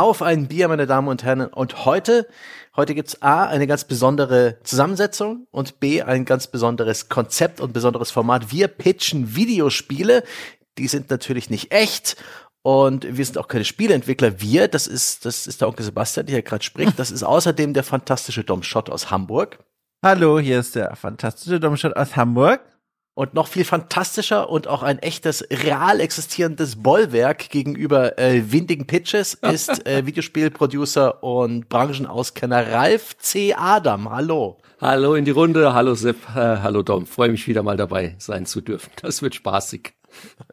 auf ein Bier, meine Damen und Herren. Und heute, heute gibt's A, eine ganz besondere Zusammensetzung und B, ein ganz besonderes Konzept und besonderes Format. Wir pitchen Videospiele. Die sind natürlich nicht echt. Und wir sind auch keine Spieleentwickler. Wir, das ist, das ist der Onkel Sebastian, der hier gerade spricht. Das ist außerdem der fantastische Dom Schott aus Hamburg. Hallo, hier ist der fantastische Dom Schott aus Hamburg. Und noch viel fantastischer und auch ein echtes, real existierendes Bollwerk gegenüber äh, windigen Pitches ist äh, Videospielproducer und Branchenauskenner Ralf C. Adam. Hallo. Hallo in die Runde, hallo Sepp, äh, hallo Dom. Freue mich wieder mal dabei sein zu dürfen. Das wird spaßig.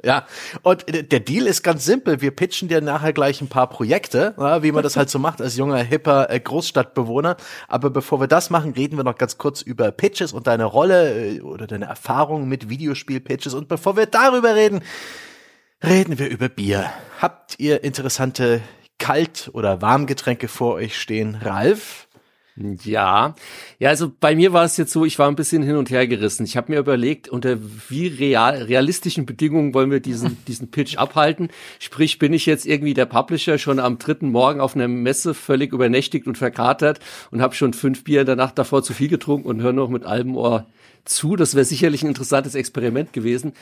Ja, und der Deal ist ganz simpel. Wir pitchen dir nachher gleich ein paar Projekte, wie man das halt so macht als junger, hipper äh, Großstadtbewohner. Aber bevor wir das machen, reden wir noch ganz kurz über Pitches und deine Rolle äh, oder deine Erfahrungen mit Videospiel-Pitches. Und bevor wir darüber reden, reden wir über Bier. Habt ihr interessante Kalt- oder Warmgetränke vor euch stehen? Ralf? Ja, ja, also bei mir war es jetzt so, ich war ein bisschen hin und her gerissen. Ich habe mir überlegt, unter wie real, realistischen Bedingungen wollen wir diesen, diesen Pitch abhalten. Sprich, bin ich jetzt irgendwie der Publisher schon am dritten Morgen auf einer Messe völlig übernächtigt und verkatert und habe schon fünf Bier in der Nacht davor zu viel getrunken und höre noch mit allem Ohr zu. Das wäre sicherlich ein interessantes Experiment gewesen.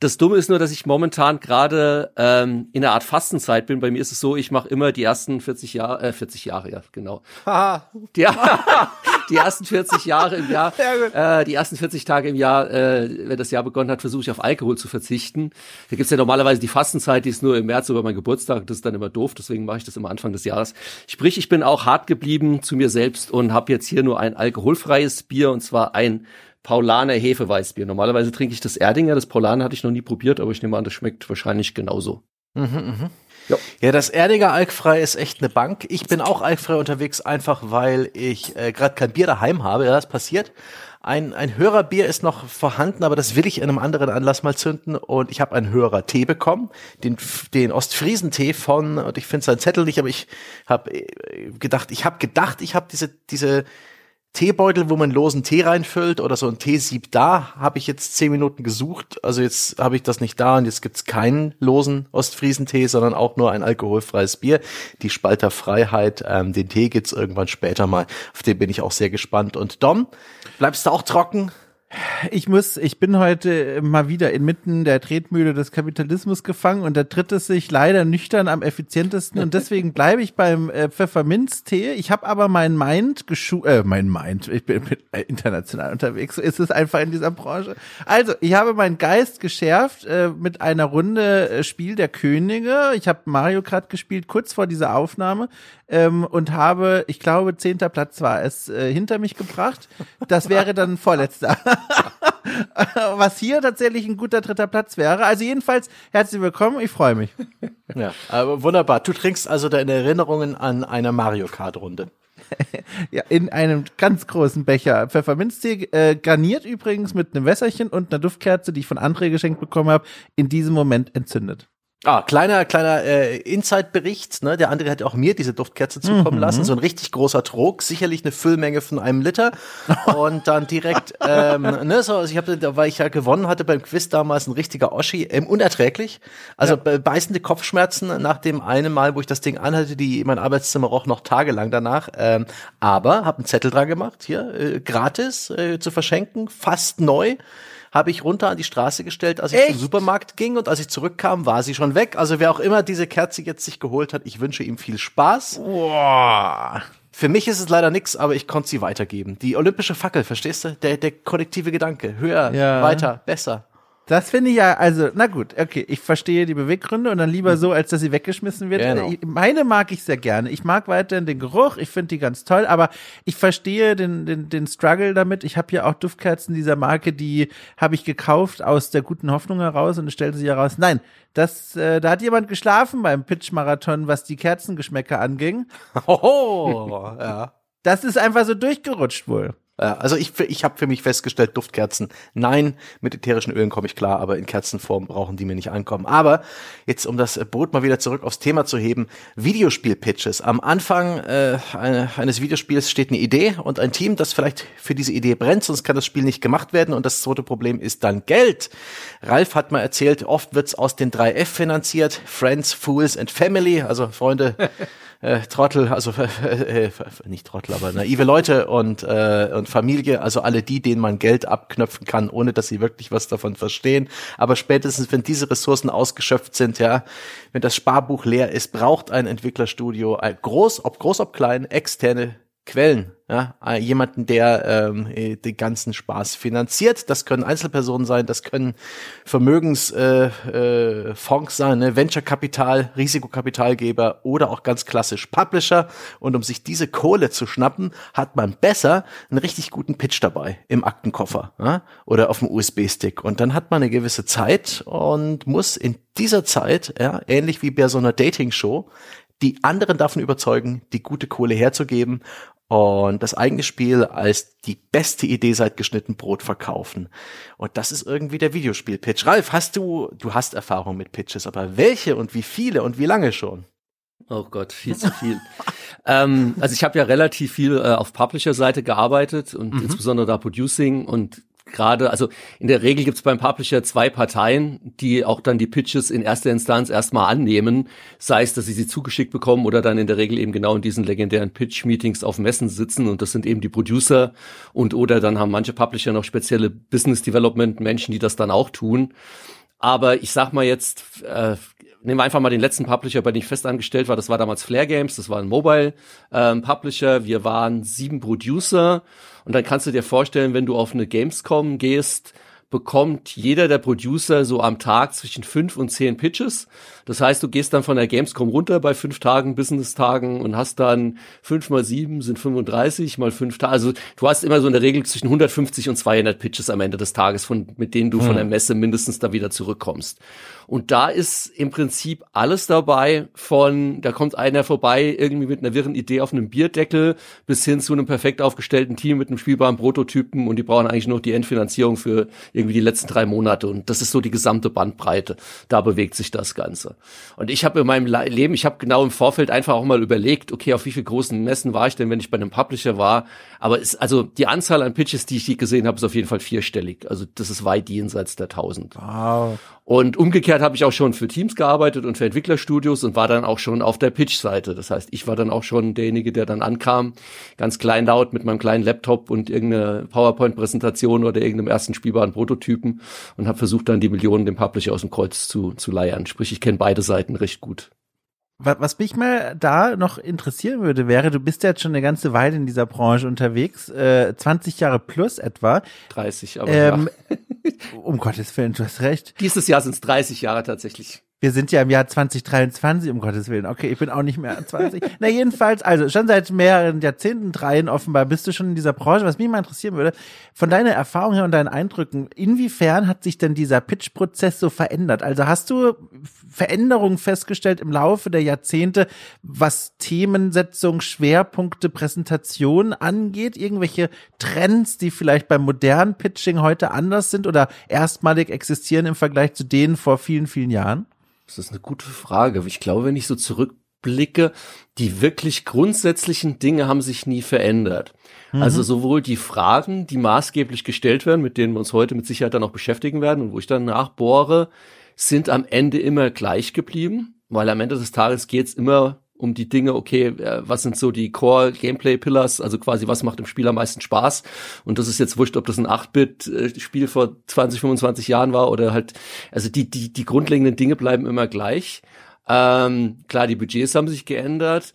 Das Dumme ist nur, dass ich momentan gerade ähm, in einer Art Fastenzeit bin. Bei mir ist es so, ich mache immer die ersten 40 Jahre, äh, 40 Jahre, ja, genau. die, die ersten 40 Jahre im Jahr, äh, die ersten 40 Tage im Jahr, äh, wenn das Jahr begonnen hat, versuche ich auf Alkohol zu verzichten. Da gibt's ja normalerweise die Fastenzeit, die ist nur im März über mein Geburtstag. Das ist dann immer doof, deswegen mache ich das immer Anfang des Jahres. Sprich, ich bin auch hart geblieben zu mir selbst und habe jetzt hier nur ein alkoholfreies Bier und zwar ein Paulaner Hefeweißbier. Normalerweise trinke ich das Erdinger, das Paulaner hatte ich noch nie probiert, aber ich nehme an, das schmeckt wahrscheinlich genauso. Mhm, mh. Ja. ja, das Erdinger Alkfrei ist echt eine Bank. Ich bin auch alkfrei unterwegs, einfach weil ich äh, gerade kein Bier daheim habe. Ja, das passiert. Ein, ein Hörerbier ist noch vorhanden, aber das will ich in einem anderen Anlass mal zünden. Und ich habe einen Hörer-Tee bekommen, den, den Ostfriesentee von, und ich finde seinen Zettel nicht, aber ich habe äh, gedacht, ich habe gedacht, ich habe diese, diese Teebeutel, wo man losen Tee reinfüllt oder so ein Teesieb da, habe ich jetzt zehn Minuten gesucht. Also jetzt habe ich das nicht da und jetzt gibt's keinen losen Ostfriesentee, sondern auch nur ein alkoholfreies Bier. Die Spalter Freiheit, ähm, den Tee gibt's irgendwann später mal. Auf den bin ich auch sehr gespannt. Und Dom, bleibst du auch trocken? Ich muss, ich bin heute mal wieder inmitten der Tretmühle des Kapitalismus gefangen und da tritt es sich leider nüchtern am effizientesten und deswegen bleibe ich beim äh, Pfefferminztee. Ich habe aber mein Mind geschu äh, mein Mind, ich bin, international unterwegs, so ist es einfach in dieser Branche. Also, ich habe meinen Geist geschärft äh, mit einer Runde äh, Spiel der Könige. Ich habe Mario Kart gespielt kurz vor dieser Aufnahme ähm, und habe, ich glaube, zehnter Platz war es, äh, hinter mich gebracht. Das wäre dann vorletzter. Was hier tatsächlich ein guter dritter Platz wäre. Also jedenfalls herzlich willkommen, ich freue mich. Ja, aber wunderbar. Du trinkst also deine Erinnerungen an eine Mario Kart Runde. ja, in einem ganz großen Becher Pfefferminztee, äh, garniert übrigens mit einem Wässerchen und einer Duftkerze, die ich von André geschenkt bekommen habe, in diesem Moment entzündet. Ah, kleiner, kleiner äh, Inside-Bericht, ne? Der andere hat auch mir diese Duftkerze zukommen mhm. lassen. So ein richtig großer Trog, sicherlich eine Füllmenge von einem Liter. Und dann direkt, ähm, ne, so, also ich habe, da weil ich ja gewonnen hatte beim Quiz damals ein richtiger Oschi, ähm, unerträglich. Also ja. beißende Kopfschmerzen nach dem einen Mal, wo ich das Ding anhatte, die mein Arbeitszimmer roch noch tagelang danach. Ähm, aber habe einen Zettel dran gemacht, hier, äh, gratis äh, zu verschenken, fast neu habe ich runter an die Straße gestellt, als ich Echt? zum Supermarkt ging und als ich zurückkam, war sie schon weg. Also wer auch immer diese Kerze jetzt sich geholt hat, ich wünsche ihm viel Spaß. Boah. Für mich ist es leider nix, aber ich konnte sie weitergeben. Die olympische Fackel, verstehst du? Der, der kollektive Gedanke. Höher, ja. weiter, besser. Das finde ich ja, also, na gut, okay, ich verstehe die Beweggründe und dann lieber so, als dass sie weggeschmissen wird. Genau. Meine mag ich sehr gerne. Ich mag weiterhin den Geruch, ich finde die ganz toll, aber ich verstehe den, den, den Struggle damit. Ich habe ja auch Duftkerzen dieser Marke, die habe ich gekauft aus der guten Hoffnung heraus und es stellte sich heraus, nein, das, äh, da hat jemand geschlafen beim Pitch-Marathon, was die Kerzengeschmäcker anging. Oh, ja. Das ist einfach so durchgerutscht wohl. Ja, also ich, ich habe für mich festgestellt, Duftkerzen, nein, mit ätherischen Ölen komme ich klar, aber in Kerzenform brauchen die mir nicht ankommen. Aber jetzt, um das Boot mal wieder zurück aufs Thema zu heben, Videospiel-Pitches. Am Anfang äh, eines Videospiels steht eine Idee und ein Team, das vielleicht für diese Idee brennt, sonst kann das Spiel nicht gemacht werden. Und das zweite Problem ist dann Geld. Ralf hat mal erzählt, oft wird's aus den drei F finanziert, Friends, Fools and Family, also Freunde, äh, Trottel, also äh, äh, nicht Trottel, aber naive Leute und, äh, und Familie, also alle die, denen man Geld abknöpfen kann, ohne dass sie wirklich was davon verstehen. Aber spätestens, wenn diese Ressourcen ausgeschöpft sind, ja, wenn das Sparbuch leer ist, braucht ein Entwicklerstudio, groß, ob groß, ob klein, externe Quellen, ja, äh, jemanden, der ähm, äh, den ganzen Spaß finanziert. Das können Einzelpersonen sein, das können Vermögensfonds äh, äh, Fonds sein, ne? Venture-Kapital, Risikokapitalgeber oder auch ganz klassisch Publisher. Und um sich diese Kohle zu schnappen, hat man besser einen richtig guten Pitch dabei im Aktenkoffer ja? oder auf dem USB-Stick. Und dann hat man eine gewisse Zeit und muss in dieser Zeit, ja, ähnlich wie bei so einer Dating-Show, die anderen davon überzeugen, die gute Kohle herzugeben und das eigene Spiel als die beste Idee seit geschnitten Brot verkaufen. Und das ist irgendwie der Videospiel-Pitch. Ralf, hast du, du hast Erfahrung mit Pitches, aber welche und wie viele und wie lange schon? Oh Gott, viel zu viel. ähm, also ich habe ja relativ viel äh, auf Publisher-Seite gearbeitet und mhm. insbesondere da Producing und gerade, also in der Regel gibt es beim Publisher zwei Parteien, die auch dann die Pitches in erster Instanz erstmal annehmen, sei es, dass sie sie zugeschickt bekommen oder dann in der Regel eben genau in diesen legendären Pitch-Meetings auf Messen sitzen und das sind eben die Producer und oder dann haben manche Publisher noch spezielle Business Development Menschen, die das dann auch tun. Aber ich sag mal jetzt, äh, nehmen wir einfach mal den letzten Publisher, bei dem ich fest angestellt war. Das war damals Flare Games, das war ein Mobile ähm, Publisher. Wir waren sieben Producer und dann kannst du dir vorstellen, wenn du auf eine Gamescom gehst, bekommt jeder der Producer so am Tag zwischen fünf und zehn Pitches. Das heißt, du gehst dann von der Gamescom runter bei fünf Tagen, Business-Tagen und hast dann fünf mal sieben sind 35 mal fünf Tage. Also du hast immer so in der Regel zwischen 150 und 200 Pitches am Ende des Tages, von, mit denen du hm. von der Messe mindestens da wieder zurückkommst. Und da ist im Prinzip alles dabei von, da kommt einer vorbei irgendwie mit einer wirren Idee auf einem Bierdeckel bis hin zu einem perfekt aufgestellten Team mit einem spielbaren Prototypen und die brauchen eigentlich nur die Endfinanzierung für irgendwie die letzten drei Monate. Und das ist so die gesamte Bandbreite. Da bewegt sich das Ganze. Und ich habe in meinem Leben, ich habe genau im Vorfeld einfach auch mal überlegt, okay, auf wie viel großen Messen war ich denn, wenn ich bei einem Publisher war? Aber es, also die Anzahl an Pitches, die ich gesehen habe, ist auf jeden Fall vierstellig. Also das ist weit jenseits der tausend. Wow. Und umgekehrt habe ich auch schon für Teams gearbeitet und für Entwicklerstudios und war dann auch schon auf der Pitch-Seite. Das heißt, ich war dann auch schon derjenige, der dann ankam, ganz kleinlaut mit meinem kleinen Laptop und irgendeine PowerPoint-Präsentation oder irgendeinem ersten spielbaren Prototypen und habe versucht, dann die Millionen dem Publisher aus dem Kreuz zu, zu leiern. Sprich, ich kenne beide Seiten recht gut. Was mich mal da noch interessieren würde, wäre, du bist ja jetzt schon eine ganze Weile in dieser Branche unterwegs, äh, 20 Jahre plus etwa. 30, aber ähm, ja. um Gottes Willen, du hast recht. Dieses Jahr sind es 30 Jahre tatsächlich. Wir sind ja im Jahr 2023, um Gottes Willen. Okay, ich bin auch nicht mehr 20. Na, jedenfalls, also schon seit mehreren Jahrzehnten, dreien offenbar bist du schon in dieser Branche. Was mich mal interessieren würde, von deiner Erfahrung her und deinen Eindrücken, inwiefern hat sich denn dieser Pitch-Prozess so verändert? Also hast du Veränderungen festgestellt im Laufe der Jahrzehnte, was Themensetzung, Schwerpunkte, Präsentation angeht? Irgendwelche Trends, die vielleicht beim modernen Pitching heute anders sind oder erstmalig existieren im Vergleich zu denen vor vielen, vielen Jahren? Das ist eine gute Frage. Ich glaube, wenn ich so zurückblicke, die wirklich grundsätzlichen Dinge haben sich nie verändert. Mhm. Also sowohl die Fragen, die maßgeblich gestellt werden, mit denen wir uns heute mit Sicherheit dann auch beschäftigen werden und wo ich dann nachbohre, sind am Ende immer gleich geblieben, weil am Ende des Tages geht's immer um die Dinge, okay, äh, was sind so die Core Gameplay Pillars, also quasi was macht dem Spiel am meisten Spaß? Und das ist jetzt wurscht, ob das ein 8-Bit äh, Spiel vor 20, 25 Jahren war oder halt, also die, die, die grundlegenden Dinge bleiben immer gleich. Ähm, klar, die Budgets haben sich geändert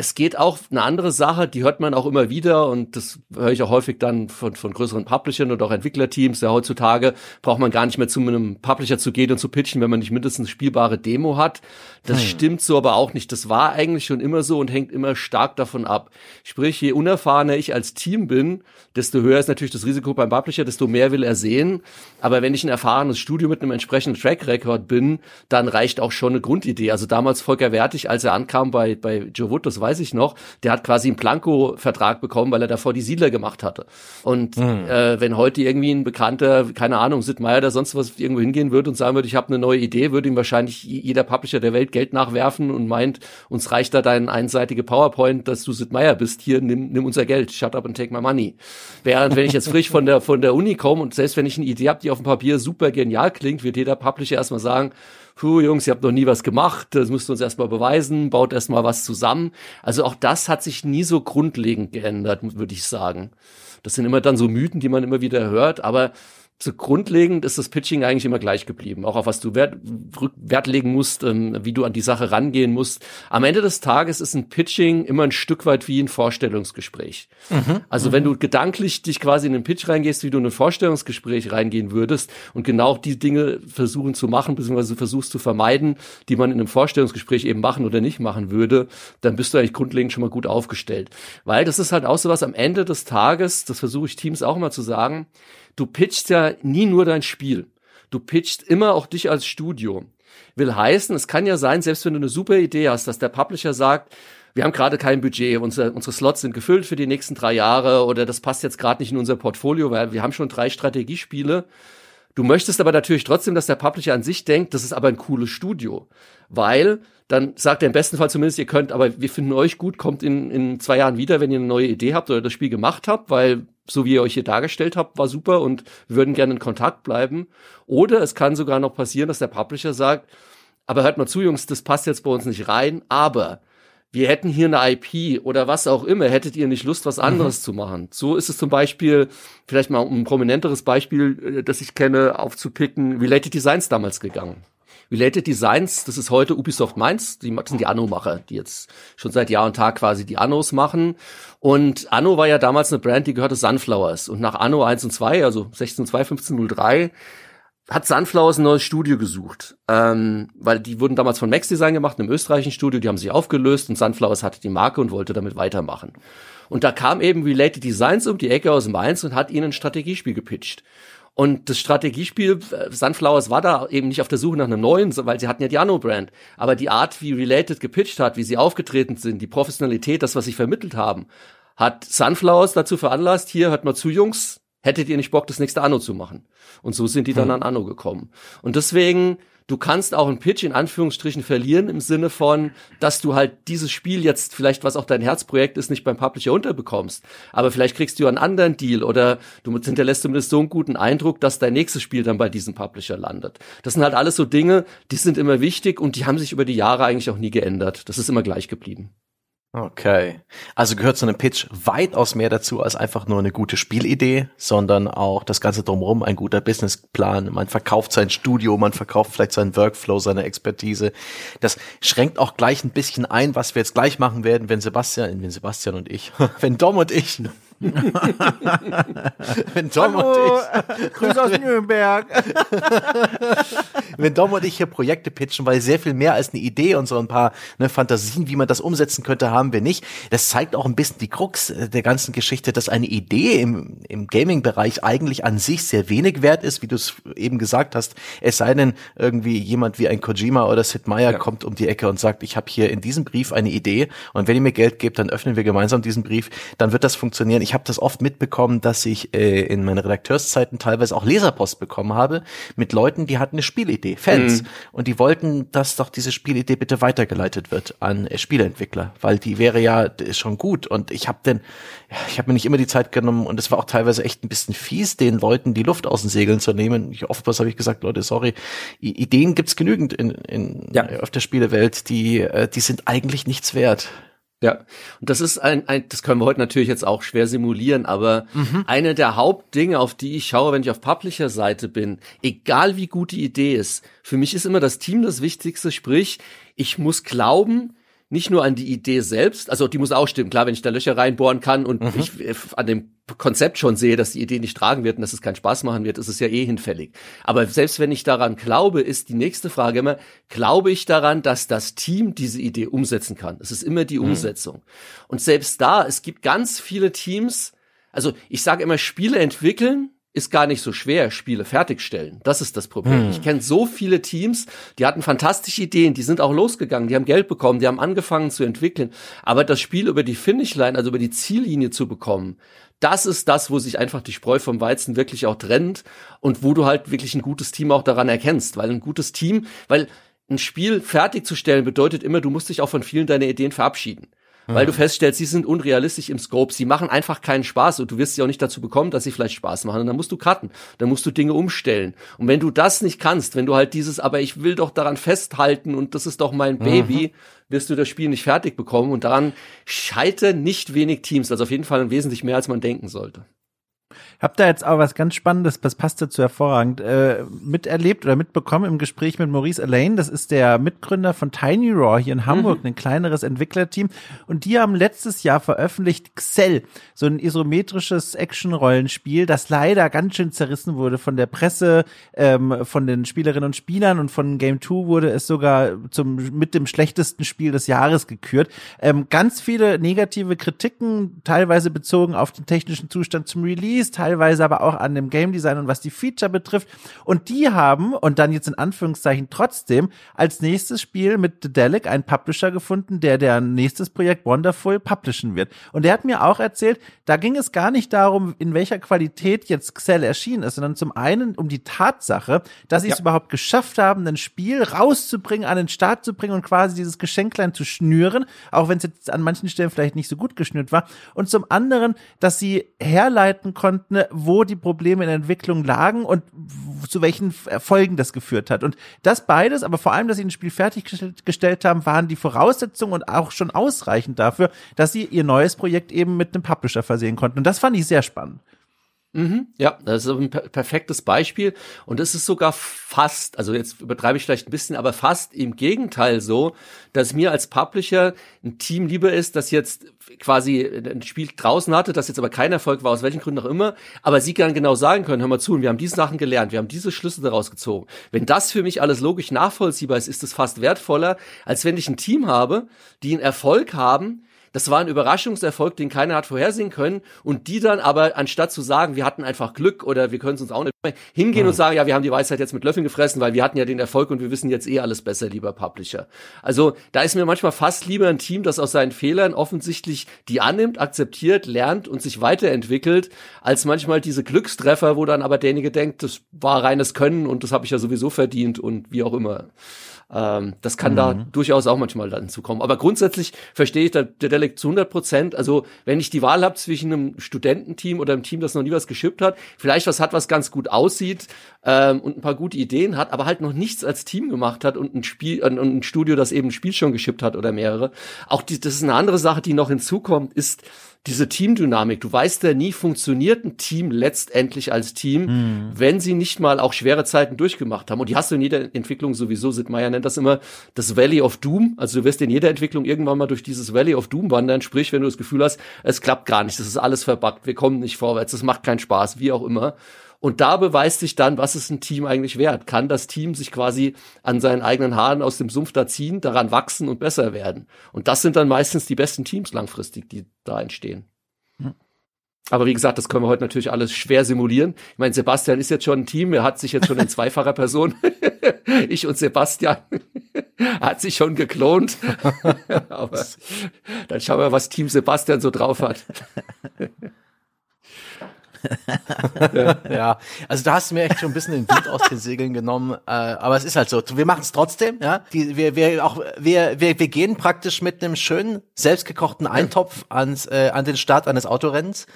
es geht auch eine andere Sache, die hört man auch immer wieder und das höre ich auch häufig dann von, von größeren Publishern und auch Entwicklerteams. Ja, heutzutage braucht man gar nicht mehr zu einem Publisher zu gehen und zu pitchen, wenn man nicht mindestens spielbare Demo hat. Das hm. stimmt so aber auch nicht. Das war eigentlich schon immer so und hängt immer stark davon ab. Sprich, je unerfahrener ich als Team bin, desto höher ist natürlich das Risiko beim Publisher, desto mehr will er sehen. Aber wenn ich ein erfahrenes Studio mit einem entsprechenden Track Record bin, dann reicht auch schon eine Grundidee. Also damals Volker Wertig, als er ankam bei, bei Joe Wood, das war weiß ich noch, der hat quasi einen Planko-Vertrag bekommen, weil er davor die Siedler gemacht hatte. Und mhm. äh, wenn heute irgendwie ein Bekannter, keine Ahnung, Sid Meier oder sonst was irgendwo hingehen würde und sagen würde, ich habe eine neue Idee, würde ihm wahrscheinlich jeder Publisher der Welt Geld nachwerfen und meint, uns reicht da dein einseitige PowerPoint, dass du Sid Meier bist, hier, nimm, nimm unser Geld, shut up and take my money. Während wenn ich jetzt frisch von der, von der Uni komme und selbst wenn ich eine Idee habe, die auf dem Papier super genial klingt, wird jeder Publisher erstmal sagen, puh, Jungs, ihr habt noch nie was gemacht, das müsst ihr uns erstmal beweisen, baut erstmal was zusammen. Also auch das hat sich nie so grundlegend geändert, würde ich sagen. Das sind immer dann so Mythen, die man immer wieder hört, aber so grundlegend ist das Pitching eigentlich immer gleich geblieben. Auch auf was du Wert, Wert legen musst, ähm, wie du an die Sache rangehen musst. Am Ende des Tages ist ein Pitching immer ein Stück weit wie ein Vorstellungsgespräch. Mhm. Also mhm. wenn du gedanklich dich quasi in einen Pitch reingehst, wie du in ein Vorstellungsgespräch reingehen würdest und genau die Dinge versuchen zu machen, beziehungsweise versuchst zu vermeiden, die man in einem Vorstellungsgespräch eben machen oder nicht machen würde, dann bist du eigentlich grundlegend schon mal gut aufgestellt. Weil das ist halt auch so was am Ende des Tages, das versuche ich Teams auch immer zu sagen, du pitchst ja nie nur dein Spiel. Du pitchst immer auch dich als Studio. Will heißen, es kann ja sein, selbst wenn du eine super Idee hast, dass der Publisher sagt, wir haben gerade kein Budget, unsere, unsere Slots sind gefüllt für die nächsten drei Jahre oder das passt jetzt gerade nicht in unser Portfolio, weil wir haben schon drei Strategiespiele. Du möchtest aber natürlich trotzdem, dass der Publisher an sich denkt, das ist aber ein cooles Studio, weil dann sagt er im besten Fall zumindest, ihr könnt, aber wir finden euch gut, kommt in, in zwei Jahren wieder, wenn ihr eine neue Idee habt oder das Spiel gemacht habt, weil so wie ihr euch hier dargestellt habt, war super und wir würden gerne in Kontakt bleiben. Oder es kann sogar noch passieren, dass der Publisher sagt, aber hört mal zu, Jungs, das passt jetzt bei uns nicht rein, aber wir hätten hier eine IP oder was auch immer, hättet ihr nicht Lust, was mhm. anderes mhm. zu machen? So ist es zum Beispiel, vielleicht mal um ein prominenteres Beispiel, äh, das ich kenne, aufzupicken, Related Designs damals gegangen. Related Designs, das ist heute Ubisoft Mainz, die sind die Anno-Macher, die jetzt schon seit Jahr und Tag quasi die Annos machen. Und Anno war ja damals eine Brand, die gehörte Sunflowers. Und nach Anno 1 und 2, also 16.2, 15.03, hat Sunflowers ein neues Studio gesucht, ähm, weil die wurden damals von Max Design gemacht, einem österreichischen Studio, die haben sich aufgelöst und Sunflowers hatte die Marke und wollte damit weitermachen. Und da kam eben Related Designs um die Ecke aus Mainz und hat ihnen ein Strategiespiel gepitcht. Und das Strategiespiel äh, Sunflowers war da eben nicht auf der Suche nach einem neuen, weil sie hatten ja die Anno-Brand. Aber die Art, wie Related gepitcht hat, wie sie aufgetreten sind, die Professionalität, das, was sie vermittelt haben, hat Sunflowers dazu veranlasst, hier hört mal zu, Jungs, hättet ihr nicht Bock, das nächste Anno zu machen? Und so sind die dann hm. an Anno gekommen. Und deswegen du kannst auch einen Pitch in Anführungsstrichen verlieren im Sinne von, dass du halt dieses Spiel jetzt vielleicht, was auch dein Herzprojekt ist, nicht beim Publisher unterbekommst. Aber vielleicht kriegst du einen anderen Deal oder du hinterlässt zumindest so einen guten Eindruck, dass dein nächstes Spiel dann bei diesem Publisher landet. Das sind halt alles so Dinge, die sind immer wichtig und die haben sich über die Jahre eigentlich auch nie geändert. Das ist immer gleich geblieben. Okay. Also gehört zu einem Pitch weitaus mehr dazu als einfach nur eine gute Spielidee, sondern auch das Ganze drumherum, ein guter Businessplan. Man verkauft sein Studio, man verkauft vielleicht seinen Workflow, seine Expertise. Das schränkt auch gleich ein bisschen ein, was wir jetzt gleich machen werden, wenn Sebastian, wenn Sebastian und ich, wenn Dom und ich wenn Dom Hallo, und ich. Grüße aus Nürnberg. wenn Dom und ich hier Projekte pitchen, weil sehr viel mehr als eine Idee und so ein paar ne, Fantasien, wie man das umsetzen könnte, haben wir nicht. Das zeigt auch ein bisschen die Krux äh, der ganzen Geschichte, dass eine Idee im, im Gaming-Bereich eigentlich an sich sehr wenig wert ist, wie du es eben gesagt hast. Es sei denn, irgendwie jemand wie ein Kojima oder Sid Meier ja. kommt um die Ecke und sagt, ich habe hier in diesem Brief eine Idee und wenn ihr mir Geld gebt, dann öffnen wir gemeinsam diesen Brief, dann wird das funktionieren. Ich ich habe das oft mitbekommen, dass ich äh, in meinen Redakteurszeiten teilweise auch Leserpost bekommen habe mit Leuten, die hatten eine Spielidee, Fans, mhm. und die wollten, dass doch diese Spielidee bitte weitergeleitet wird an äh, Spieleentwickler, weil die wäre ja schon gut. Und ich habe denn, ich habe mir nicht immer die Zeit genommen und es war auch teilweise echt ein bisschen fies, den Leuten die Luft aus den Segeln zu nehmen. Ich, oftmals habe ich gesagt, Leute, sorry, Ideen gibt's genügend in, in ja. auf der Spielewelt, die, äh, die sind eigentlich nichts wert. Ja, und das ist ein, ein, das können wir heute natürlich jetzt auch schwer simulieren, aber mhm. eine der Hauptdinge, auf die ich schaue, wenn ich auf Publisher-Seite bin, egal wie gut die Idee ist, für mich ist immer das Team das Wichtigste, sprich, ich muss glauben, nicht nur an die Idee selbst, also die muss auch stimmen, klar, wenn ich da Löcher reinbohren kann und mhm. ich äh, an dem Konzept schon sehe, dass die Idee nicht tragen wird und dass es keinen Spaß machen wird, ist es ja eh hinfällig. Aber selbst wenn ich daran glaube, ist die nächste Frage immer, glaube ich daran, dass das Team diese Idee umsetzen kann? Es ist immer die mhm. Umsetzung. Und selbst da, es gibt ganz viele Teams, also ich sage immer, Spiele entwickeln ist gar nicht so schwer, Spiele fertigstellen. Das ist das Problem. Hm. Ich kenne so viele Teams, die hatten fantastische Ideen, die sind auch losgegangen, die haben Geld bekommen, die haben angefangen zu entwickeln. Aber das Spiel über die Finishline, also über die Ziellinie zu bekommen, das ist das, wo sich einfach die Spreu vom Weizen wirklich auch trennt und wo du halt wirklich ein gutes Team auch daran erkennst. Weil ein gutes Team, weil ein Spiel fertigzustellen bedeutet immer, du musst dich auch von vielen deiner Ideen verabschieden. Weil du feststellst, sie sind unrealistisch im Scope, sie machen einfach keinen Spaß und du wirst sie auch nicht dazu bekommen, dass sie vielleicht Spaß machen. Und dann musst du cutten, dann musst du Dinge umstellen. Und wenn du das nicht kannst, wenn du halt dieses, aber ich will doch daran festhalten und das ist doch mein Baby, mhm. wirst du das Spiel nicht fertig bekommen. Und daran scheitern nicht wenig Teams, also auf jeden Fall wesentlich mehr, als man denken sollte. Hab da jetzt auch was ganz Spannendes, das passt dazu hervorragend, äh, miterlebt oder mitbekommen im Gespräch mit Maurice Elaine. Das ist der Mitgründer von Tiny Raw hier in Hamburg, mhm. ein kleineres Entwicklerteam. Und die haben letztes Jahr veröffentlicht Xell, so ein isometrisches Action-Rollenspiel, das leider ganz schön zerrissen wurde von der Presse, ähm, von den Spielerinnen und Spielern und von Game 2 wurde es sogar zum, mit dem schlechtesten Spiel des Jahres gekürt. Ähm, ganz viele negative Kritiken, teilweise bezogen auf den technischen Zustand zum Release, teilweise aber auch an dem Game Design und was die Feature betrifft. Und die haben, und dann jetzt in Anführungszeichen trotzdem, als nächstes Spiel mit Dedelic einen Publisher gefunden, der der nächstes Projekt Wonderful publishen wird. Und der hat mir auch erzählt, da ging es gar nicht darum, in welcher Qualität jetzt Xell erschienen ist, sondern zum einen um die Tatsache, dass sie ja. es überhaupt geschafft haben, ein Spiel rauszubringen, an den Start zu bringen und quasi dieses Geschenklein zu schnüren, auch wenn es jetzt an manchen Stellen vielleicht nicht so gut geschnürt war. Und zum anderen, dass sie herleiten konnten, Ne, wo die Probleme in der Entwicklung lagen und zu welchen Erfolgen das geführt hat. Und das beides, aber vor allem, dass sie ein Spiel fertiggestellt haben, waren die Voraussetzungen und auch schon ausreichend dafür, dass sie ihr neues Projekt eben mit einem Publisher versehen konnten. Und das fand ich sehr spannend. Mhm, ja, das ist ein per perfektes Beispiel. Und es ist sogar fast, also jetzt übertreibe ich vielleicht ein bisschen, aber fast im Gegenteil so, dass mir als Publisher ein Team lieber ist, das jetzt quasi ein Spiel draußen hatte, das jetzt aber kein Erfolg war, aus welchen Gründen auch immer, aber sie dann genau sagen können, hör mal zu, wir haben diese Sachen gelernt, wir haben diese Schlüsse daraus gezogen. Wenn das für mich alles logisch nachvollziehbar ist, ist es fast wertvoller, als wenn ich ein Team habe, die einen Erfolg haben, das war ein Überraschungserfolg, den keiner hat vorhersehen können. Und die dann aber, anstatt zu sagen, wir hatten einfach Glück oder wir können es uns auch nicht hingehen mhm. und sagen, ja, wir haben die Weisheit jetzt mit Löffeln gefressen, weil wir hatten ja den Erfolg und wir wissen jetzt eh alles besser, lieber Publisher. Also da ist mir manchmal fast lieber ein Team, das aus seinen Fehlern offensichtlich die annimmt, akzeptiert, lernt und sich weiterentwickelt, als manchmal diese Glückstreffer, wo dann aber derjenige denkt, das war reines Können und das habe ich ja sowieso verdient und wie auch immer. Ähm, das kann mhm. da durchaus auch manchmal dann zukommen. Aber grundsätzlich verstehe ich da der Delek zu 100 Prozent. Also wenn ich die Wahl habe zwischen einem Studententeam oder einem Team, das noch nie was geschippt hat, vielleicht was hat, was ganz gut aussieht ähm, und ein paar gute Ideen hat, aber halt noch nichts als Team gemacht hat und ein Spiel und ein Studio, das eben ein Spiel schon geschippt hat oder mehrere. Auch die, das ist eine andere Sache, die noch hinzukommt, ist diese Teamdynamik. Du weißt ja nie, funktioniert ein Team letztendlich als Team, mhm. wenn sie nicht mal auch schwere Zeiten durchgemacht haben. Und die hast du in jeder Entwicklung sowieso. Sid Meier nennt das immer das Valley of Doom. Also du wirst in jeder Entwicklung irgendwann mal durch dieses Valley of Doom wandern. Sprich, wenn du das Gefühl hast, es klappt gar nicht, das ist alles verbuggt, wir kommen nicht vorwärts, das macht keinen Spaß, wie auch immer. Und da beweist sich dann, was ist ein Team eigentlich wert? Kann das Team sich quasi an seinen eigenen Haaren aus dem Sumpf da ziehen, daran wachsen und besser werden? Und das sind dann meistens die besten Teams langfristig, die da entstehen. Aber wie gesagt, das können wir heute natürlich alles schwer simulieren. Ich meine, Sebastian ist jetzt schon ein Team, er hat sich jetzt schon in zweifacher Person, ich und Sebastian, hat sich schon geklont. Aber dann schauen wir, was Team Sebastian so drauf hat. ja, also da hast du mir echt schon ein bisschen den Wind aus den Segeln genommen, äh, aber es ist halt so. Wir machen es trotzdem, ja. Die, wir, wir auch, wir, wir, wir gehen praktisch mit einem schönen selbstgekochten Eintopf ans, äh, an den Start eines Autorennens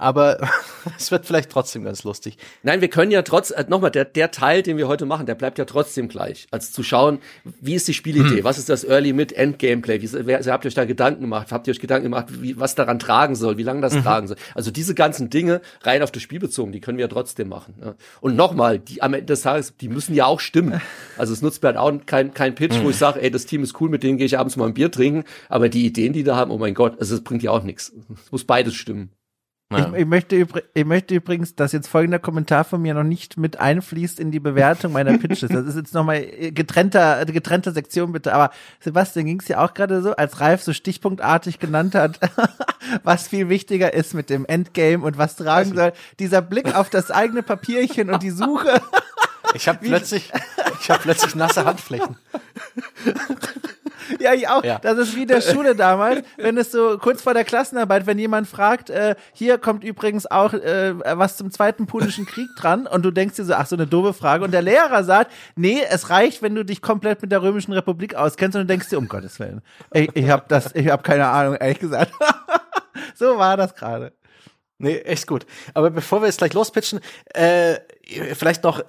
aber es wird vielleicht trotzdem ganz lustig. Nein, wir können ja trotz, äh, nochmal, der, der Teil, den wir heute machen, der bleibt ja trotzdem gleich. Als zu schauen, wie ist die Spielidee, hm. was ist das Early, Mid, End Gameplay, wie, wer, also habt ihr euch da Gedanken gemacht, habt ihr euch Gedanken gemacht, wie, was daran tragen soll, wie lange das mhm. tragen soll. Also diese ganzen Dinge rein auf das Spiel bezogen, die können wir ja trotzdem machen. Ja. Und nochmal, die am Ende des Tages, die müssen ja auch stimmen. Also es nutzt mir halt auch kein, kein Pitch, mhm. wo ich sage, ey, das Team ist cool, mit denen gehe ich abends mal ein Bier trinken, aber die Ideen, die da haben, oh mein Gott, also es bringt ja auch nichts. Es muss beides stimmen. Ich, ich, möchte ich möchte übrigens, dass jetzt folgender Kommentar von mir noch nicht mit einfließt in die Bewertung meiner Pitches. Das ist jetzt nochmal getrennter, getrennte Sektion bitte. Aber Sebastian ging es ja auch gerade so, als Ralf so stichpunktartig genannt hat, was viel wichtiger ist mit dem Endgame und was tragen soll. Dieser Blick auf das eigene Papierchen und die Suche. Ich habe plötzlich, ich habe plötzlich nasse Handflächen. Ja, ich auch. Ja. Das ist wie in der Schule damals, wenn es so kurz vor der Klassenarbeit, wenn jemand fragt, äh, hier kommt übrigens auch äh, was zum Zweiten Punischen Krieg dran und du denkst dir so, ach so eine doofe Frage und der Lehrer sagt, nee, es reicht, wenn du dich komplett mit der Römischen Republik auskennst und du denkst dir, um Gottes Willen, ich, ich habe das, ich habe keine Ahnung, ehrlich gesagt. so war das gerade. Nee, echt gut. Aber bevor wir jetzt gleich lospitchen, äh, vielleicht noch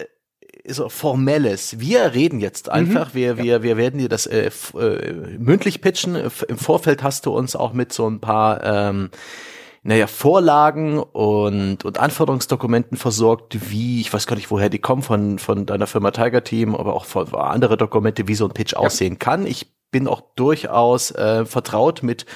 so formelles. Wir reden jetzt mhm. einfach, mhm. wir, wir, wir werden dir das äh, äh, mündlich pitchen. Im Vorfeld hast du uns auch mit so ein paar ähm, naja, Vorlagen und, und Anforderungsdokumenten versorgt, wie, ich weiß gar nicht, woher die kommen, von, von deiner Firma Tiger Team, aber auch von andere Dokumente, wie so ein Pitch ja. aussehen kann. Ich bin auch durchaus äh, vertraut mit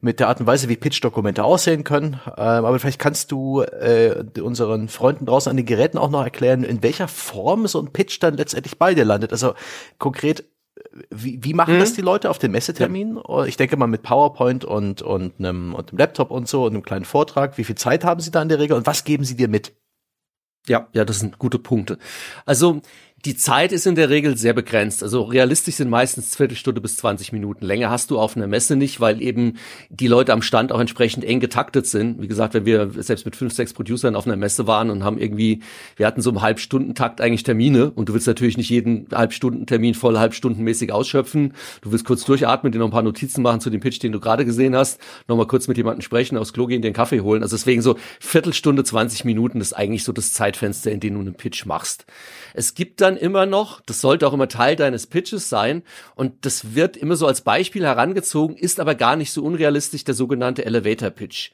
mit der Art und Weise, wie Pitch-Dokumente aussehen können. Ähm, aber vielleicht kannst du äh, unseren Freunden draußen an den Geräten auch noch erklären, in welcher Form so ein Pitch dann letztendlich bei dir landet. Also konkret, wie, wie machen mhm. das die Leute auf den Messeterminen? Ja. Ich denke mal mit PowerPoint und, und, einem, und einem Laptop und so und einem kleinen Vortrag. Wie viel Zeit haben sie da in der Regel und was geben sie dir mit? Ja, ja, das sind gute Punkte. Also die Zeit ist in der Regel sehr begrenzt. Also realistisch sind meistens Viertelstunde bis 20 Minuten. Länger hast du auf einer Messe nicht, weil eben die Leute am Stand auch entsprechend eng getaktet sind. Wie gesagt, wenn wir selbst mit fünf, sechs Producern auf einer Messe waren und haben irgendwie, wir hatten so im Halbstundentakt eigentlich Termine und du willst natürlich nicht jeden Halbstundentermin voll halbstundenmäßig ausschöpfen. Du willst kurz durchatmen, dir noch ein paar Notizen machen zu dem Pitch, den du gerade gesehen hast, nochmal kurz mit jemandem sprechen, aufs Klo gehen, den Kaffee holen. Also deswegen so Viertelstunde, 20 Minuten ist eigentlich so das Zeitfenster, in dem du einen Pitch machst. Es gibt dann immer noch, das sollte auch immer Teil deines Pitches sein und das wird immer so als Beispiel herangezogen, ist aber gar nicht so unrealistisch der sogenannte Elevator Pitch.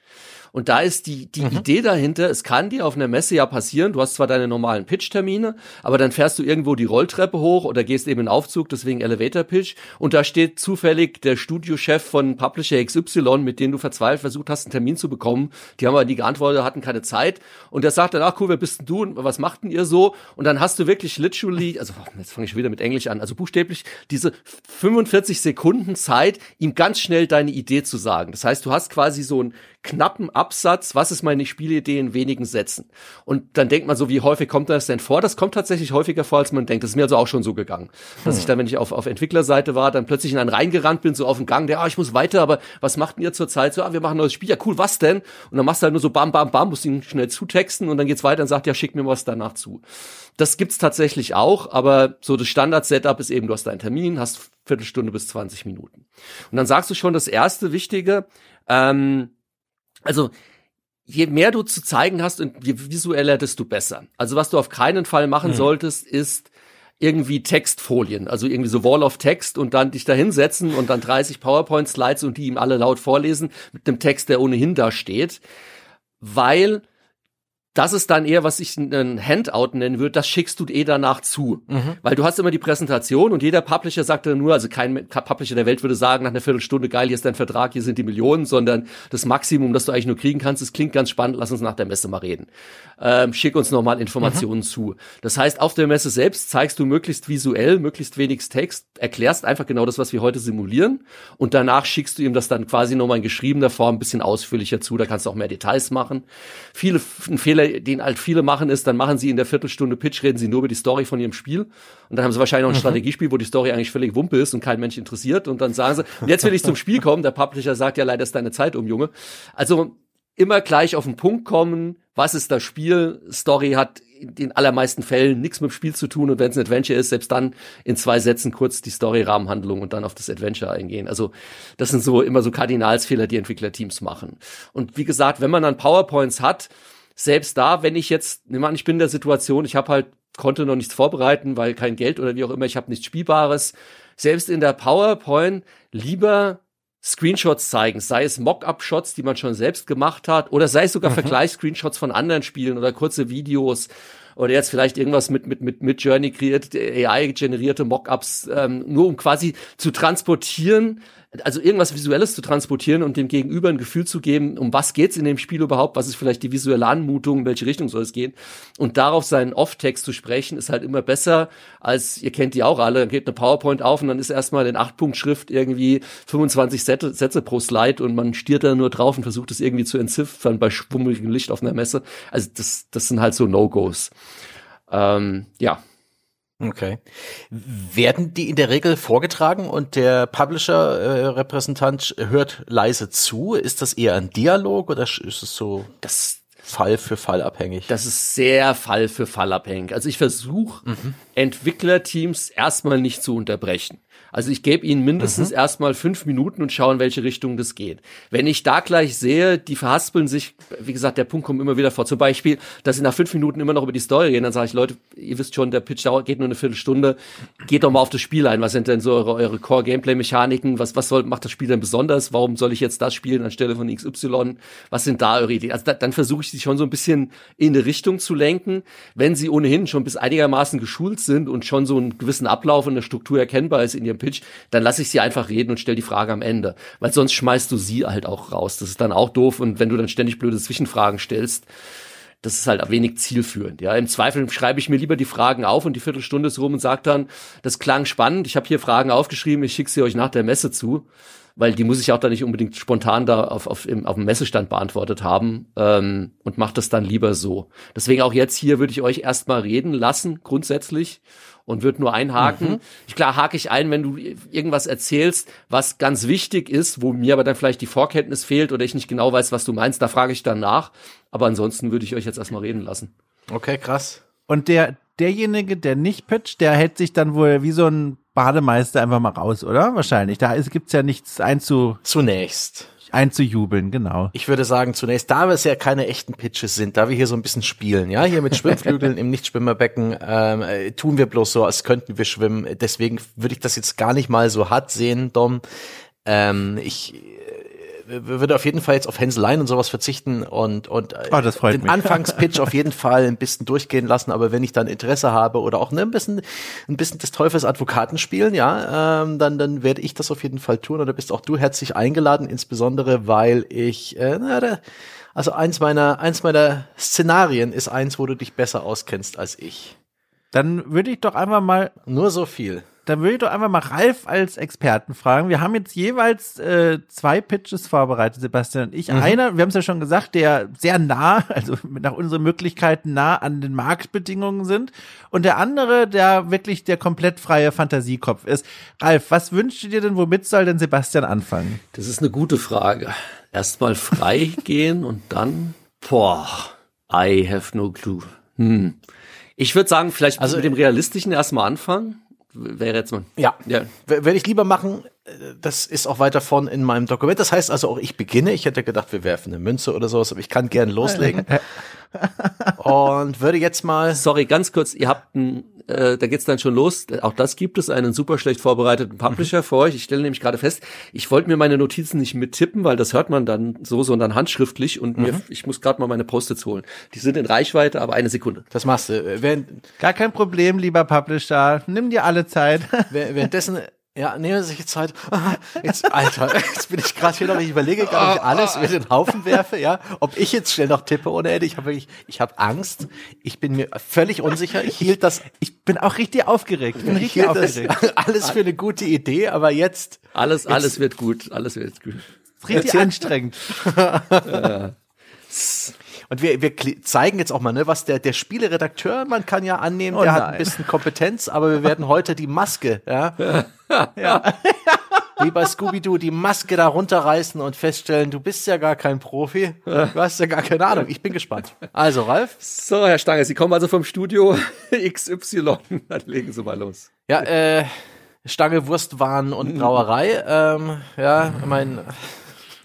Und da ist die, die mhm. Idee dahinter, es kann dir auf einer Messe ja passieren, du hast zwar deine normalen Pitch-Termine, aber dann fährst du irgendwo die Rolltreppe hoch oder gehst eben in Aufzug, deswegen Elevator Pitch, und da steht zufällig der Studiochef von Publisher XY, mit dem du verzweifelt versucht hast, einen Termin zu bekommen. Die haben aber nie geantwortet, hatten keine Zeit. Und der sagt dann, ach cool, wer bist denn du und was macht denn ihr so? Und dann hast du wirklich literally, also jetzt fange ich wieder mit Englisch an, also buchstäblich diese 45 Sekunden Zeit, ihm ganz schnell deine Idee zu sagen. Das heißt, du hast quasi so ein knappen Absatz, was ist meine Spielidee in wenigen Sätzen. Und dann denkt man so, wie häufig kommt das denn vor? Das kommt tatsächlich häufiger vor, als man denkt. Das ist mir also auch schon so gegangen. Dass hm. ich dann, wenn ich auf, auf Entwicklerseite war, dann plötzlich in einen reingerannt bin, so auf den Gang, der, ah, ich muss weiter, aber was macht denn ihr zurzeit? So, ah, wir machen ein neues Spiel. Ja, cool, was denn? Und dann machst du halt nur so bam, bam, bam, musst ihn schnell zutexten und dann geht's weiter und sagt, ja, schick mir was danach zu. Das gibt's tatsächlich auch, aber so das Standard-Setup ist eben, du hast deinen Termin, hast Viertelstunde bis 20 Minuten. Und dann sagst du schon das erste Wichtige, ähm, also je mehr du zu zeigen hast und je visueller, desto besser. Also was du auf keinen Fall machen mhm. solltest, ist irgendwie Textfolien, also irgendwie so Wall of Text und dann dich da hinsetzen und dann 30 PowerPoint-Slides und die ihm alle laut vorlesen mit dem Text, der ohnehin da steht. Weil das ist dann eher, was ich ein Handout nennen würde, das schickst du eh danach zu. Mhm. Weil du hast immer die Präsentation und jeder Publisher sagt dann nur, also kein Publisher der Welt würde sagen, nach einer Viertelstunde, geil, hier ist dein Vertrag, hier sind die Millionen, sondern das Maximum, das du eigentlich nur kriegen kannst, es klingt ganz spannend, lass uns nach der Messe mal reden. Ähm, schick uns nochmal Informationen mhm. zu. Das heißt, auf der Messe selbst zeigst du möglichst visuell, möglichst wenig Text, erklärst einfach genau das, was wir heute simulieren und danach schickst du ihm das dann quasi nochmal in geschriebener Form ein bisschen ausführlicher zu, da kannst du auch mehr Details machen. Viele, ein Fehler den halt viele machen, ist, dann machen sie in der Viertelstunde Pitch, reden sie nur über die Story von ihrem Spiel. Und dann haben sie wahrscheinlich noch ein mhm. Strategiespiel, wo die Story eigentlich völlig wumpe ist und kein Mensch interessiert. Und dann sagen sie, jetzt will ich zum Spiel kommen. Der Publisher sagt ja leider ist deine Zeit um, Junge. Also immer gleich auf den Punkt kommen, was ist das Spiel? Story hat in den allermeisten Fällen nichts mit dem Spiel zu tun und wenn es ein Adventure ist, selbst dann in zwei Sätzen kurz die Story-Rahmenhandlung und dann auf das Adventure eingehen. Also das sind so immer so Kardinalsfehler, die Entwicklerteams machen. Und wie gesagt, wenn man dann PowerPoints hat, selbst da, wenn ich jetzt, nimm an, ich bin in der Situation, ich habe halt, konnte noch nichts vorbereiten, weil kein Geld oder wie auch immer, ich habe nichts Spielbares. Selbst in der PowerPoint lieber Screenshots zeigen, sei es Mock-up-Shots, die man schon selbst gemacht hat, oder sei es sogar mhm. Vergleichs-Screenshots von anderen Spielen oder kurze Videos oder jetzt vielleicht irgendwas mit mit mit mit Journey kreiert, AI generierte Mockups, ähm, nur um quasi zu transportieren, also irgendwas Visuelles zu transportieren und dem Gegenüber ein Gefühl zu geben, um was geht's in dem Spiel überhaupt, was ist vielleicht die visuelle Anmutung, in welche Richtung soll es gehen und darauf seinen Off-Text zu sprechen, ist halt immer besser, als, ihr kennt die auch alle, dann geht eine PowerPoint auf und dann ist erstmal in 8-Punkt-Schrift irgendwie 25 Sätze, Sätze pro Slide und man stiert da nur drauf und versucht es irgendwie zu entziffern bei schwummeligem Licht auf einer Messe. Also das, das sind halt so No-Gos. Ähm, ja. Okay. Werden die in der Regel vorgetragen und der Publisher-Repräsentant äh, hört leise zu? Ist das eher ein Dialog oder ist es so Das, Fall für Fall abhängig? das ist sehr Fall für Fall abhängig. Also ich versuche Entwicklerteams erstmal nicht zu unterbrechen. Also ich gebe ihnen mindestens erstmal fünf Minuten und schaue, in welche Richtung das geht. Wenn ich da gleich sehe, die verhaspeln sich, wie gesagt, der Punkt kommt immer wieder vor. Zum Beispiel, dass sie nach fünf Minuten immer noch über die Story reden, dann sage ich, Leute, ihr wisst schon, der Pitch dauert, geht nur eine Viertelstunde. Geht doch mal auf das Spiel ein. Was sind denn so eure, eure Core-Gameplay-Mechaniken? Was, was soll, macht das Spiel denn besonders? Warum soll ich jetzt das spielen anstelle von XY? Was sind da eure Ideen? Also da, dann versuche ich sie schon so ein bisschen in eine Richtung zu lenken. Wenn sie ohnehin schon bis einigermaßen geschult sind und schon so einen gewissen Ablauf und eine Struktur erkennbar ist in ihrem Pitch, dann lasse ich sie einfach reden und stelle die Frage am Ende. Weil sonst schmeißt du sie halt auch raus. Das ist dann auch doof. Und wenn du dann ständig blöde Zwischenfragen stellst, das ist halt wenig zielführend. Ja, im Zweifel schreibe ich mir lieber die Fragen auf und die Viertelstunde ist rum und sage dann, das klang spannend. Ich habe hier Fragen aufgeschrieben. Ich schicke sie euch nach der Messe zu, weil die muss ich auch da nicht unbedingt spontan da auf, auf, im, auf dem Messestand beantwortet haben ähm, und mache das dann lieber so. Deswegen auch jetzt hier würde ich euch erstmal reden lassen grundsätzlich und würde nur einhaken. Ich klar hake ich ein, wenn du irgendwas erzählst, was ganz wichtig ist, wo mir aber dann vielleicht die Vorkenntnis fehlt oder ich nicht genau weiß, was du meinst, da frage ich dann nach. Aber ansonsten würde ich euch jetzt erstmal reden lassen. Okay, krass. Und der, derjenige, der nicht pitcht, der hält sich dann wohl wie so ein Bademeister einfach mal raus, oder? Wahrscheinlich. Da ist, gibt's ja nichts einzu, Zunächst. Einzujubeln, genau. Ich würde sagen, zunächst, da es ja keine echten Pitches sind, da wir hier so ein bisschen spielen, ja, hier mit Schwimmflügeln im Nichtschwimmerbecken, ähm, äh, tun wir bloß so, als könnten wir schwimmen. Deswegen würde ich das jetzt gar nicht mal so hart sehen, Dom. Ähm, ich würde auf jeden Fall jetzt auf Hänseleien und sowas verzichten und, und Oh, den mich. Anfangspitch auf jeden Fall ein bisschen durchgehen lassen, aber wenn ich dann Interesse habe oder auch ne, ein bisschen ein bisschen des Teufels Advokaten spielen, ja, ähm, dann dann werde ich das auf jeden Fall tun oder bist auch du herzlich eingeladen, insbesondere weil ich äh, na, da, also eins meiner eins meiner Szenarien ist eins, wo du dich besser auskennst als ich. Dann würde ich doch einfach mal Nur so viel. Dann würde ich doch einfach mal Ralf als Experten fragen. Wir haben jetzt jeweils äh, zwei Pitches vorbereitet, Sebastian und ich. Einer, wir haben es ja schon gesagt, der sehr nah, also nach unseren Möglichkeiten nah an den Marktbedingungen sind. Und der andere, der wirklich der komplett freie Fantasiekopf ist. Ralf, was wünschst du dir denn, womit soll denn Sebastian anfangen? Das ist eine gute Frage. Erstmal frei gehen und dann, boah, I have no clue. Hm. Ich würde sagen, vielleicht Also- mit dem Realistischen erstmal anfangen. Wäre jetzt mal. Ja. Ja. Werde ich lieber machen. Äh, Das ist auch weiter vorn in meinem Dokument. Das heißt also auch, ich beginne. Ich hätte gedacht, wir werfen eine Münze oder sowas, aber ich kann gern loslegen. Und würde jetzt mal. Sorry, ganz kurz, ihr habt ein, äh, da geht's dann schon los. Auch das gibt es, einen super schlecht vorbereiteten Publisher für euch. Ich stelle nämlich gerade fest, ich wollte mir meine Notizen nicht mittippen, weil das hört man dann so, sondern handschriftlich und mir, ich muss gerade mal meine Post-its holen. Die sind in Reichweite, aber eine Sekunde. Das machst du. Äh, Während, Gar kein Problem, lieber Publisher. Nimm dir alle Zeit. wäh- währenddessen. Ja, nehmen Sie sich jetzt Zeit. Jetzt, Alter, jetzt bin ich gerade hier noch, ich überlege gerade, ob ich alles über den Haufen werfe, ja. Ob ich jetzt schnell noch tippe ohne Ende. Ich habe wirklich, ich habe Angst. Ich bin mir völlig unsicher. Ich hielt das, Ich bin auch richtig aufgeregt. Ich bin ich richtig das aufgeregt. alles für eine gute Idee, aber jetzt, Alles, alles wird gut, alles wird gut. Richtig anstrengend. Und wir, wir zeigen jetzt auch mal, ne, was der, der Spieleredakteur, man kann ja annehmen, Oh der hat nein. ein bisschen Kompetenz, aber wir werden heute die Maske, ja, wie bei Scooby-Doo, die Maske da runterreißen und feststellen, du bist ja gar kein Profi, du hast ja gar keine Ahnung. Ich bin gespannt. Also, Ralf, So, Herr Stange, Sie kommen also vom Studio XY. Dann legen Sie mal los. ja, äh, Stange Wurstwaren und Brauerei, ähm, ja, mein,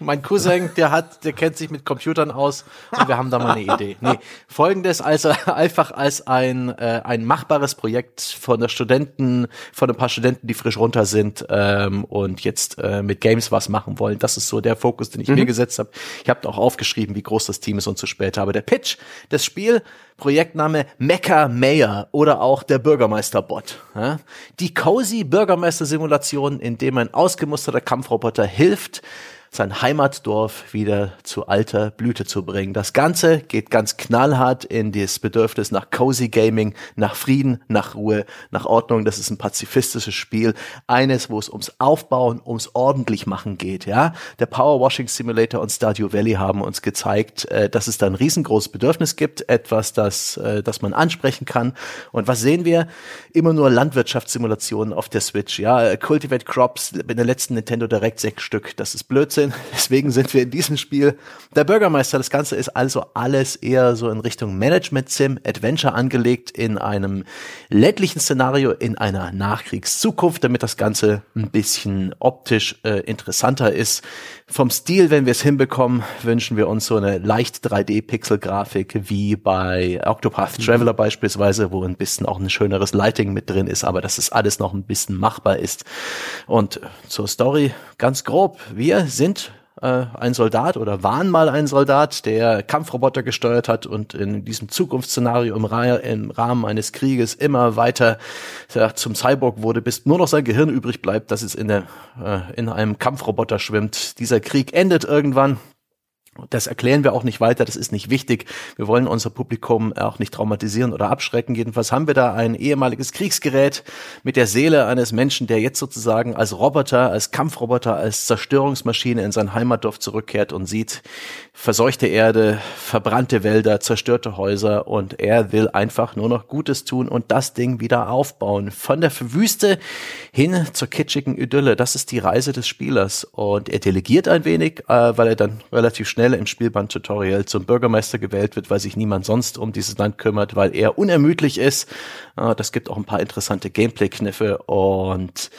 mein Cousin, der hat, der kennt sich mit Computern aus und wir haben da mal eine Idee. Nee, folgendes, also einfach als ein, äh, ein machbares Projekt von der Studenten, von ein paar Studenten, die frisch runter sind ähm, und jetzt äh, mit Games was machen wollen. Das ist so der Fokus, den ich mir gesetzt habe. Ich habe auch aufgeschrieben, wie groß das Team ist und so später. Aber der Pitch, das Spiel, Projektname Mecha Mayor oder auch der Bürgermeisterbot. Ja? Die cozy Bürgermeister-Simulation, in dem ein ausgemusterter Kampfroboter hilft, sein Heimatdorf wieder zu alter Blüte zu bringen. Das Ganze geht ganz knallhart in das Bedürfnis nach Cozy Gaming, nach Frieden, nach Ruhe, nach Ordnung. Das ist ein pazifistisches Spiel. Eines, wo es ums Aufbauen, ums ordentlich machen geht, ja. Der Power Washing Simulator und Stardew Valley haben uns gezeigt, äh, dass es da ein riesengroßes Bedürfnis gibt, etwas, das, äh, das man ansprechen kann. Und was sehen wir? Immer nur Landwirtschaftssimulationen auf der Switch, ja. Cultivate Crops, in der letzten Nintendo Direct sechs Stück. Das ist Blödsinn. Deswegen sind wir in diesem Spiel der Bürgermeister. Das Ganze ist also alles eher so in Richtung Management Sim, Adventure angelegt in einem ländlichen Szenario in einer Nachkriegszukunft, damit das Ganze ein bisschen optisch äh, interessanter ist. Vom Stil, wenn wir es hinbekommen, wünschen wir uns so eine leicht 3D-Pixel-Grafik wie bei Octopath mhm. Traveler mhm. beispielsweise, wo ein bisschen auch ein schöneres Lighting mit drin ist, aber dass es alles noch ein bisschen machbar ist. Und zur Story ganz grob. Wir sind äh, ein Soldat oder waren mal ein Soldat, der Kampfroboter gesteuert hat und in diesem Zukunftsszenario im, im Rahmen eines Krieges immer weiter ja, zum Cyborg wurde, bis nur noch sein Gehirn übrig bleibt, dass es in, der, äh, in einem Kampfroboter schwimmt. Dieser Krieg endet irgendwann das erklären wir auch nicht weiter, das ist nicht wichtig. Wir wollen unser Publikum auch nicht traumatisieren oder abschrecken. Jedenfalls haben wir da ein ehemaliges Kriegsgerät mit der Seele eines Menschen, der jetzt sozusagen als Roboter, als Kampfroboter, als Zerstörungsmaschine in sein Heimatdorf zurückkehrt und sieht verseuchte Erde, verbrannte Wälder, zerstörte Häuser und er will einfach nur noch Gutes tun und das Ding wieder aufbauen. Von der Wüste hin zur kitschigen Idylle. Das ist die Reise des Spielers und er delegiert ein wenig, äh, weil er dann relativ schnell schnell im Spielband-Tutorial zum Bürgermeister gewählt wird, weil sich niemand sonst um dieses Land kümmert, weil er unermüdlich ist. Das gibt auch ein paar interessante Gameplay-Kniffe und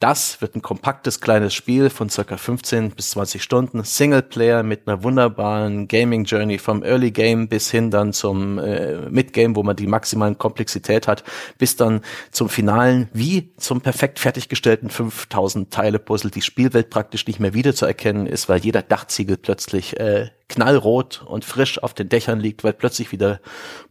das wird ein kompaktes kleines Spiel von circa 15 bis 20 Stunden, Singleplayer mit einer wunderbaren Gaming Journey vom Early Game bis hin dann zum äh, Midgame, wo man die maximalen Komplexität hat, bis dann zum finalen, wie zum perfekt fertiggestellten 5000 Teile Puzzle, die Spielwelt praktisch nicht mehr wiederzuerkennen ist, weil jeder Dachziegel plötzlich äh, knallrot und frisch auf den Dächern liegt, weil plötzlich wieder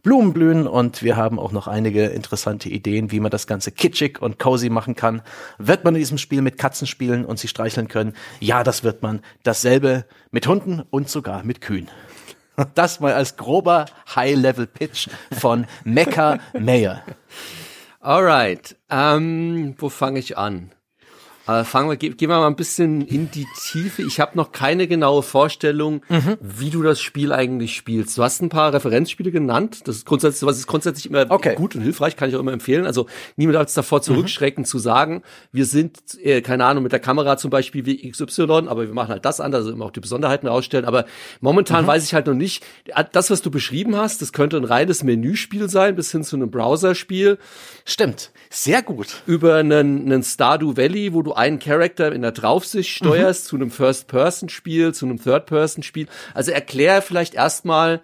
Blumen blühen und wir haben auch noch einige interessante Ideen, wie man das Ganze kitschig und cozy machen kann. Wird man in diesem Spiel mit Katzen spielen und sie streicheln können? Ja, das wird man. Dasselbe mit Hunden und sogar mit Kühen. Das mal als grober High-Level-Pitch von Mecca Mayer. Alright, ähm, wo fange ich an? Äh, fangen wir, gehen wir mal ein bisschen in die Tiefe. Ich habe noch keine genaue Vorstellung, mhm. wie du das Spiel eigentlich spielst. Du hast ein paar Referenzspiele genannt. Das ist grundsätzlich, was ist grundsätzlich immer okay. gut und hilfreich, kann ich auch immer empfehlen. Also niemand darf es davor zurückschrecken mhm. zu sagen, wir sind, äh, keine Ahnung, mit der Kamera zum Beispiel wie XY, aber wir machen halt das anders, also immer auch die Besonderheiten ausstellen. Aber momentan mhm. weiß ich halt noch nicht, das, was du beschrieben hast, das könnte ein reines Menüspiel sein, bis hin zu einem Browserspiel. Stimmt. Sehr gut. Über einen, einen Stardew Valley, wo du einen Charakter in der Draufsicht steuerst, mhm. zu einem First-Person-Spiel, zu einem Third-Person-Spiel. Also erklär vielleicht erstmal,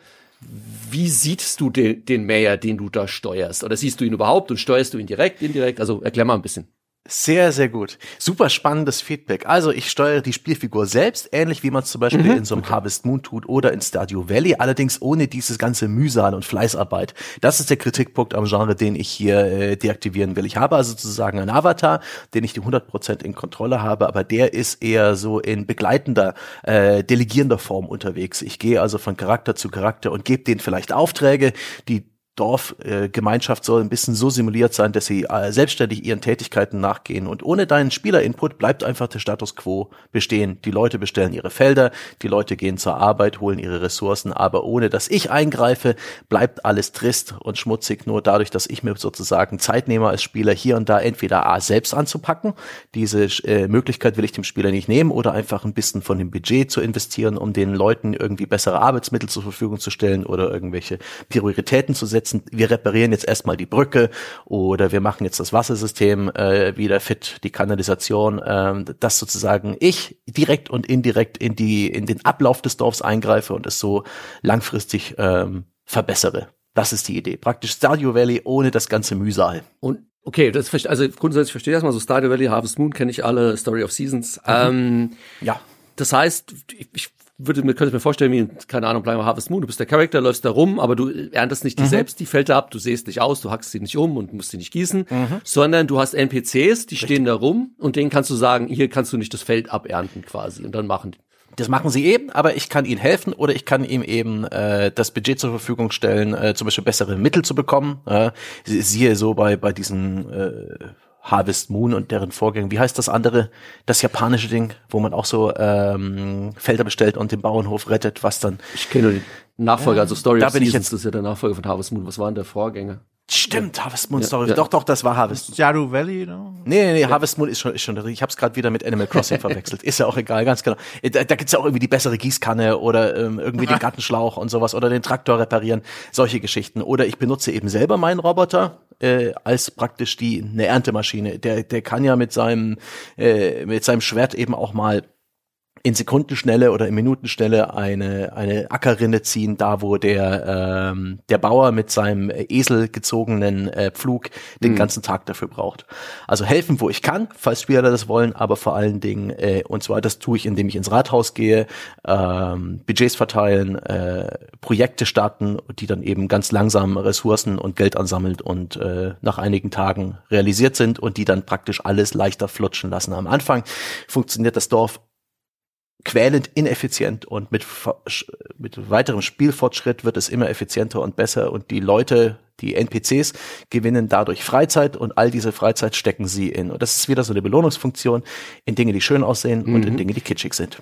wie siehst du den, den Mayor, den du da steuerst? Oder siehst du ihn überhaupt und steuerst du ihn direkt, indirekt? Also erklär mal ein bisschen. Sehr, sehr gut. Super spannendes Feedback. Also ich steuere die Spielfigur selbst, ähnlich wie man es zum Beispiel mhm. in so einem okay. Harvest Moon tut oder in Stardew Valley, allerdings ohne dieses ganze Mühsal und Fleißarbeit. Das ist der Kritikpunkt am Genre, den ich hier äh, deaktivieren will. Ich habe also sozusagen einen Avatar, den ich die 100% in Kontrolle habe, aber der ist eher so in begleitender, äh, delegierender Form unterwegs. Ich gehe also von Charakter zu Charakter und gebe denen vielleicht Aufträge, die Dorfgemeinschaft äh, soll ein bisschen so simuliert sein, dass sie äh, selbstständig ihren Tätigkeiten nachgehen. Und ohne deinen Spielerinput bleibt einfach der Status quo bestehen. Die Leute bestellen ihre Felder, die Leute gehen zur Arbeit, holen ihre Ressourcen, aber ohne dass ich eingreife, bleibt alles trist und schmutzig, nur dadurch, dass ich mir sozusagen Zeit nehme als Spieler hier und da entweder A selbst anzupacken, diese äh, Möglichkeit will ich dem Spieler nicht nehmen, oder einfach ein bisschen von dem Budget zu investieren, um den Leuten irgendwie bessere Arbeitsmittel zur Verfügung zu stellen oder irgendwelche Prioritäten zu setzen setzen, wir reparieren jetzt erstmal die Brücke oder wir machen jetzt das Wassersystem äh, wieder fit, die Kanalisation, äh, dass sozusagen ich direkt und indirekt in die in den Ablauf des Dorfs eingreife und es so langfristig ähm, verbessere. Das ist die Idee. Praktisch Stardew Valley ohne das ganze Mühsal. Und Okay, das also grundsätzlich verstehe ich erstmal so Stardew Valley, Harvest Moon kenne ich alle, Story of Seasons. Mhm. Ähm, ja. Das heißt, ich würde mir, könnte mir vorstellen, wie, keine Ahnung, bleiben wir Harvest Moon, du bist der Charakter, läufst da rum, aber du erntest nicht die mhm. selbst, die Felder ab, du sähst nicht aus, du hackst sie nicht um und musst sie nicht gießen, mhm. sondern du hast NPCs, die Richtig. stehen da rum und denen kannst du sagen, hier kannst du nicht das Feld abernten quasi und dann machen die. Das machen sie eben, aber ich kann ihnen helfen oder ich kann ihm eben äh, das Budget zur Verfügung stellen, äh, zum Beispiel bessere Mittel zu bekommen. Äh, siehe so bei bei diesen äh, Harvest Moon und deren Vorgängen. Wie heißt das andere? Das japanische Ding, wo man auch so ähm, Felder bestellt und den Bauernhof rettet, was dann. Ich kenne nur den Nachfolger, Ja, also Story da of bin ich Seasons, jetzt- das ist ja der Nachfolger von Harvest Moon. Was war denn der Vorgänger? Stimmt, Harvest Moon Ja, Story. ja. Doch, doch, das war Harvest. Stardew Valley, ne? Nee, nee, nee, Harvest Moon ist schon, ist schon, ich habe es gerade wieder mit Animal Crossing verwechselt. Ist ja auch egal, ganz genau. Äh, Da, da gibt's ja auch irgendwie die bessere Gießkanne oder ähm, irgendwie den Gartenschlauch und sowas oder den Traktor reparieren, solche Geschichten. Oder ich benutze eben selber meinen Roboter äh, als praktisch die eine Erntemaschine. Der, der kann ja mit seinem äh, mit seinem Schwert eben auch mal in Sekundenschnelle oder in Minutenschnelle eine, eine Ackerrinne ziehen, da wo der, ähm, der Bauer mit seinem Esel gezogenen äh, Pflug den ganzen Tag dafür braucht. Also helfen, wo ich kann, falls Spieler das wollen, aber vor allen Dingen, äh, und zwar das tue ich, indem ich ins Rathaus gehe, ähm, Budgets verteilen, äh, Projekte starten, die dann eben ganz langsam Ressourcen und Geld ansammelt und äh, nach einigen Tagen realisiert sind und die dann praktisch alles leichter flutschen lassen. Am Anfang funktioniert das Dorf quälend ineffizient und mit, mit weiterem Spielfortschritt wird es immer effizienter und besser und die Leute, die NPCs, gewinnen dadurch Freizeit und all diese Freizeit stecken sie in. Und das ist wieder so eine Belohnungsfunktion in Dinge, die schön aussehen und in Dinge, die kitschig sind.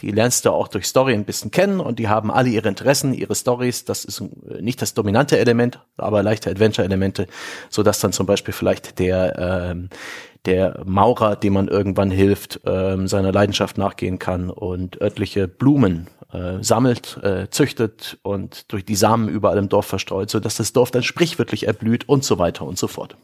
Die lernst du auch durch Story ein bisschen kennen und die haben alle ihre Interessen, ihre Stories. Das ist äh, nicht das dominante Element, aber leichte Adventure-Elemente, so dass dann zum Beispiel vielleicht der ähm, der Maurer, dem man irgendwann hilft, ähm, seiner Leidenschaft nachgehen kann und örtliche Blumen äh, sammelt, äh, züchtet und durch die Samen überall im Dorf verstreut, so dass das Dorf dann sprichwörtlich erblüht und so weiter und so fort.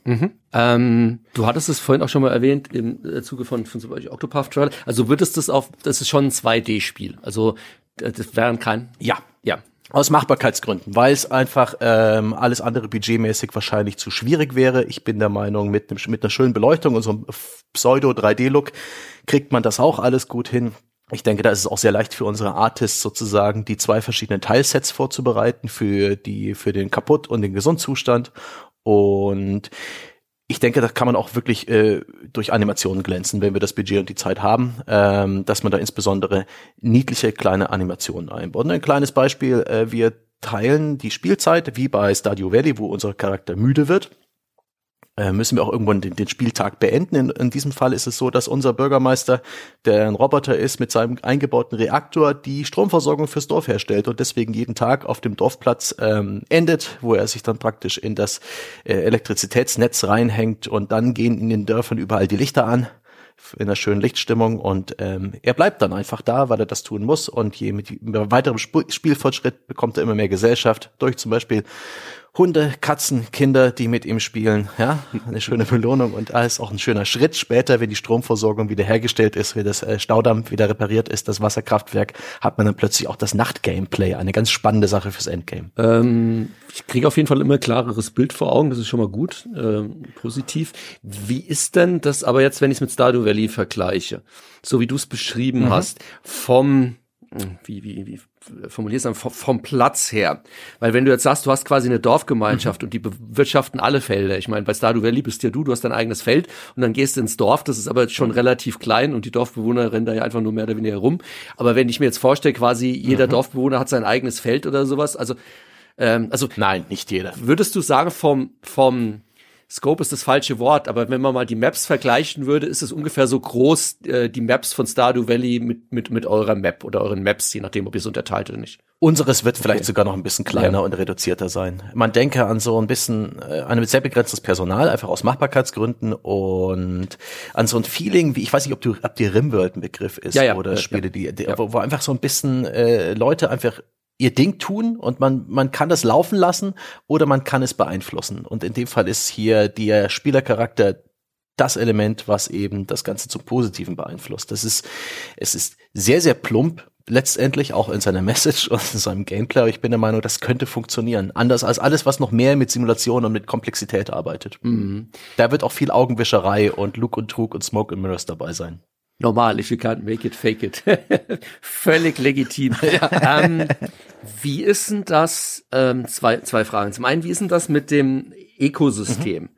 Ähm, du hattest es vorhin auch schon mal erwähnt im Zuge von, von zum Beispiel Octopath Traveler. Also würdest das auf, das ist schon ein 2D-Spiel. Also äh, das wären kein. Ja, Ja. Aus Machbarkeitsgründen, weil es einfach ähm, alles andere budgetmäßig wahrscheinlich zu schwierig wäre. Ich bin der Meinung, mit, einem, mit einer schönen Beleuchtung und so einem Pseudo-3D-Look kriegt man das auch alles gut hin. Ich denke, da ist es auch sehr leicht für unsere Artists sozusagen, die zwei verschiedenen Teilsets vorzubereiten für die, für den Kaputt- und den Gesundzustand. Und ich denke, da kann man auch wirklich äh, durch Animationen glänzen, wenn wir das Budget und die Zeit haben, ähm, dass man da insbesondere niedliche kleine Animationen einbaut. Ein kleines Beispiel, äh, wir teilen die Spielzeit, wie bei Stadio Valley, wo unser Charakter müde wird. Äh, müssen wir auch irgendwann den, den Spieltag beenden. In, in diesem Fall ist es so, dass unser Bürgermeister, der ein Roboter ist, mit seinem eingebauten Reaktor die Stromversorgung fürs Dorf herstellt und deswegen jeden Tag auf dem Dorfplatz ähm, endet, wo er sich dann praktisch in das äh, Elektrizitätsnetz reinhängt und dann gehen in den Dörfern überall die Lichter an in einer schönen Lichtstimmung und ähm, er bleibt dann einfach da, weil er das tun muss und je mit weiterem Sp Spielfortschritt bekommt er immer mehr Gesellschaft durch zum Beispiel Hunde, Katzen, Kinder, die mit ihm spielen, ja, eine schöne Belohnung und alles auch ein schöner Schritt. Später, wenn die Stromversorgung wieder hergestellt ist, wenn das äh, Staudamm wieder repariert ist, das Wasserkraftwerk, hat man dann plötzlich auch das Nachtgameplay, eine ganz spannende Sache fürs Endgame. Ähm, ich kriege auf jeden Fall immer klareres Bild vor Augen, das ist schon mal gut, ähm, positiv. Wie ist denn das aber jetzt, wenn ich es mit Stardew Valley vergleiche, so wie du es beschrieben hast, vom wie, wie, wie formulierst du vom, vom Platz her? Weil wenn du jetzt sagst, du hast quasi eine Dorfgemeinschaft und die bewirtschaften alle Felder. Ich meine, bei Stardew Valley bist ja du, du hast dein eigenes Feld und dann gehst du ins Dorf, das ist aber schon relativ klein und die Dorfbewohner rennen da ja einfach nur mehr oder weniger rum. Aber wenn ich mir jetzt vorstelle, quasi jeder Dorfbewohner hat sein eigenes Feld oder sowas, also ähm, also Nein, nicht jeder. würdest du sagen, vom, vom Scope ist das falsche Wort, aber wenn man mal die Maps vergleichen würde, ist es ungefähr so groß, äh, die Maps von Stardew Valley mit, mit, mit eurer Map oder euren Maps, je nachdem, ob ihr es unterteilt oder nicht. Unseres wird vielleicht sogar noch ein bisschen kleiner Ja. und reduzierter sein. Man denke an so ein bisschen, äh, an ein sehr begrenztes Personal, einfach aus Machbarkeitsgründen und an so ein Feeling, wie, ich weiß nicht, ob, du, ob dir Rimworld ein Begriff ist Ja, ja, oder Spiele, die, die wo, wo einfach so ein bisschen äh, Leute einfach ihr Ding tun und man, man kann das laufen lassen oder man kann es beeinflussen. Und in dem Fall ist hier der Spielercharakter das Element, was eben das Ganze zum Positiven beeinflusst. Das ist, es ist sehr, sehr plump, letztendlich auch in seiner Message und in seinem Gameplay. Ich bin der Meinung, das könnte funktionieren. Anders als alles, was noch mehr mit Simulation und mit Komplexität arbeitet. Da wird auch viel Augenwischerei und Look und Trug und Smoke and Mirrors dabei sein. Normal, if you can't make it, fake it. Völlig legitim. ähm, wie ist denn das, ähm, zwei, zwei Fragen. Zum einen, wie ist denn das mit dem Ökosystem. Mhm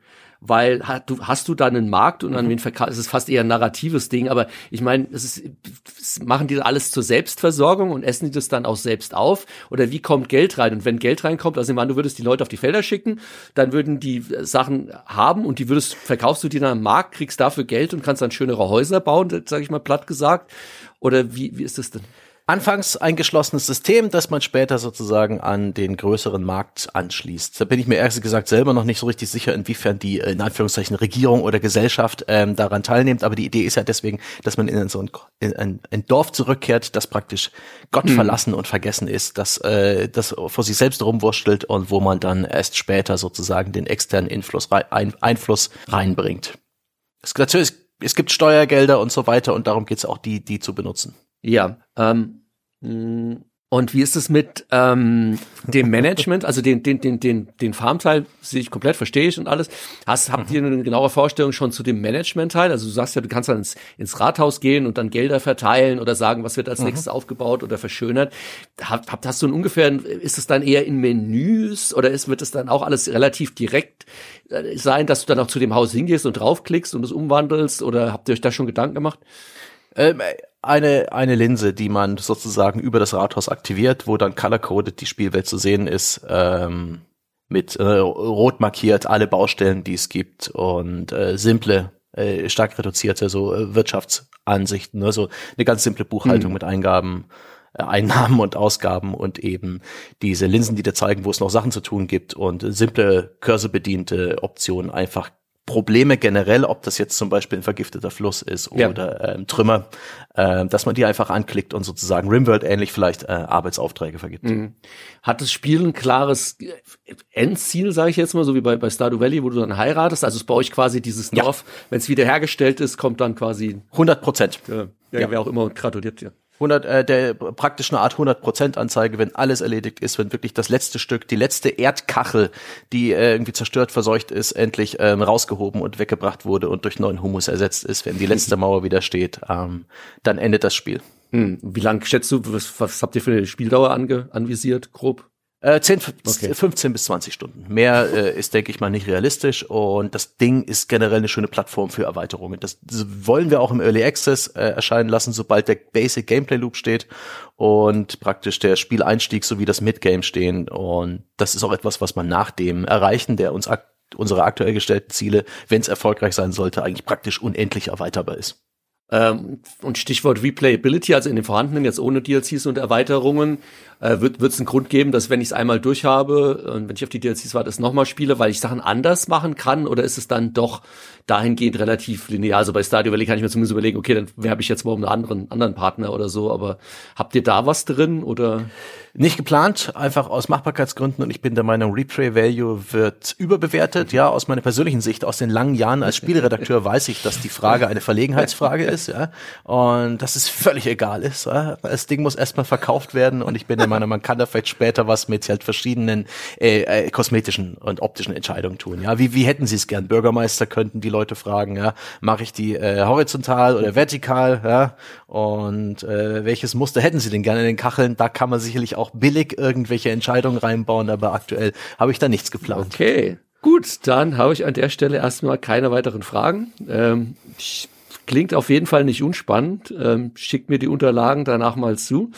weil du hast du da einen Markt und an wen verkaufst, es ist fast eher ein narratives Ding, aber ich meine, es ist, machen die alles zur Selbstversorgung und essen die das dann auch selbst auf? Oder wie kommt Geld rein? Und wenn Geld reinkommt, also ich meine, du würdest die Leute auf die Felder schicken, dann würden die Sachen haben und die würdest, verkaufst du die dann am Markt, kriegst dafür Geld und kannst dann schönere Häuser bauen, sage ich mal platt gesagt? Oder wie, wie ist das denn? Anfangs ein geschlossenes System, das man später sozusagen an den größeren Markt anschließt. Da bin ich mir ehrlich gesagt selber noch nicht so richtig sicher, inwiefern die in Anführungszeichen Regierung oder Gesellschaft ähm, daran teilnimmt. Aber die Idee ist ja deswegen, dass man in so ein, in ein, ein Dorf zurückkehrt, das praktisch Gott mhm. verlassen und vergessen ist, das, äh, das vor sich selbst rumwurschtelt und wo man dann erst später sozusagen den externen Einfluss, ein, Einfluss reinbringt. Es, natürlich, es gibt Steuergelder und so weiter und darum geht es auch, die, die zu benutzen. Ja, ähm, und wie ist es mit ähm, dem Management, also den, den, den, den, den Farmteil, sehe ich komplett, verstehe ich und alles. Hast, habt ihr eine genaue Vorstellung schon zu dem Management-Teil? Also du sagst ja, du kannst dann ins, ins Rathaus gehen und dann Gelder verteilen oder sagen, was wird als mhm. nächstes aufgebaut oder verschönert. Habt, habt, hast du ein ungefähr, ist es dann eher in Menüs oder ist, wird es dann auch alles relativ direkt äh, sein, dass du dann auch zu dem Haus hingehst und draufklickst und es umwandelst oder habt ihr euch da schon Gedanken gemacht? Ähm, eine, eine Linse, die man sozusagen über das Rathaus aktiviert, wo dann color-coded die Spielwelt zu sehen ist, ähm, mit äh, rot markiert alle Baustellen, die es gibt und äh, simple, äh, stark reduzierte so äh, Wirtschaftsansichten, ne? so eine ganz simple Buchhaltung mhm. mit Eingaben, äh, Einnahmen und Ausgaben und eben diese Linsen, die dir zeigen, wo es noch Sachen zu tun gibt und simple cursor-bediente Optionen einfach Probleme generell, ob das jetzt zum Beispiel ein vergifteter Fluss ist oder ja. ähm, Trümmer, äh, dass man die einfach anklickt und sozusagen Rimworld ähnlich vielleicht äh, Arbeitsaufträge vergibt. Mhm. Hat das Spiel ein klares Endziel, sage ich jetzt mal, so wie bei, bei Stardew Valley, wo du dann heiratest? Also ist bei euch quasi dieses Dorf, ja. wenn es wiederhergestellt ist, kommt dann quasi 100 Prozent. Ja, ja, wer auch immer gratuliert dir. Ja. 100, äh, der praktisch eine Art 100% Anzeige, wenn alles erledigt ist, wenn wirklich das letzte Stück, die letzte Erdkachel, die äh, irgendwie zerstört, verseucht ist, endlich ähm, rausgehoben und weggebracht wurde und durch neuen Humus ersetzt ist, wenn die letzte Mauer wieder steht, ähm, dann endet das Spiel. Hm. Wie lang schätzt du, was, was habt ihr für eine Spieldauer ange, anvisiert, grob? Äh, 10, okay. 15 bis 20 Stunden. Mehr äh, ist, denke ich mal, nicht realistisch. Und das Ding ist generell eine schöne Plattform für Erweiterungen. Das, das wollen wir auch im Early Access äh, erscheinen lassen, sobald der Basic Gameplay Loop steht und praktisch der Spieleinstieg sowie das Midgame stehen. Und das ist auch etwas, was man nach dem Erreichen der uns ak unsere aktuell gestellten Ziele, wenn es erfolgreich sein sollte, eigentlich praktisch unendlich erweiterbar ist. Ähm, und Stichwort Replayability, also in den vorhandenen, jetzt ohne DLCs und Erweiterungen, äh, wird es einen Grund geben, dass wenn ich es einmal durchhabe und wenn ich auf die DLCs warte, es nochmal spiele, weil ich Sachen anders machen kann oder ist es dann doch dahingehend relativ linear? Also bei Stardew Valley kann ich mir zumindest überlegen, okay, dann werbe ich jetzt mal um einen anderen, anderen Partner oder so, aber habt ihr da was drin oder? Nicht geplant, einfach aus Machbarkeitsgründen und ich bin der Meinung, Replay Value wird überbewertet. Ja, aus meiner persönlichen Sicht, aus den langen Jahren als Spielredakteur weiß ich, dass die Frage eine Verlegenheitsfrage ist, ja, und dass es völlig egal ist. Ja? Das Ding muss erstmal verkauft werden und ich bin der Meinung, man kann da vielleicht später was mit halt verschiedenen äh, äh, kosmetischen und optischen Entscheidungen tun. Ja, wie wie hätten Sie es gern? Bürgermeister könnten die Leute fragen, ja, mache ich die äh, horizontal oder vertikal, ja, und äh, welches Muster hätten Sie denn gerne in den Kacheln? Da kann man sicherlich auch billig irgendwelche Entscheidungen reinbauen, aber aktuell habe ich da nichts geplant. Okay. Gut, dann habe ich an der Stelle erstmal keine weiteren Fragen. Ähm, klingt auf jeden Fall nicht unspannend. Ähm, schickt mir die Unterlagen danach mal zu.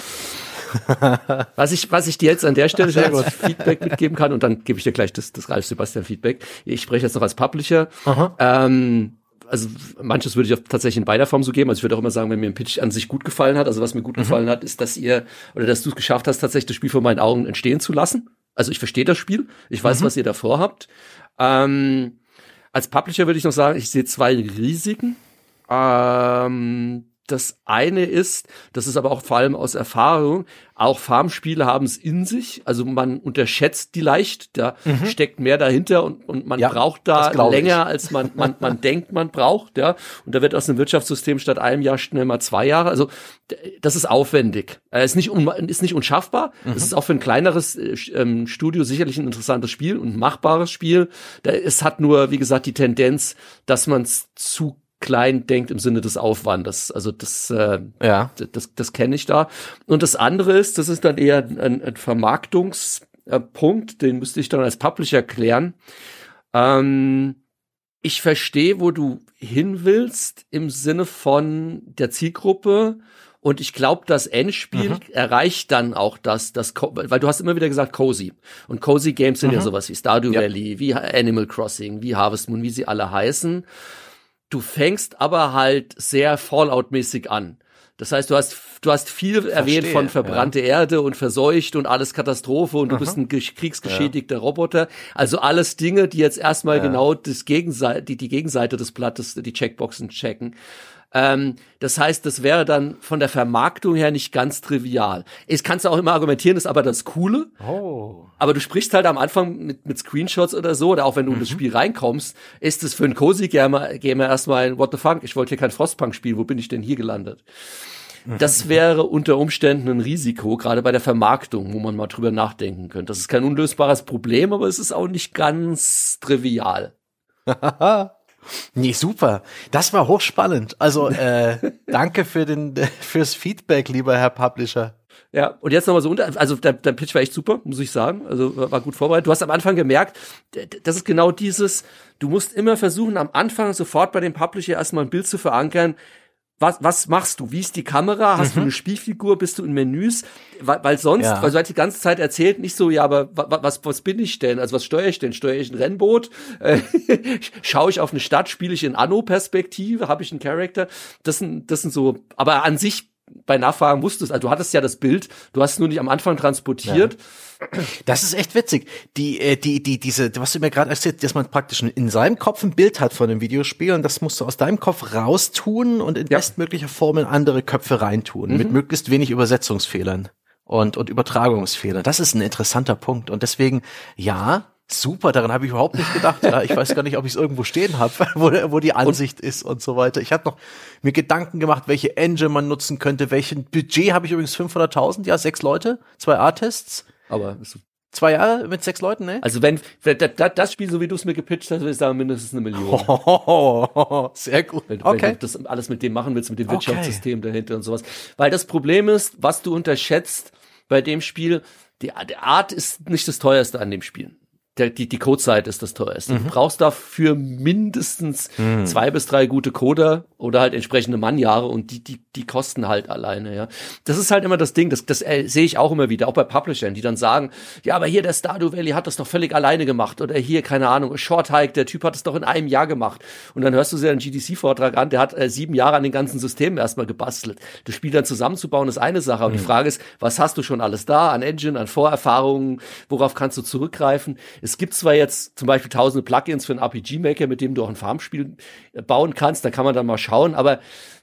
Was ich, was ich dir jetzt an der Stelle schon als Feedback mitgeben kann, und dann gebe ich dir gleich das, das Ralf Sebastian Feedback. Ich spreche jetzt noch als Publisher. Ähm, also manches würde ich auch tatsächlich in beider Form so geben. Also ich würde auch immer sagen, wenn mir ein Pitch an sich gut gefallen hat, also was mir gut mhm. gefallen hat, ist, dass ihr oder dass du es geschafft hast, tatsächlich das Spiel vor meinen Augen entstehen zu lassen. Also ich verstehe das Spiel, ich weiß, mhm. was ihr davor habt. Ähm, als Publisher würde ich noch sagen, ich sehe zwei Risiken. Ähm, das eine ist, das ist aber auch vor allem aus Erfahrung, auch Farmspiele haben es in sich. Also man unterschätzt die leicht, da mhm. steckt mehr dahinter und, und man ja, braucht da länger, ich. als man, man, man denkt, man braucht. Ja. Und da wird aus einem Wirtschaftssystem statt einem Jahr schnell mal zwei Jahre. Also das ist aufwendig. Äh, ist nicht, un, ist nicht unschaffbar. Mhm. Es ist auch für ein kleineres äh, ähm, Studio sicherlich ein interessantes Spiel und ein machbares Spiel. Da, es hat nur, wie gesagt, die Tendenz, dass man es zu klein denkt im Sinne des Aufwandes. Also das, äh, ja. das, das, kenne ich da. Und das andere ist, das ist dann eher ein, ein Vermarktungspunkt, den müsste ich dann als Publisher klären. Ähm, ich verstehe, wo du hin willst im Sinne von der Zielgruppe. Und ich glaube, das Endspiel mhm. erreicht dann auch das, das, weil du hast immer wieder gesagt Cozy. Und Cozy Games sind mhm. ja sowas wie Stardew ja. Valley, wie Animal Crossing, wie Harvest Moon, wie sie alle heißen. Du fängst aber halt sehr Fallout-mäßig an. Das heißt, du hast, du hast viel Verstehe, erwähnt von verbrannte ja. Erde und verseucht und alles Katastrophe und du Aha. bist ein kriegsgeschädigter ja. Roboter. Also alles Dinge, die jetzt erstmal ja. genau das Gegenseite, die, die Gegenseite des Blattes, die Checkboxen checken. Ähm, das heißt, das wäre dann von der Vermarktung her nicht ganz trivial. Es kannst du auch immer argumentieren, ist aber das Coole. Oh. Aber du sprichst halt am Anfang mit, mit Screenshots oder so, oder auch wenn du mhm. in das mhm. Spiel reinkommst, ist es für einen Cozy Gamer, Gamer erstmal ein What the fuck, ich wollte hier kein Frostpunk spielen, wo bin ich denn hier gelandet? Das wäre unter Umständen ein Risiko, gerade bei der Vermarktung, wo man mal drüber nachdenken könnte. Das ist kein unlösbares Problem, aber es ist auch nicht ganz trivial. Nee, super. Das war hochspannend. Also äh, danke für den fürs Feedback, lieber Herr Publisher. Ja, und jetzt nochmal so unter, also dein, dein Pitch war echt super, muss ich sagen. Also war gut vorbereitet. Du hast am Anfang gemerkt, das ist genau dieses, du musst immer versuchen, am Anfang sofort bei dem Publisher erstmal ein Bild zu verankern, was, was machst du? Wie ist die Kamera? Hast mhm. du eine Spielfigur? Bist du in Menüs? Weil, weil sonst, ja. weil du halt die ganze Zeit erzählt, nicht so, ja, aber was, was bin ich denn? Also was steuere ich denn? Steuere ich ein Rennboot? Äh, schaue ich auf eine Stadt? Spiele ich in Anno-Perspektive? Habe ich einen Charakter? Das sind, das sind so, aber an sich bei Nachfragen wusstest, also du hattest ja das Bild, du hast es nur nicht am Anfang transportiert. Ja. Das ist echt witzig. Die, äh, die, die, diese, was du mir gerade erzählt, dass man praktisch in seinem Kopf ein Bild hat von dem Videospiel und das musst du aus deinem Kopf raustun und in ja. bestmöglicher Form in andere Köpfe reintun, mhm. mit möglichst wenig Übersetzungsfehlern und, und Übertragungsfehlern. Das ist ein interessanter Punkt. Und deswegen, ja, Super, daran habe ich überhaupt nicht gedacht. Ja, ich weiß gar nicht, ob ich es irgendwo stehen habe, wo, wo die Ansicht und? ist und so weiter. Ich habe noch mir Gedanken gemacht, welche Engine man nutzen könnte. Welchen Budget habe ich übrigens 500.000? Ja, sechs Leute, zwei Artists. Aber Zwei Jahre mit sechs Leuten, ne? Also wenn, wenn das Spiel, so wie du es mir gepitcht hast, würde ich sagen, mindestens eine Million. Oh, sehr gut. Wenn, okay. wenn du das alles mit dem machen willst, mit dem Wirtschaftssystem okay. dahinter und sowas. Weil das Problem ist, was du unterschätzt bei dem Spiel, die, die Art ist nicht das teuerste an dem Spiel der, die, die Codezeit ist das teuerste. Mhm. Du brauchst dafür mindestens mhm. zwei bis drei gute Coder oder halt entsprechende Mannjahre und die, die, die kosten halt alleine, ja. Das ist halt immer das Ding, das, das äh, sehe ich auch immer wieder, auch bei Publishern, die dann sagen, ja, aber hier der Stardew Valley hat das doch völlig alleine gemacht oder hier, keine Ahnung, Short Hike, der Typ hat es doch in einem Jahr gemacht. Und dann hörst du dir einen GDC-Vortrag an, der hat äh, sieben Jahre an den ganzen Systemen erstmal gebastelt. Das Spiel dann zusammenzubauen ist eine Sache, aber mhm. die Frage ist, was hast du schon alles da an Engine, an Vorerfahrungen, worauf kannst du zurückgreifen? Es gibt zwar jetzt zum Beispiel tausende Plugins für einen RPG-Maker, mit dem du auch ein Farmspiel äh, bauen kannst, da kann man dann mal schauen, aber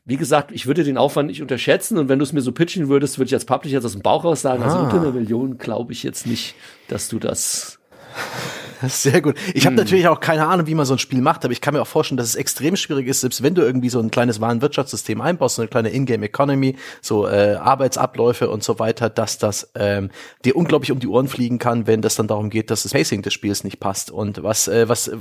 wie gesagt, ich würde den Aufwand nicht unterschätzen und wenn du es mir so pitchen würdest, würde ich als Publisher jetzt aus dem Bauch raus sagen, also ah. also unter einer Million glaube ich jetzt nicht, dass du das Sehr gut. Ich habe hm. natürlich auch keine Ahnung, wie man so ein Spiel macht, aber ich kann mir auch vorstellen, dass es extrem schwierig ist, selbst wenn du irgendwie so ein kleines Warenwirtschaftssystem einbaust, so eine kleine Ingame Economy, so äh, Arbeitsabläufe und so weiter, dass das ähm, dir unglaublich um die Ohren fliegen kann, wenn das dann darum geht, dass das Pacing des Spiels nicht passt und was äh, was äh,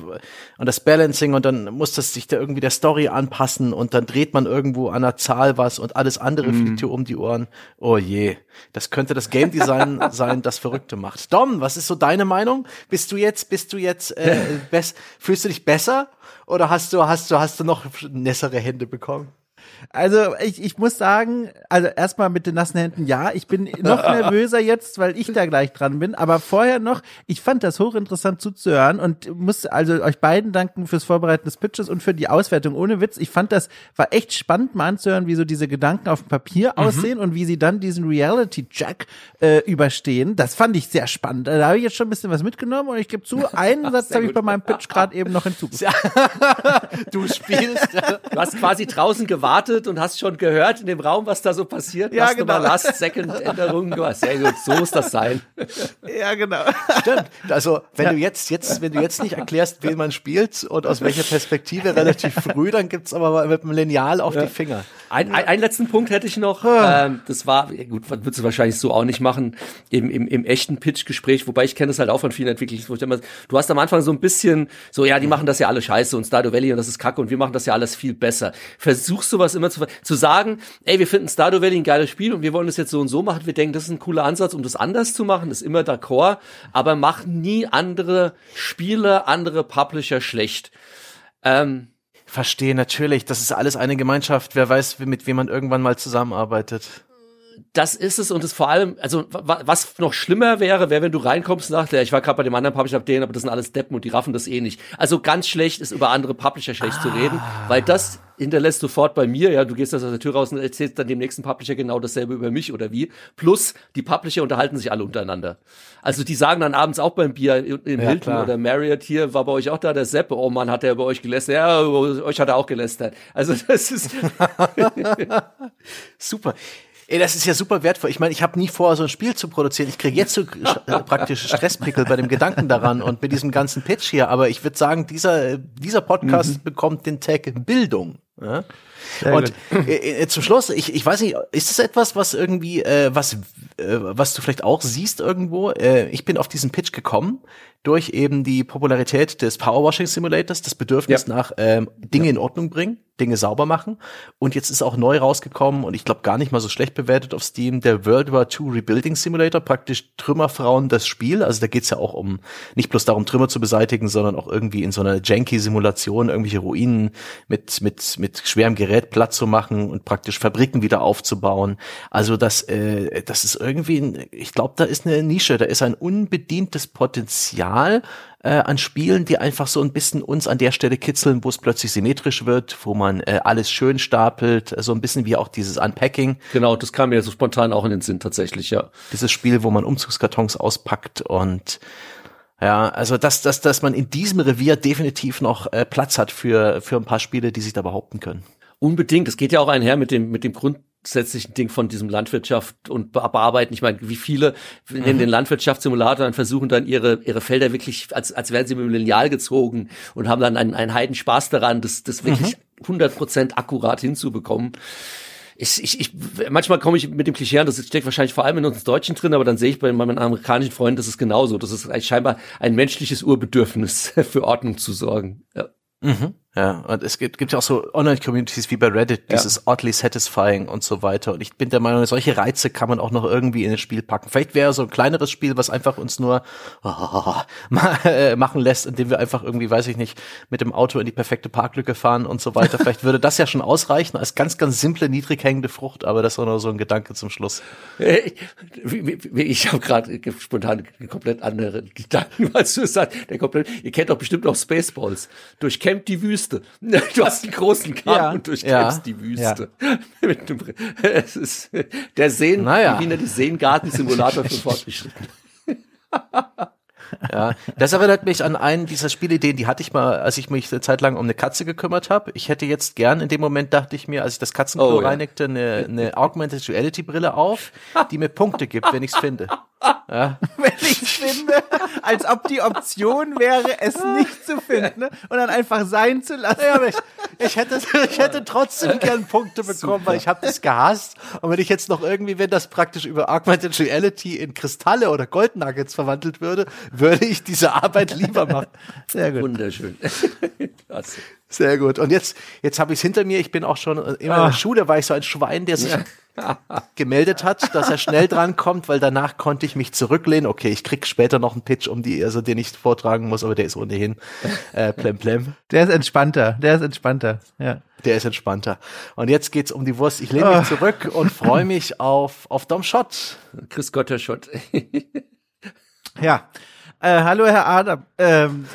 und das Balancing und dann muss das sich da irgendwie der Story anpassen und dann dreht man irgendwo an der Zahl was und alles andere hm. fliegt dir um die Ohren. Oh je, das könnte das Game Design sein, das Verrückte macht. Dom, was ist so deine Meinung? Bist du jetzt bist du jetzt äh, fühlst du dich besser oder hast du hast du hast du noch nässere Hände bekommen? Also ich, ich muss sagen, also erstmal mit den nassen Händen, ja, ich bin noch nervöser jetzt, weil ich da gleich dran bin. Aber vorher noch, ich fand das hochinteressant zuzuhören und muss also euch beiden danken fürs Vorbereiten des Pitches und für die Auswertung. Ohne Witz, ich fand das war echt spannend mal anzuhören, wie so diese Gedanken auf dem Papier mhm. aussehen und wie sie dann diesen Reality-Jack äh, überstehen. Das fand ich sehr spannend. Da habe ich jetzt schon ein bisschen was mitgenommen und ich gebe zu, einen Satz habe ich bei meinem Pitch gerade eben noch hinzugefügt. du spielst, du hast quasi draußen gewartet gewartet und hast schon gehört in dem Raum, was da so passiert. Ja, genau. Last Second Änderungen. Sehr gut, so muss das sein. Ja, genau. Stimmt. Also, wenn ja. du jetzt, jetzt, wenn du jetzt nicht erklärst, wen man spielt und aus welcher Perspektive relativ früh, dann gibt's aber mal mit dem Lineal auf ja. die Finger. Ein, ein, einen letzten Punkt hätte ich noch. Ah. Ähm, das war, gut, würdest du wahrscheinlich so auch nicht machen, im, im, im echten Pitch-Gespräch, wobei ich kenne das halt auch von vielen Entwicklern. Du hast am Anfang so ein bisschen so, ja, die machen das ja alle scheiße und Stardew Valley und das ist kacke und wir machen das ja alles viel besser. Versuch sowas immer immer zu, zu sagen, ey, wir finden Stardew Valley ein geiles Spiel und wir wollen das jetzt so und so machen. Wir denken, das ist ein cooler Ansatz, um das anders zu machen, ist immer d'accord, aber machen nie andere Spiele, andere Publisher schlecht. Ähm, Verstehe, natürlich. Das ist alles eine Gemeinschaft. Wer weiß, mit wem man irgendwann mal zusammenarbeitet das ist es und es vor allem, also was noch schlimmer wäre, wäre, wenn du reinkommst und sagst, ja, ich war gerade bei dem anderen Publisher, den, aber das sind alles Deppen und die raffen das eh nicht. Also ganz schlecht ist über andere Publisher schlecht ah. zu reden, weil das hinterlässt sofort bei mir, ja, du gehst aus der Tür raus und erzählst dann dem nächsten Publisher genau dasselbe über mich oder wie. Plus, die Publisher unterhalten sich alle untereinander. Also die sagen dann abends auch beim Bier im ja, Hilton klar. oder Marriott hier, war bei euch auch da der Sepp, oh Mann, hat er bei euch gelästert? Ja, euch hat er auch gelästert. Also das ist super. Ey, das ist ja super wertvoll. Ich meine, ich habe nie vor, so ein Spiel zu produzieren. Ich kriege jetzt so äh, praktisch Stresspickel bei dem Gedanken daran und mit diesem ganzen Pitch hier. Aber ich würde sagen, dieser, dieser Podcast mhm. bekommt den Tag Bildung. Ja? und äh, äh, zum Schluss, ich, ich weiß nicht, ist das etwas, was irgendwie, äh, was, äh, was du vielleicht auch siehst irgendwo? Äh, ich bin auf diesen Pitch gekommen durch eben die Popularität des Powerwashing Simulators, das Bedürfnis ja. nach ähm, Dinge ja. in Ordnung bringen, Dinge sauber machen. Und jetzt ist auch neu rausgekommen und ich glaube gar nicht mal so schlecht bewertet auf Steam der World War II Rebuilding Simulator, praktisch Trümmerfrauen das Spiel. Also da geht's ja auch um nicht bloß darum, Trümmer zu beseitigen, sondern auch irgendwie in so einer Janky-Simulation irgendwelche Ruinen mit mit mit schwerem Gerät platt zu machen und praktisch Fabriken wieder aufzubauen. Also das äh, das ist irgendwie, ein, ich glaube, da ist eine Nische, da ist ein unbedientes Potenzial Potenzial äh, an Spielen, die einfach so ein bisschen uns an der Stelle kitzeln, wo es plötzlich symmetrisch wird, wo man äh, alles schön stapelt, so ein bisschen wie auch dieses Unpacking. Genau, das kam mir so spontan auch in den Sinn tatsächlich, ja. Dieses Spiel, wo man Umzugskartons auspackt und ja, also dass, dass, dass man in diesem Revier definitiv noch äh, Platz hat für, für ein paar Spiele, die sich da behaupten können. Unbedingt. Es geht ja auch einher mit dem, mit dem Grund, grundsätzlichen Ding von diesem Landwirtschaft und bearbeiten. Ich meine, wie viele mhm. in den Landwirtschaftssimulator dann versuchen dann ihre ihre Felder wirklich als als wären sie mit dem Lineal gezogen und haben dann einen, einen Heiden Spaß daran, das das wirklich mhm. 100 Prozent akkurat hinzubekommen. Ich, ich, ich, manchmal komme ich mit dem Klischee an, das steckt wahrscheinlich vor allem in uns Deutschen drin, aber dann sehe ich bei meinen amerikanischen Freunden, das ist genauso. Das ist scheinbar ein menschliches Urbedürfnis, für Ordnung zu sorgen. Ja. Mhm. Ja, und es gibt, gibt ja auch so Online-Communities wie bei Reddit, dieses ja. oddly satisfying und so weiter. Und ich bin der Meinung, solche Reize kann man auch noch irgendwie in ein Spiel packen. Vielleicht wäre so ein kleineres Spiel, was einfach uns nur oh, machen lässt, indem wir einfach irgendwie, weiß ich nicht, mit dem Auto in die perfekte Parklücke fahren und so weiter. Vielleicht würde das ja schon ausreichen als ganz, ganz simple, niedrig hängende Frucht, aber das war nur so ein Gedanke zum Schluss. Ich, ich habe gerade spontan komplett andere Gedanken, was du sagst. Der komplett, ihr kennt doch bestimmt auch Spaceballs. Durchkämmt die Wüste Wüste. Du hast einen großen Kahn ja, und durchkämpfst ja, die Wüste. Ja. es ist der Seen, naja. wie die Seengarten-Simulator für Fortgeschrittene. Ja, das erinnert mich an einen dieser Spielideen, die hatte ich mal, als ich mich eine Zeit lang um eine Katze gekümmert habe. Ich hätte jetzt gern, in dem Moment dachte ich mir, als ich das Katzenklo oh, reinigte, eine, eine Augmented Reality Brille auf, die mir Punkte gibt, wenn ich's finde. Ja. Wenn ich's finde, als ob die Option wäre, es nicht zu finden und dann einfach sein zu lassen. Ja, ich, ich, hätte, ich hätte trotzdem gern Punkte bekommen, Super. weil ich habe das gehasst. Und wenn ich jetzt noch irgendwie, wenn das praktisch über Augmented Reality in Kristalle oder Goldnuggets verwandelt würde, würde ich diese Arbeit lieber machen. Sehr gut. Wunderschön. Sehr gut. Und jetzt, jetzt habe ich es hinter mir. Ich bin auch schon immer in der ah. Schule, war ich so ein Schwein, der sich ja. Gemeldet hat, dass er schnell dran kommt, weil danach konnte ich mich zurücklehnen. Okay, ich krieg später noch einen Pitch, um die, also den ich vortragen muss, aber der ist ohnehin äh, plem plem. Der ist entspannter. Der ist entspannter. Ja. Der ist entspannter. Und jetzt geht's um die Wurst. Ich lehne mich oh. zurück und freue mich auf auf Dom Schott. Chris Gotter Schott. ja. Äh, hallo Herr Adam. Ähm,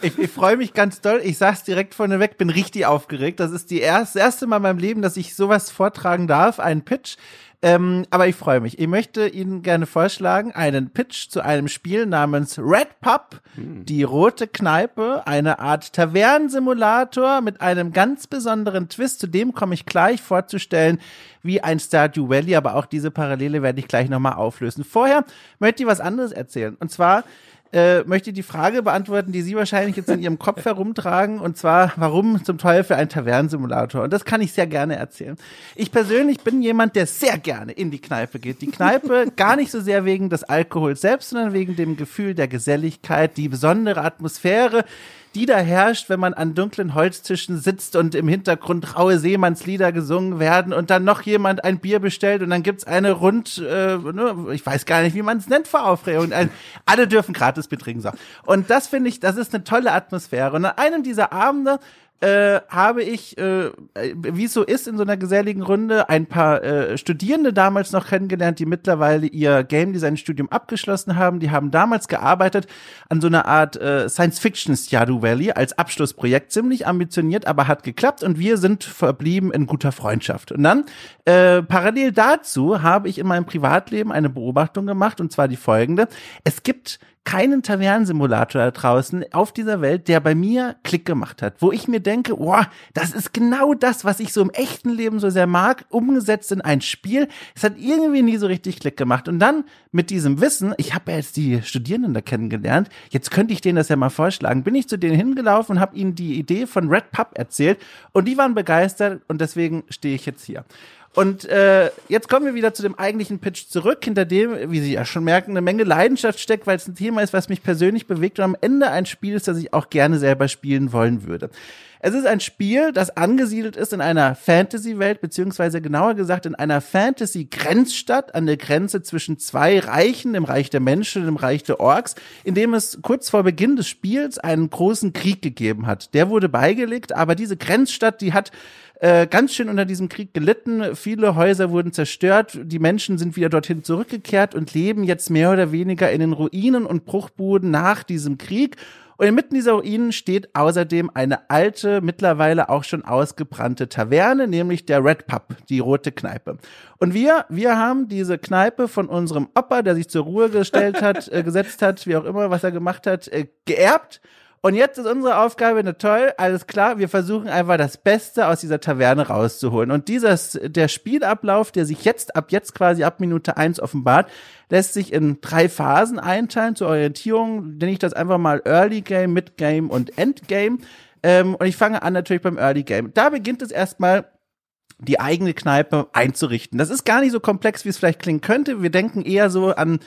ich, ich freue mich ganz doll. Ich sag's direkt vorneweg, bin richtig aufgeregt. Das ist die erste, das erste Mal in meinem Leben, dass ich sowas vortragen darf, einen Pitch. Ähm, aber ich freue mich. Ich möchte Ihnen gerne vorschlagen, einen Pitch zu einem Spiel namens Red Pub, hm. die rote Kneipe, eine Art Tavernensimulator mit einem ganz besonderen Twist. Zu dem komme ich gleich vorzustellen, wie ein Stardew Valley, aber auch diese Parallele werde ich gleich nochmal auflösen. Vorher möchte ich was anderes erzählen. Und zwar äh, möchte die Frage beantworten, die Sie wahrscheinlich jetzt in Ihrem Kopf herumtragen, und zwar, warum zum Teufel ein Tavernensimulator? Und das kann ich sehr gerne erzählen. Ich persönlich bin jemand, der sehr gerne in die Kneipe geht. Die Kneipe gar nicht so sehr wegen des Alkohols selbst, sondern wegen dem Gefühl der Geselligkeit, die besondere Atmosphäre, die da herrscht, wenn man an dunklen Holztischen sitzt und im Hintergrund raue Seemannslieder gesungen werden und dann noch jemand ein Bier bestellt und dann gibt's eine rund, äh, ne, ich weiß gar nicht, wie man es nennt vor Aufregung. Ein, alle dürfen gratis betrinken. So. Und das finde ich, das ist eine tolle Atmosphäre. Und an einem dieser Abende äh, habe ich, äh, wie es so ist in so einer geselligen Runde, ein paar äh, Studierende damals noch kennengelernt, die mittlerweile ihr Game Design Studium abgeschlossen haben. Die haben damals gearbeitet an so einer Art äh, Science Fiction Stardew Valley als Abschlussprojekt, ziemlich ambitioniert, aber hat geklappt und wir sind verblieben in guter Freundschaft. Und dann äh, parallel dazu habe ich in meinem Privatleben eine Beobachtung gemacht und zwar die folgende: Es gibt keinen Tavernensimulator da draußen auf dieser Welt, der bei mir Klick gemacht hat, wo ich mir denke, boah, das ist genau das, was ich so im echten Leben so sehr mag, umgesetzt in ein Spiel. Es hat irgendwie nie so richtig Klick gemacht. Und dann mit diesem Wissen, ich habe ja jetzt die Studierenden da kennengelernt, jetzt könnte ich denen das ja mal vorschlagen, bin ich zu denen hingelaufen und habe ihnen die Idee von Red Pub erzählt und die waren begeistert und deswegen stehe ich jetzt hier. Und äh, jetzt kommen wir wieder zu dem eigentlichen Pitch zurück, hinter dem, wie Sie ja schon merken, eine Menge Leidenschaft steckt, weil es ein Thema ist, was mich persönlich bewegt und am Ende ein Spiel ist, das ich auch gerne selber spielen wollen würde. Es ist ein Spiel, das angesiedelt ist in einer Fantasy-Welt, beziehungsweise genauer gesagt in einer Fantasy-Grenzstadt an der Grenze zwischen zwei Reichen, dem Reich der Menschen und dem Reich der Orks, in dem es kurz vor Beginn des Spiels einen großen Krieg gegeben hat. Der wurde beigelegt, aber diese Grenzstadt, die hat äh, ganz schön unter diesem Krieg gelitten. Viele Häuser wurden zerstört. Die Menschen sind wieder dorthin zurückgekehrt und leben jetzt mehr oder weniger in den Ruinen und Bruchbuden nach diesem Krieg. Und inmitten dieser Ruinen steht außerdem eine alte, mittlerweile auch schon ausgebrannte Taverne, nämlich der Red Pub, die rote Kneipe. Und wir, wir haben diese Kneipe von unserem Opa, der sich zur Ruhe gestellt hat, äh, gesetzt hat, wie auch immer, was er gemacht hat, äh, geerbt und jetzt ist unsere Aufgabe, ne toll, alles klar, wir versuchen einfach das Beste aus dieser Taverne rauszuholen. Und dieses, der Spielablauf, der sich jetzt, ab jetzt quasi ab Minute eins offenbart, lässt sich in drei Phasen einteilen. Zur Orientierung nenne ich das einfach mal Early Game, Mid Game und Endgame. Ähm, und ich fange an natürlich beim Early Game. Da beginnt es erstmal die eigene Kneipe einzurichten. Das ist gar nicht so komplex, wie es vielleicht klingen könnte. Wir denken eher so an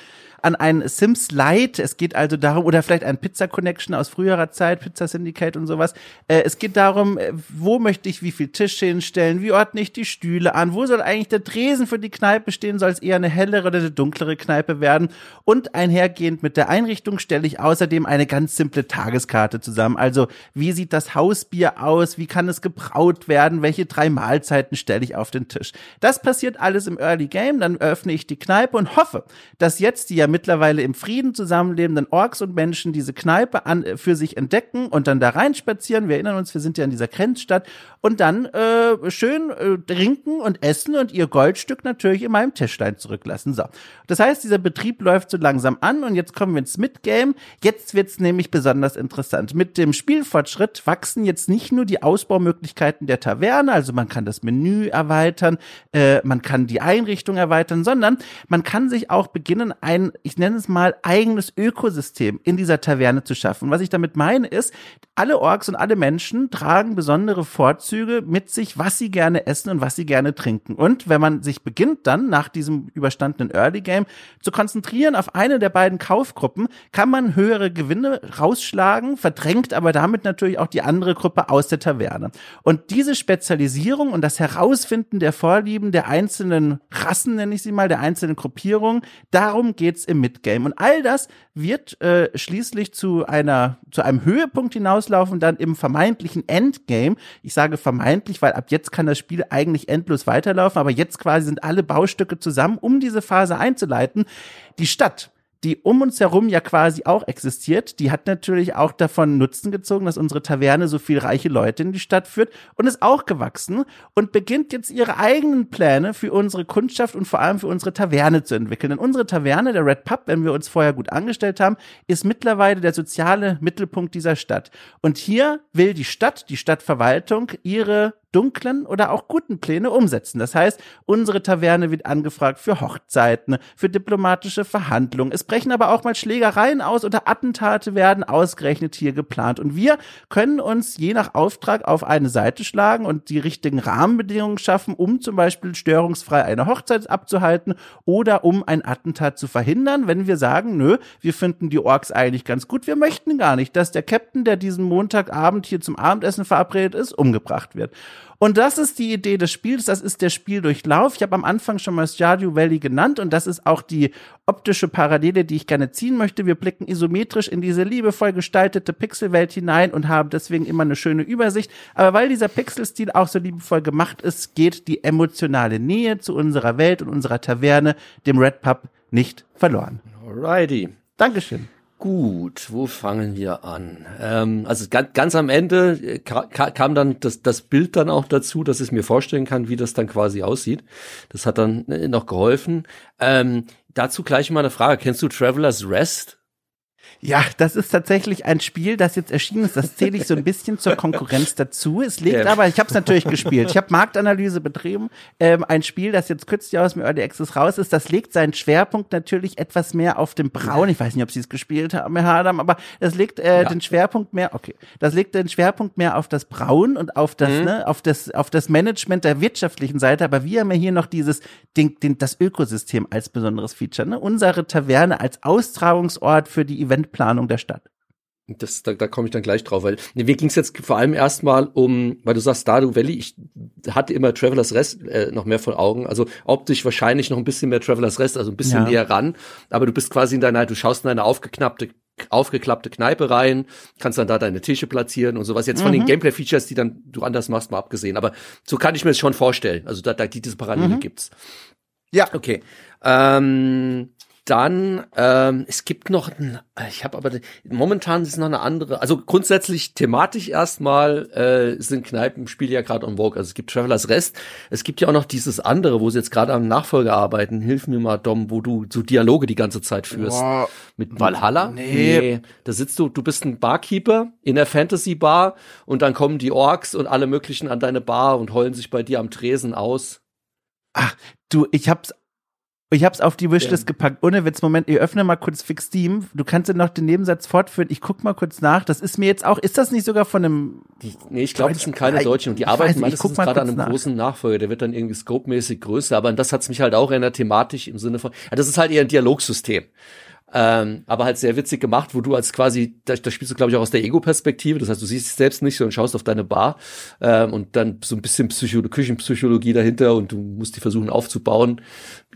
an ein Sims Lite. Es geht also darum, oder vielleicht ein Pizza Connection aus früherer Zeit, Pizza Syndicate und sowas. Äh, es geht darum, äh, wo möchte ich wie viel Tische hinstellen, wie ordne ich die Stühle an, wo soll eigentlich der Tresen für die Kneipe stehen, soll es eher eine hellere oder eine dunklere Kneipe werden. Und einhergehend mit der Einrichtung stelle ich außerdem eine ganz simple Tageskarte zusammen. Also wie sieht das Hausbier aus, wie kann es gebraut werden, welche drei Mahlzeiten stelle ich auf den Tisch. Das passiert alles im Early Game, dann öffne ich die Kneipe und hoffe, dass jetzt die ja mittlerweile im Frieden zusammenlebenden Orks und Menschen diese Kneipe an, äh, für sich entdecken und dann da reinspazieren. Wir erinnern uns, wir sind ja in dieser Grenzstadt und dann äh, schön äh, trinken und essen und ihr Goldstück natürlich in meinem Tischlein zurücklassen. So. Das heißt, dieser Betrieb läuft so langsam an und jetzt kommen wir ins Midgame. Jetzt wird's nämlich besonders interessant. Mit dem Spielfortschritt wachsen jetzt nicht nur die Ausbaumöglichkeiten der Taverne, also man kann das Menü erweitern, äh, man kann die Einrichtung erweitern, sondern man kann sich auch beginnen, ein ich nenne es mal, eigenes Ökosystem in dieser Taverne zu schaffen. Was ich damit meine ist, alle Orks und alle Menschen tragen besondere Vorzüge mit sich, was sie gerne essen und was sie gerne trinken. Und wenn man sich beginnt dann nach diesem überstandenen Early Game zu konzentrieren auf eine der beiden Kaufgruppen, kann man höhere Gewinne rausschlagen, verdrängt aber damit natürlich auch die andere Gruppe aus der Taverne. Und diese Spezialisierung und das Herausfinden der Vorlieben der einzelnen Rassen, nenne ich sie mal, der einzelnen Gruppierungen, darum geht's im Midgame. Und all das wird äh, schließlich zu einer, zu einem Höhepunkt hinauslaufen, dann im vermeintlichen Endgame. Ich sage vermeintlich, weil ab jetzt kann das Spiel eigentlich endlos weiterlaufen, aber jetzt quasi sind alle Baustücke zusammen, um diese Phase einzuleiten. Die Stadt die um uns herum ja quasi auch existiert, die hat natürlich auch davon Nutzen gezogen, dass unsere Taverne so viel reiche Leute in die Stadt führt und ist auch gewachsen und beginnt jetzt ihre eigenen Pläne für unsere Kundschaft und vor allem für unsere Taverne zu entwickeln. Denn unsere Taverne, der Red Pub, wenn wir uns vorher gut angestellt haben, ist mittlerweile der soziale Mittelpunkt dieser Stadt. Und hier will die Stadt, die Stadtverwaltung, ihre dunklen oder auch guten Pläne umsetzen. Das heißt, unsere Taverne wird angefragt für Hochzeiten, für diplomatische Verhandlungen. Es brechen aber auch mal Schlägereien aus oder Attentate werden ausgerechnet hier geplant. Und wir können uns je nach Auftrag auf eine Seite schlagen und die richtigen Rahmenbedingungen schaffen, um zum Beispiel störungsfrei eine Hochzeit abzuhalten oder um ein Attentat zu verhindern, wenn wir sagen, nö, wir finden die Orks eigentlich ganz gut, wir möchten gar nicht, dass der Captain, der diesen Montagabend hier zum Abendessen verabredet ist, umgebracht wird. Und das ist die Idee des Spiels, das ist der Spieldurchlauf. Ich habe am Anfang schon mal Stardew Valley genannt und das ist auch die optische Parallele, die ich gerne ziehen möchte. Wir blicken isometrisch in diese liebevoll gestaltete Pixelwelt hinein und haben deswegen immer eine schöne Übersicht. Aber weil dieser Pixelstil auch so liebevoll gemacht ist, geht die emotionale Nähe zu unserer Welt und unserer Taverne, dem Red Pub, nicht verloren. Alrighty. Dankeschön. Gut, wo fangen wir an? Ähm, also ganz, ganz am Ende äh, ka kam dann das, das Bild dann auch dazu, dass ich mir vorstellen kann, wie das dann quasi aussieht. Das hat dann äh, noch geholfen. Ähm, dazu gleich mal eine Frage. Kennst du Traveler's Rest? Ja, das ist tatsächlich ein Spiel, das jetzt erschienen ist. Das zähle ich so ein bisschen zur Konkurrenz dazu. Es liegt Ja. aber, ich habe es natürlich gespielt. Ich habe Marktanalyse betrieben. Ähm, ein Spiel, das jetzt kürzlich aus dem Early Access raus ist, das legt seinen Schwerpunkt natürlich etwas mehr auf dem Braun. Ich weiß nicht, ob Sie es gespielt haben, Herr Adam, aber das legt äh, den Schwerpunkt mehr, okay, das legt den Schwerpunkt mehr auf das Braun und auf das, ne, auf das, auf das Management der wirtschaftlichen Seite. Aber wir haben ja hier noch dieses, den, den, das Ökosystem als besonderes Feature. Ne? Unsere Taverne als Austragungsort für die Eventplanung der Stadt. Das, da, da komme ich dann gleich drauf, weil mir ging es jetzt vor allem erstmal um, weil du sagst Stardew Valley, ich hatte immer Travelers Rest äh, noch mehr vor Augen, also optisch wahrscheinlich noch ein bisschen mehr Travelers Rest, also ein bisschen Ja. näher ran, aber du bist quasi in deiner, du schaust in deine aufgeknappte aufgeklappte Kneipe rein, kannst dann da deine Tische platzieren und sowas. Jetzt von den Gameplay-Features, die dann du anders machst, mal abgesehen. Aber so kann ich mir das schon vorstellen. Also da, da diese Parallele gibt's. Ja. Okay. Ähm, dann, ähm, es gibt noch, ein, ich habe aber, momentan ist noch eine andere, also grundsätzlich thematisch erstmal äh, sind Kneipenspiele ja gerade on vogue. Also es gibt Travelers Rest, es gibt ja auch noch dieses andere, wo sie jetzt gerade am Nachfolger arbeiten, hilf mir mal, Dom, wo du so Dialoge die ganze Zeit führst. Boah. Mit Valhalla? Nee. Da sitzt du, du bist ein Barkeeper in der Fantasy Bar und dann kommen die Orks und alle möglichen an deine Bar und heulen sich bei dir am Tresen aus. Du, ich hab's ich hab's auf die Wishlist gepackt. Ohne Witz, Moment, ich öffne mal kurz fix Steam. Du kannst ja noch den Nebensatz fortführen. Ich guck mal kurz nach. Das ist mir jetzt auch, ist das nicht sogar von einem, Die, nee, ich glaube, das sind keine Deutsch- Deutschen und die ich arbeiten meistens mal gerade an einem nach. großen Nachfolger. Der wird dann irgendwie scope-mäßig größer, aber an das hat's mich halt auch erinnert, thematisch im Sinne von, ja, das ist halt eher ein Dialogsystem. Ähm, aber halt sehr witzig gemacht, wo du als quasi, da, da spielst du glaube ich auch aus der Ego-Perspektive, das heißt, du siehst dich selbst nicht, sondern schaust auf deine Bar ähm, und dann so ein bisschen Psycho Küchenpsychologie dahinter und du musst die versuchen aufzubauen.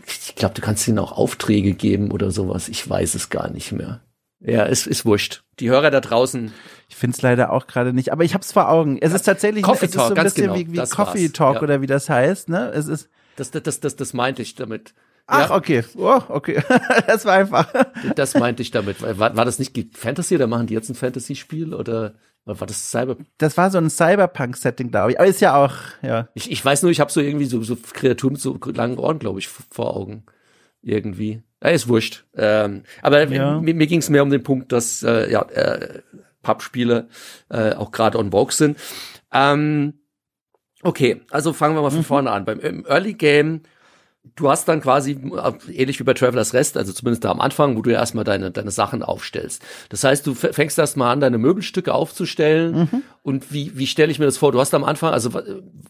Ich glaube, du kannst ihnen auch Aufträge geben oder sowas, ich weiß es gar nicht mehr. Ja, es ist wurscht. Die Hörer da draußen, ich find's leider auch gerade nicht, aber ich hab's vor Augen. Es ist tatsächlich, Coffee es ist so Talk, ein ganz bisschen genau, wie, wie Coffee war's, Talk ja. oder wie das heißt, ne? Es ist, das, das, das, das, das meinte ich damit. Ach, Ja. okay. Oh, okay. das war einfach. Das meinte ich damit. War, war das nicht Fantasy oder machen die jetzt ein Fantasy-Spiel oder war das Cyber? Das war so ein Cyberpunk-Setting, glaube ich. Aber ist ja auch, ja. Ich, ich weiß nur, ich habe so irgendwie so, so Kreaturen mit so langen Ohren, glaube ich, vor Augen. Irgendwie. Ja, ist wurscht. Ähm, aber Ja. mir, mir ging es mehr um den Punkt, dass äh, ja, äh, Pub-Spiele äh, auch gerade on vogue sind. Ähm, okay, also fangen wir mal von vorne an. Beim im Early Game du hast dann quasi, äh, ähnlich wie bei Travelers Rest, also zumindest da am Anfang, wo du ja erstmal deine, deine Sachen aufstellst. Das heißt, du fängst erstmal an, deine Möbelstücke aufzustellen. Und wie, wie stelle ich mir das vor? Du hast am Anfang, also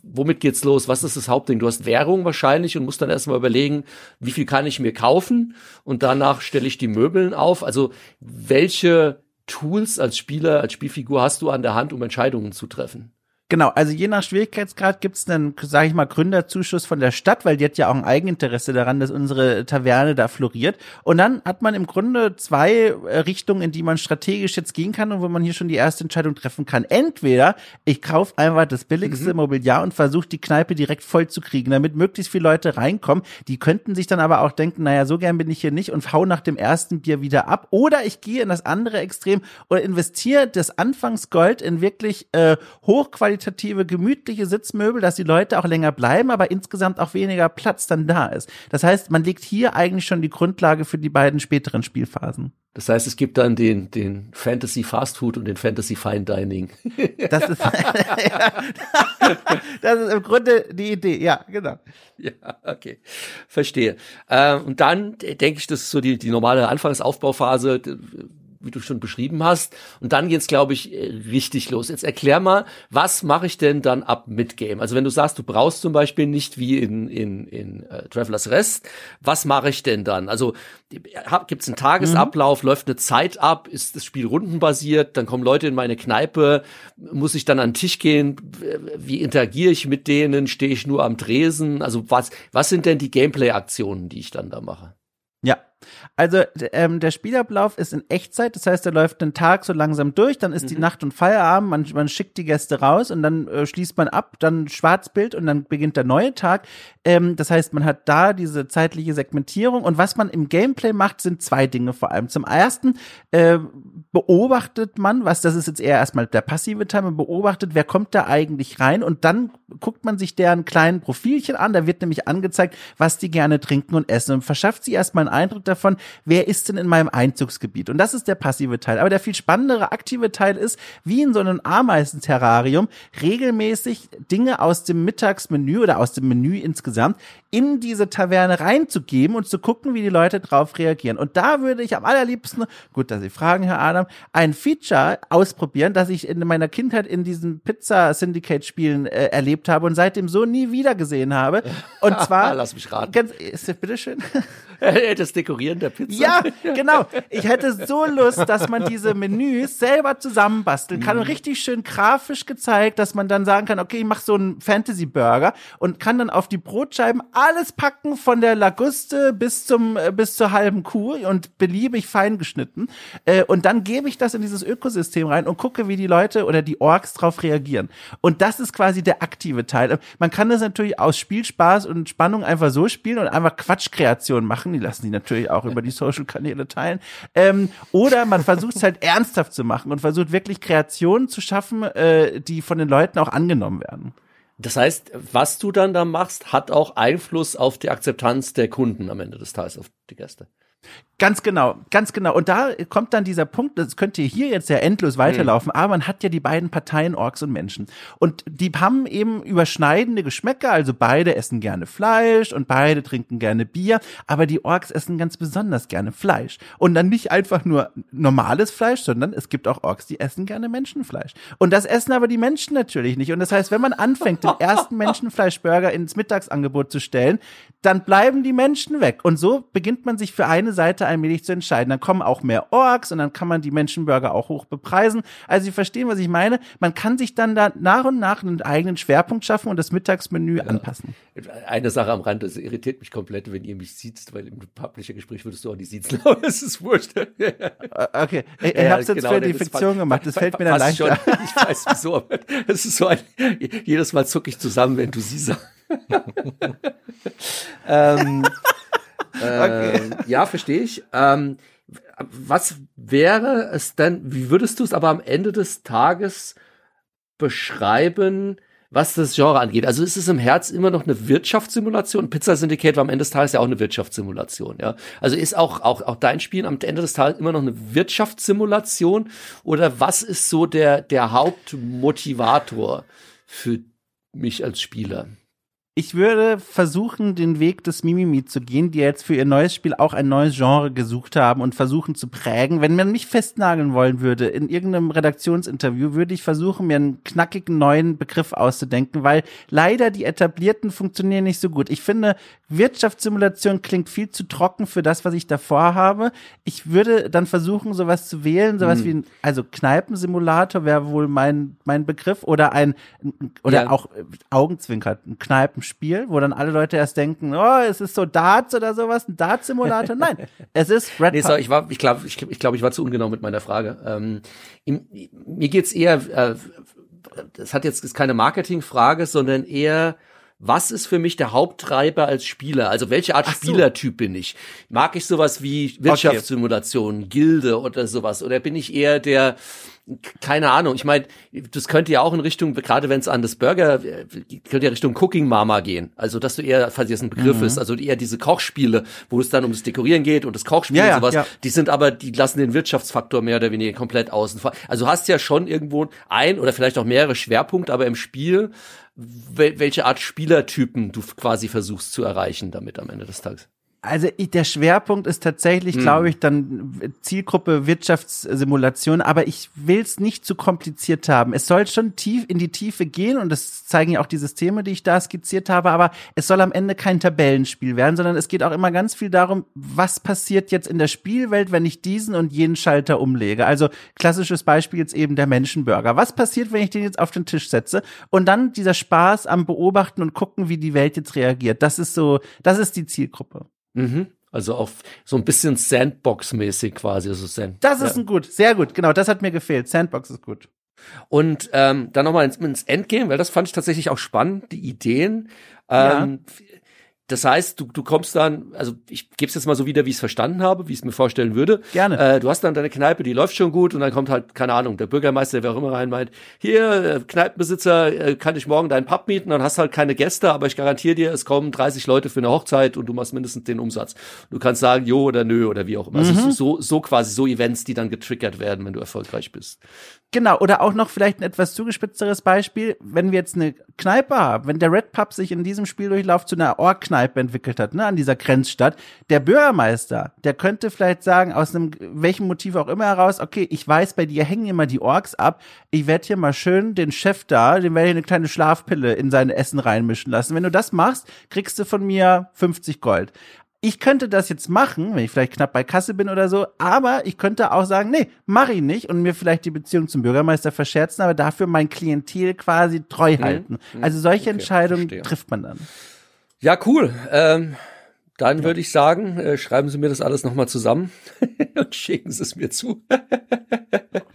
womit geht's los? Was ist das Hauptding? Du hast Währung wahrscheinlich und musst dann erstmal überlegen, wie viel kann ich mir kaufen? Und danach stelle ich die Möbeln auf. Also welche Tools als Spieler, als Spielfigur hast du an der Hand, um Entscheidungen zu treffen? Genau, also je nach Schwierigkeitsgrad gibt's einen, sage ich mal, Gründerzuschuss von der Stadt, weil die hat ja auch ein Eigeninteresse daran, dass unsere Taverne da floriert. Und dann hat man im Grunde zwei äh, Richtungen, in die man strategisch jetzt gehen kann und wo man hier schon die erste Entscheidung treffen kann. Entweder ich kaufe einfach das billigste Mobiliar und versuche die Kneipe direkt voll zu kriegen, damit möglichst viele Leute reinkommen. Die könnten sich dann aber auch denken, naja, so gern bin ich hier nicht und hau nach dem ersten Bier wieder ab. Oder ich gehe in das andere Extrem und investiere das Anfangsgold in wirklich äh, hochqualitative hochqualitative, gemütliche Sitzmöbel, dass die Leute auch länger bleiben, aber insgesamt auch weniger Platz dann da ist. Das heißt, man legt hier eigentlich schon die Grundlage für die beiden späteren Spielphasen. Das heißt, es gibt dann den, den Fantasy Fast Food und den Fantasy Fine Dining. Das ist, das ist im Grunde die Idee, ja, genau. Ja, okay. Verstehe. Äh, und dann denke ich, das ist so die, die normale Anfangsaufbauphase wie du schon beschrieben hast. Und dann geht's, glaube ich, äh, richtig los. Jetzt erklär mal, was mache ich denn dann ab mit Game? Also wenn du sagst, du brauchst zum Beispiel nicht wie in, in, in äh, Travelers Rest, was mache ich denn dann? Also gibt's einen Tagesablauf, mhm. läuft eine Zeit ab, ist das Spiel rundenbasiert, dann kommen Leute in meine Kneipe, muss ich dann an den Tisch gehen, wie interagiere ich mit denen, stehe ich nur am Tresen? Also was, was sind denn die Gameplay-Aktionen, die ich dann da mache? Ja, also ähm, der Spielablauf ist in Echtzeit, das heißt, er läuft den Tag so langsam durch, dann ist mhm. die Nacht und Feierabend, man, man schickt die Gäste raus und dann äh, schließt man ab, dann Schwarzbild und dann beginnt der neue Tag. Ähm, das heißt, man hat da diese zeitliche Segmentierung. Und was man im Gameplay macht, sind zwei Dinge vor allem. Zum ersten äh, beobachtet man, was das ist jetzt eher erstmal der passive Teil, man beobachtet, wer kommt da eigentlich rein? Und dann guckt man sich deren kleinen Profilchen an, da wird nämlich angezeigt, was die gerne trinken und essen und verschafft sich erstmal einen Eindruck davon, wer ist denn in meinem Einzugsgebiet? Und das ist der passive Teil. Aber der viel spannendere aktive Teil ist, wie in so einem Ameisenterrarium, regelmäßig Dinge aus dem Mittagsmenü oder aus dem Menü insgesamt in diese Taverne reinzugeben und zu gucken, wie die Leute drauf reagieren. Und da würde ich am allerliebsten, gut, dass Sie fragen, Herr Adam, ein Feature ausprobieren, das ich in meiner Kindheit in diesen Pizza-Syndicate-Spielen äh, erlebt habe und seitdem so nie wieder gesehen habe. Und zwar. Lass mich raten. Ganz, ist, bitteschön. das Dekorieren der Pizza. Ja, genau. Ich hätte so Lust, dass man diese Menüs selber zusammenbasteln kann und mhm. richtig schön grafisch gezeigt, dass man dann sagen kann, okay, ich mache so einen Fantasy Burger und kann dann auf die Brotscheiben alles packen von der Laguste bis zum äh, bis zur halben Kuh und beliebig fein geschnitten äh, und dann gebe ich das in dieses Ökosystem rein und gucke, wie die Leute oder die Orks drauf reagieren. Und das ist quasi der aktive Teil. Man kann das natürlich aus Spielspaß und Spannung einfach so spielen und einfach Quatschkreationen machen. Die lassen die natürlich auch über die Social-Kanäle teilen. Ähm, oder man versucht es halt ernsthaft zu machen und versucht wirklich Kreationen zu schaffen, äh, die von den Leuten auch angenommen werden. Das heißt, was du dann da machst, hat auch Einfluss auf die Akzeptanz der Kunden am Ende des Tages, auf die Gäste. Ganz genau, ganz genau. Und da kommt dann dieser Punkt, das könnte hier jetzt ja endlos weiterlaufen, mhm. aber man hat ja die beiden Parteien, Orks und Menschen. Und die haben eben überschneidende Geschmäcker, also beide essen gerne Fleisch und beide trinken gerne Bier, aber die Orks essen ganz besonders gerne Fleisch. Und dann nicht einfach nur normales Fleisch, sondern es gibt auch Orks, die essen gerne Menschenfleisch. Und das essen aber die Menschen natürlich nicht. Und das heißt, wenn man anfängt, den ersten Menschenfleischburger ins Mittagsangebot zu stellen, dann bleiben die Menschen weg. Und so beginnt man sich für eine Seite allmählich zu entscheiden. Dann kommen auch mehr Orks und dann kann man die Menschenburger auch hoch bepreisen. Also Sie verstehen, was ich meine. Man kann sich dann da nach und nach einen eigenen Schwerpunkt schaffen und das Mittagsmenü ja. anpassen. Eine Sache am Rand, das irritiert mich komplett, wenn ihr mich sieht, weil im Publisher-Gespräch würdest du auch nicht siezen, aber es ist wurscht. okay, ich, ich ja, hab's jetzt genau, für die Fiktion gemacht, das fällt mir dann leichter. Schon. Ich weiß wieso, aber es ist so ein, jedes Mal zucke ich zusammen, wenn du sie sagst. ähm, okay. Äh, ja, verstehe ich. Ähm, was wäre es denn, wie würdest du es aber am Ende des Tages beschreiben, was das Genre angeht? Also ist es im Herz immer noch eine Wirtschaftssimulation? Pizza Syndicate war am Ende des Tages ja auch eine Wirtschaftssimulation, ja. Also ist auch, auch, auch dein Spiel am Ende des Tages immer noch eine Wirtschaftssimulation? Oder was ist so der, der Hauptmotivator für mich als Spieler? Ich würde versuchen, den Weg des Mimimi zu gehen, die jetzt für ihr neues Spiel auch ein neues Genre gesucht haben und versuchen zu prägen. Wenn man mich festnageln wollen würde in irgendeinem Redaktionsinterview, würde ich versuchen, mir einen knackigen neuen Begriff auszudenken, weil leider die etablierten funktionieren nicht so gut. Ich finde, Wirtschaftssimulation klingt viel zu trocken für das, was ich davor habe. Ich würde dann versuchen, sowas zu wählen, sowas hm. wie ein, also Kneipensimulator wäre wohl mein, mein Begriff oder ein, oder ja. auch Augenzwinker, ein Kneipen Spiel, wo dann alle Leute erst denken, oh, es ist so Darts oder sowas, ein Darts-Simulator. Nein, es ist Red nee, so, ich war, ich glaube, ich, ich, glaub, ich war zu ungenau mit meiner Frage. Ähm, im, mir geht's eher, äh, das hat jetzt ist keine Marketingfrage, sondern eher was ist für mich der Haupttreiber als Spieler? Also welche Art so. Spielertyp bin ich? Mag ich sowas wie Wirtschaftssimulation, okay. Gilde oder sowas? Oder bin ich eher der keine Ahnung. Ich meine, das könnte ja auch in Richtung, gerade wenn es an das Burger, könnte ja Richtung Cooking Mama gehen. Also, dass du eher, falls jetzt ein Begriff mhm. ist, also eher diese Kochspiele, wo es dann ums Dekorieren geht und das Kochspiel ja, und sowas, ja. die sind aber, die lassen den Wirtschaftsfaktor mehr oder weniger komplett außen vor. Also hast ja schon irgendwo ein oder vielleicht auch mehrere Schwerpunkte, aber im Spiel, welche Art Spielertypen du quasi versuchst zu erreichen damit am Ende des Tages. Also der Schwerpunkt ist tatsächlich, hm. glaube ich, dann Zielgruppe Wirtschaftssimulation, aber ich will es nicht zu kompliziert haben. Es soll schon tief in die Tiefe gehen und das zeigen ja auch die Systeme, die ich da skizziert habe, aber es soll am Ende kein Tabellenspiel werden, sondern es geht auch immer ganz viel darum, was passiert jetzt in der Spielwelt, wenn ich diesen und jenen Schalter umlege. Also klassisches Beispiel jetzt eben der Menschenburger. Was passiert, wenn ich den jetzt auf den Tisch setze? Und dann dieser Spaß am Beobachten und gucken, wie die Welt jetzt reagiert. Das ist so, das ist die Zielgruppe. Mhm. Also auf so ein bisschen Sandbox-mäßig quasi. Also Sand das ist ja. ein gut, sehr gut. Genau, das hat mir gefehlt. Sandbox ist gut. Und ähm, dann nochmal ins, ins Endgame, weil das fand ich tatsächlich auch spannend, die Ideen. Ähm, ja. Das heißt, du, du kommst dann, also ich gebe es jetzt mal so wieder, wie ich es verstanden habe, wie ich es mir vorstellen würde. Gerne. Äh, du hast dann deine Kneipe, die läuft schon gut und dann kommt halt, keine Ahnung, der Bürgermeister, der wer auch immer rein meint, hier, äh, Kneipenbesitzer, äh, kann ich morgen deinen Pub mieten, dann hast halt keine Gäste, aber ich garantiere dir, es kommen 30 Leute für eine Hochzeit und du machst mindestens den Umsatz. Du kannst sagen, jo oder nö oder wie auch immer. Also mhm. Also so, so quasi so Events, die dann getriggert werden, wenn du erfolgreich bist. Genau, oder auch noch vielleicht ein etwas zugespitzteres Beispiel, wenn wir jetzt eine Kneipe haben, wenn der Red Pub sich in diesem Spieldurchlauf zu einer Ork-Kneipe entwickelt hat, ne, an dieser Grenzstadt, der Bürgermeister, der könnte vielleicht sagen, aus einem welchem Motiv auch immer heraus, okay, ich weiß, bei dir hängen immer die Orks ab, ich werde hier mal schön den Chef da, dem werde ich eine kleine Schlafpille in sein Essen reinmischen lassen. Wenn du das machst, kriegst du von mir 50 Gold ich könnte das jetzt machen, wenn ich vielleicht knapp bei Kasse bin oder so, aber ich könnte auch sagen, nee, mach ich nicht und mir vielleicht die Beziehung zum Bürgermeister verscherzen, aber dafür mein Klientel quasi treu mhm. halten. Mhm. Also solche okay, Entscheidungen verstehe. trifft man dann. Ja, cool. Ähm, dann ja. würde ich sagen, äh, schreiben Sie mir das alles nochmal zusammen und schicken Sie es mir zu.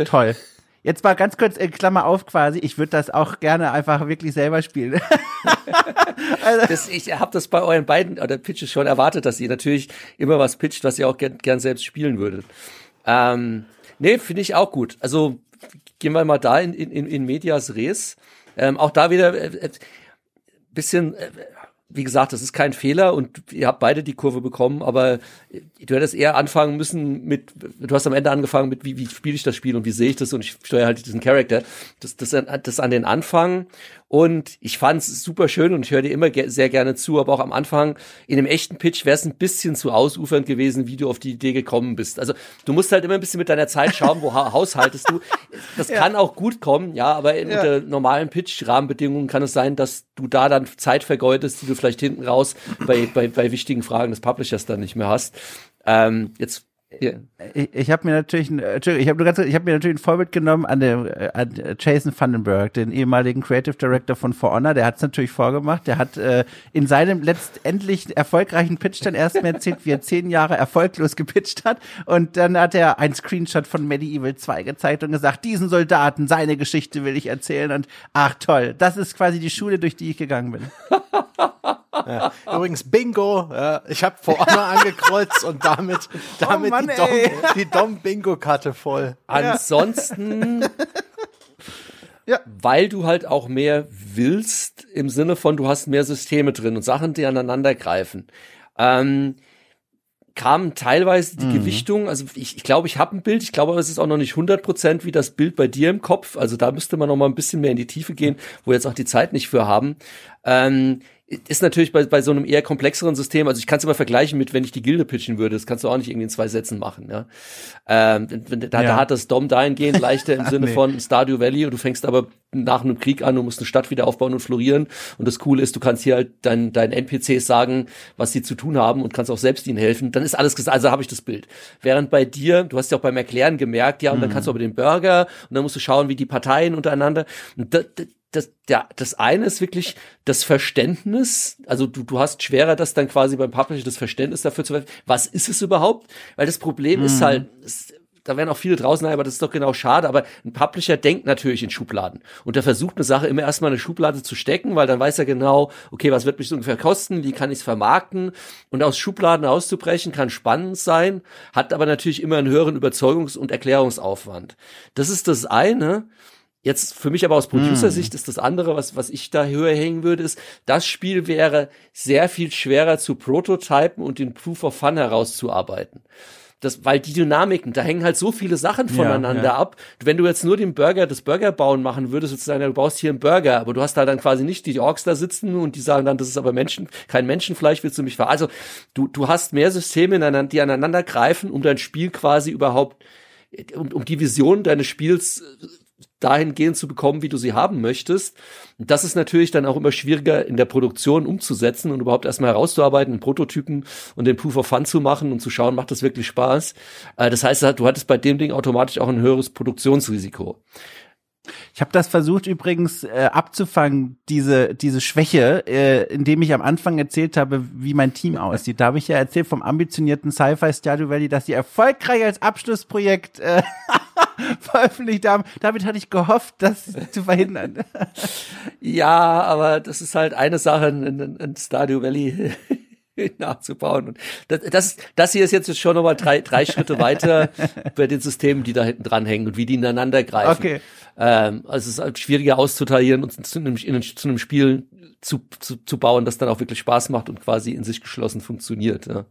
Toll. Jetzt mal ganz kurz, äh, Klammer auf quasi, ich würde das auch gerne einfach wirklich selber spielen. also. das, ich habe das bei euren beiden oder Pitches schon erwartet, dass ihr natürlich immer was pitcht, was ihr auch gern, gern selbst spielen würdet. Ähm, nee, finde ich auch gut. Also gehen wir mal da in, in, in Medias Res. Ähm, auch da wieder äh, äh bisschen äh, wie gesagt, das ist kein Fehler und ihr habt beide die Kurve bekommen, aber du hättest eher anfangen müssen mit, du hast am Ende angefangen mit, wie, wie spiele ich das Spiel und wie sehe ich das und ich steuere halt diesen Charakter. Das, das, das an den Anfang und ich fand es super schön und ich höre dir immer ge sehr gerne zu, aber auch am Anfang in dem echten Pitch wäre es ein bisschen zu ausufernd gewesen, wie du auf die Idee gekommen bist. Also du musst halt immer ein bisschen mit deiner Zeit schauen, wo haushaltest du. Das ja. kann auch gut kommen, ja, aber in, ja. unter normalen Pitch-Rahmenbedingungen kann es sein, dass du da dann Zeit vergeudest, die du vielleicht hinten raus bei, bei, bei wichtigen Fragen des Publishers dann nicht mehr hast. Ähm, jetzt ja. Ich, ich habe mir natürlich, ein, ich habe ich habe mir natürlich ein Vorbild genommen an, äh, an Jason Vandenberg, den ehemaligen Creative Director von For Honor. Der hat es natürlich vorgemacht. Der hat äh, in seinem letztendlich erfolgreichen Pitch dann erstmal erzählt, wie er zehn Jahre erfolglos gepitcht hat. Und dann hat er ein Screenshot von Medieval 2 gezeigt und gesagt, diesen Soldaten, seine Geschichte will ich erzählen. Und ach toll, das ist quasi die Schule, durch die ich gegangen bin. Ja. Übrigens Bingo, ja, ich habe vor Honor angekreuzt und damit, damit oh Mann, die Dom-Bingo-Karte voll. Ansonsten, ja. weil du halt auch mehr willst, im Sinne von, du hast mehr Systeme drin und Sachen, die aneinander greifen. Ähm, kamen teilweise die mhm. Gewichtung, also ich, ich glaube, ich habe ein Bild, ich glaube aber es ist auch noch nicht 100% wie das Bild bei dir im Kopf, also da müsste man noch mal ein bisschen mehr in die Tiefe gehen, wo wir jetzt auch die Zeit nicht für haben. Ähm, ist natürlich bei, bei so einem eher komplexeren System, also ich kann es immer vergleichen mit, wenn ich die Gilde pitchen würde, das kannst du auch nicht irgendwie in zwei Sätzen machen. Ja? Ähm, da, ja. da hat das Dom dahingehend leichter im Sinne nee. von Stardew Valley und du fängst aber nach einem Krieg an und musst eine Stadt wieder aufbauen und florieren und das Coole ist, du kannst hier halt deinen dein NPCs sagen, was sie zu tun haben und kannst auch selbst ihnen helfen, dann ist alles gesagt, also habe ich das Bild. Während bei dir, du hast ja auch beim Erklären gemerkt, ja, und dann mhm. kannst du aber den Burger und dann musst du schauen, wie die Parteien untereinander, und da, das, ja, das eine ist wirklich das Verständnis, also du, du hast schwerer, das dann quasi beim Publisher das Verständnis dafür zu was ist es überhaupt? Weil das Problem mhm. ist halt, da werden auch viele draußen, aber das ist doch genau schade. Aber ein Publisher denkt natürlich in Schubladen. Und der versucht eine Sache immer erstmal in eine Schublade zu stecken, weil dann weiß er genau, okay, was wird mich so ungefähr kosten, wie kann ich es vermarkten. Und aus Schubladen auszubrechen kann spannend sein, hat aber natürlich immer einen höheren Überzeugungs- und Erklärungsaufwand. Das ist das eine. Jetzt für mich aber aus Producer-Sicht hm. ist das andere, was, was ich da höher hängen würde, ist, das Spiel wäre sehr viel schwerer zu prototypen und den Proof of Fun herauszuarbeiten. Das, weil die Dynamiken, da hängen halt so viele Sachen voneinander ja, ja. ab. Wenn du jetzt nur den Burger, das Burger bauen machen würdest, sozusagen, du baust hier einen Burger, aber du hast da dann quasi nicht die Orks da sitzen und die sagen dann, das ist aber Menschen, kein Menschenfleisch, willst du mich ver... Also, du, du hast mehr Systeme, die aneinander greifen, um dein Spiel quasi überhaupt um, um die Vision deines Spiels dahingehend zu bekommen, wie du sie haben möchtest. Das ist natürlich dann auch immer schwieriger in der Produktion umzusetzen und überhaupt erstmal herauszuarbeiten, einen Prototypen und den Proof of Fun zu machen und zu schauen, macht das wirklich Spaß. Äh, das heißt, du hattest bei dem Ding automatisch auch ein höheres Produktionsrisiko. Ich habe das versucht übrigens äh, abzufangen, diese diese Schwäche, äh, indem ich am Anfang erzählt habe, wie mein Team aussieht. Da habe ich ja erzählt vom ambitionierten Sci-Fi Stardew Valley, dass sie erfolgreich als Abschlussprojekt äh, veröffentlicht haben. Damit hatte ich gehofft, das zu verhindern. ja, aber das ist halt eine Sache in, in, in Stardew Valley nachzubauen. Und das, das, das hier ist jetzt schon nochmal drei, drei Schritte weiter bei den Systemen, die da hinten dran hängen und wie die ineinander greifen. Okay. Ähm, also es ist halt schwieriger auszutarieren und zu einem, in, zu einem Spiel zu, zu, zu bauen, das dann auch wirklich Spaß macht und quasi in sich geschlossen funktioniert. Ja.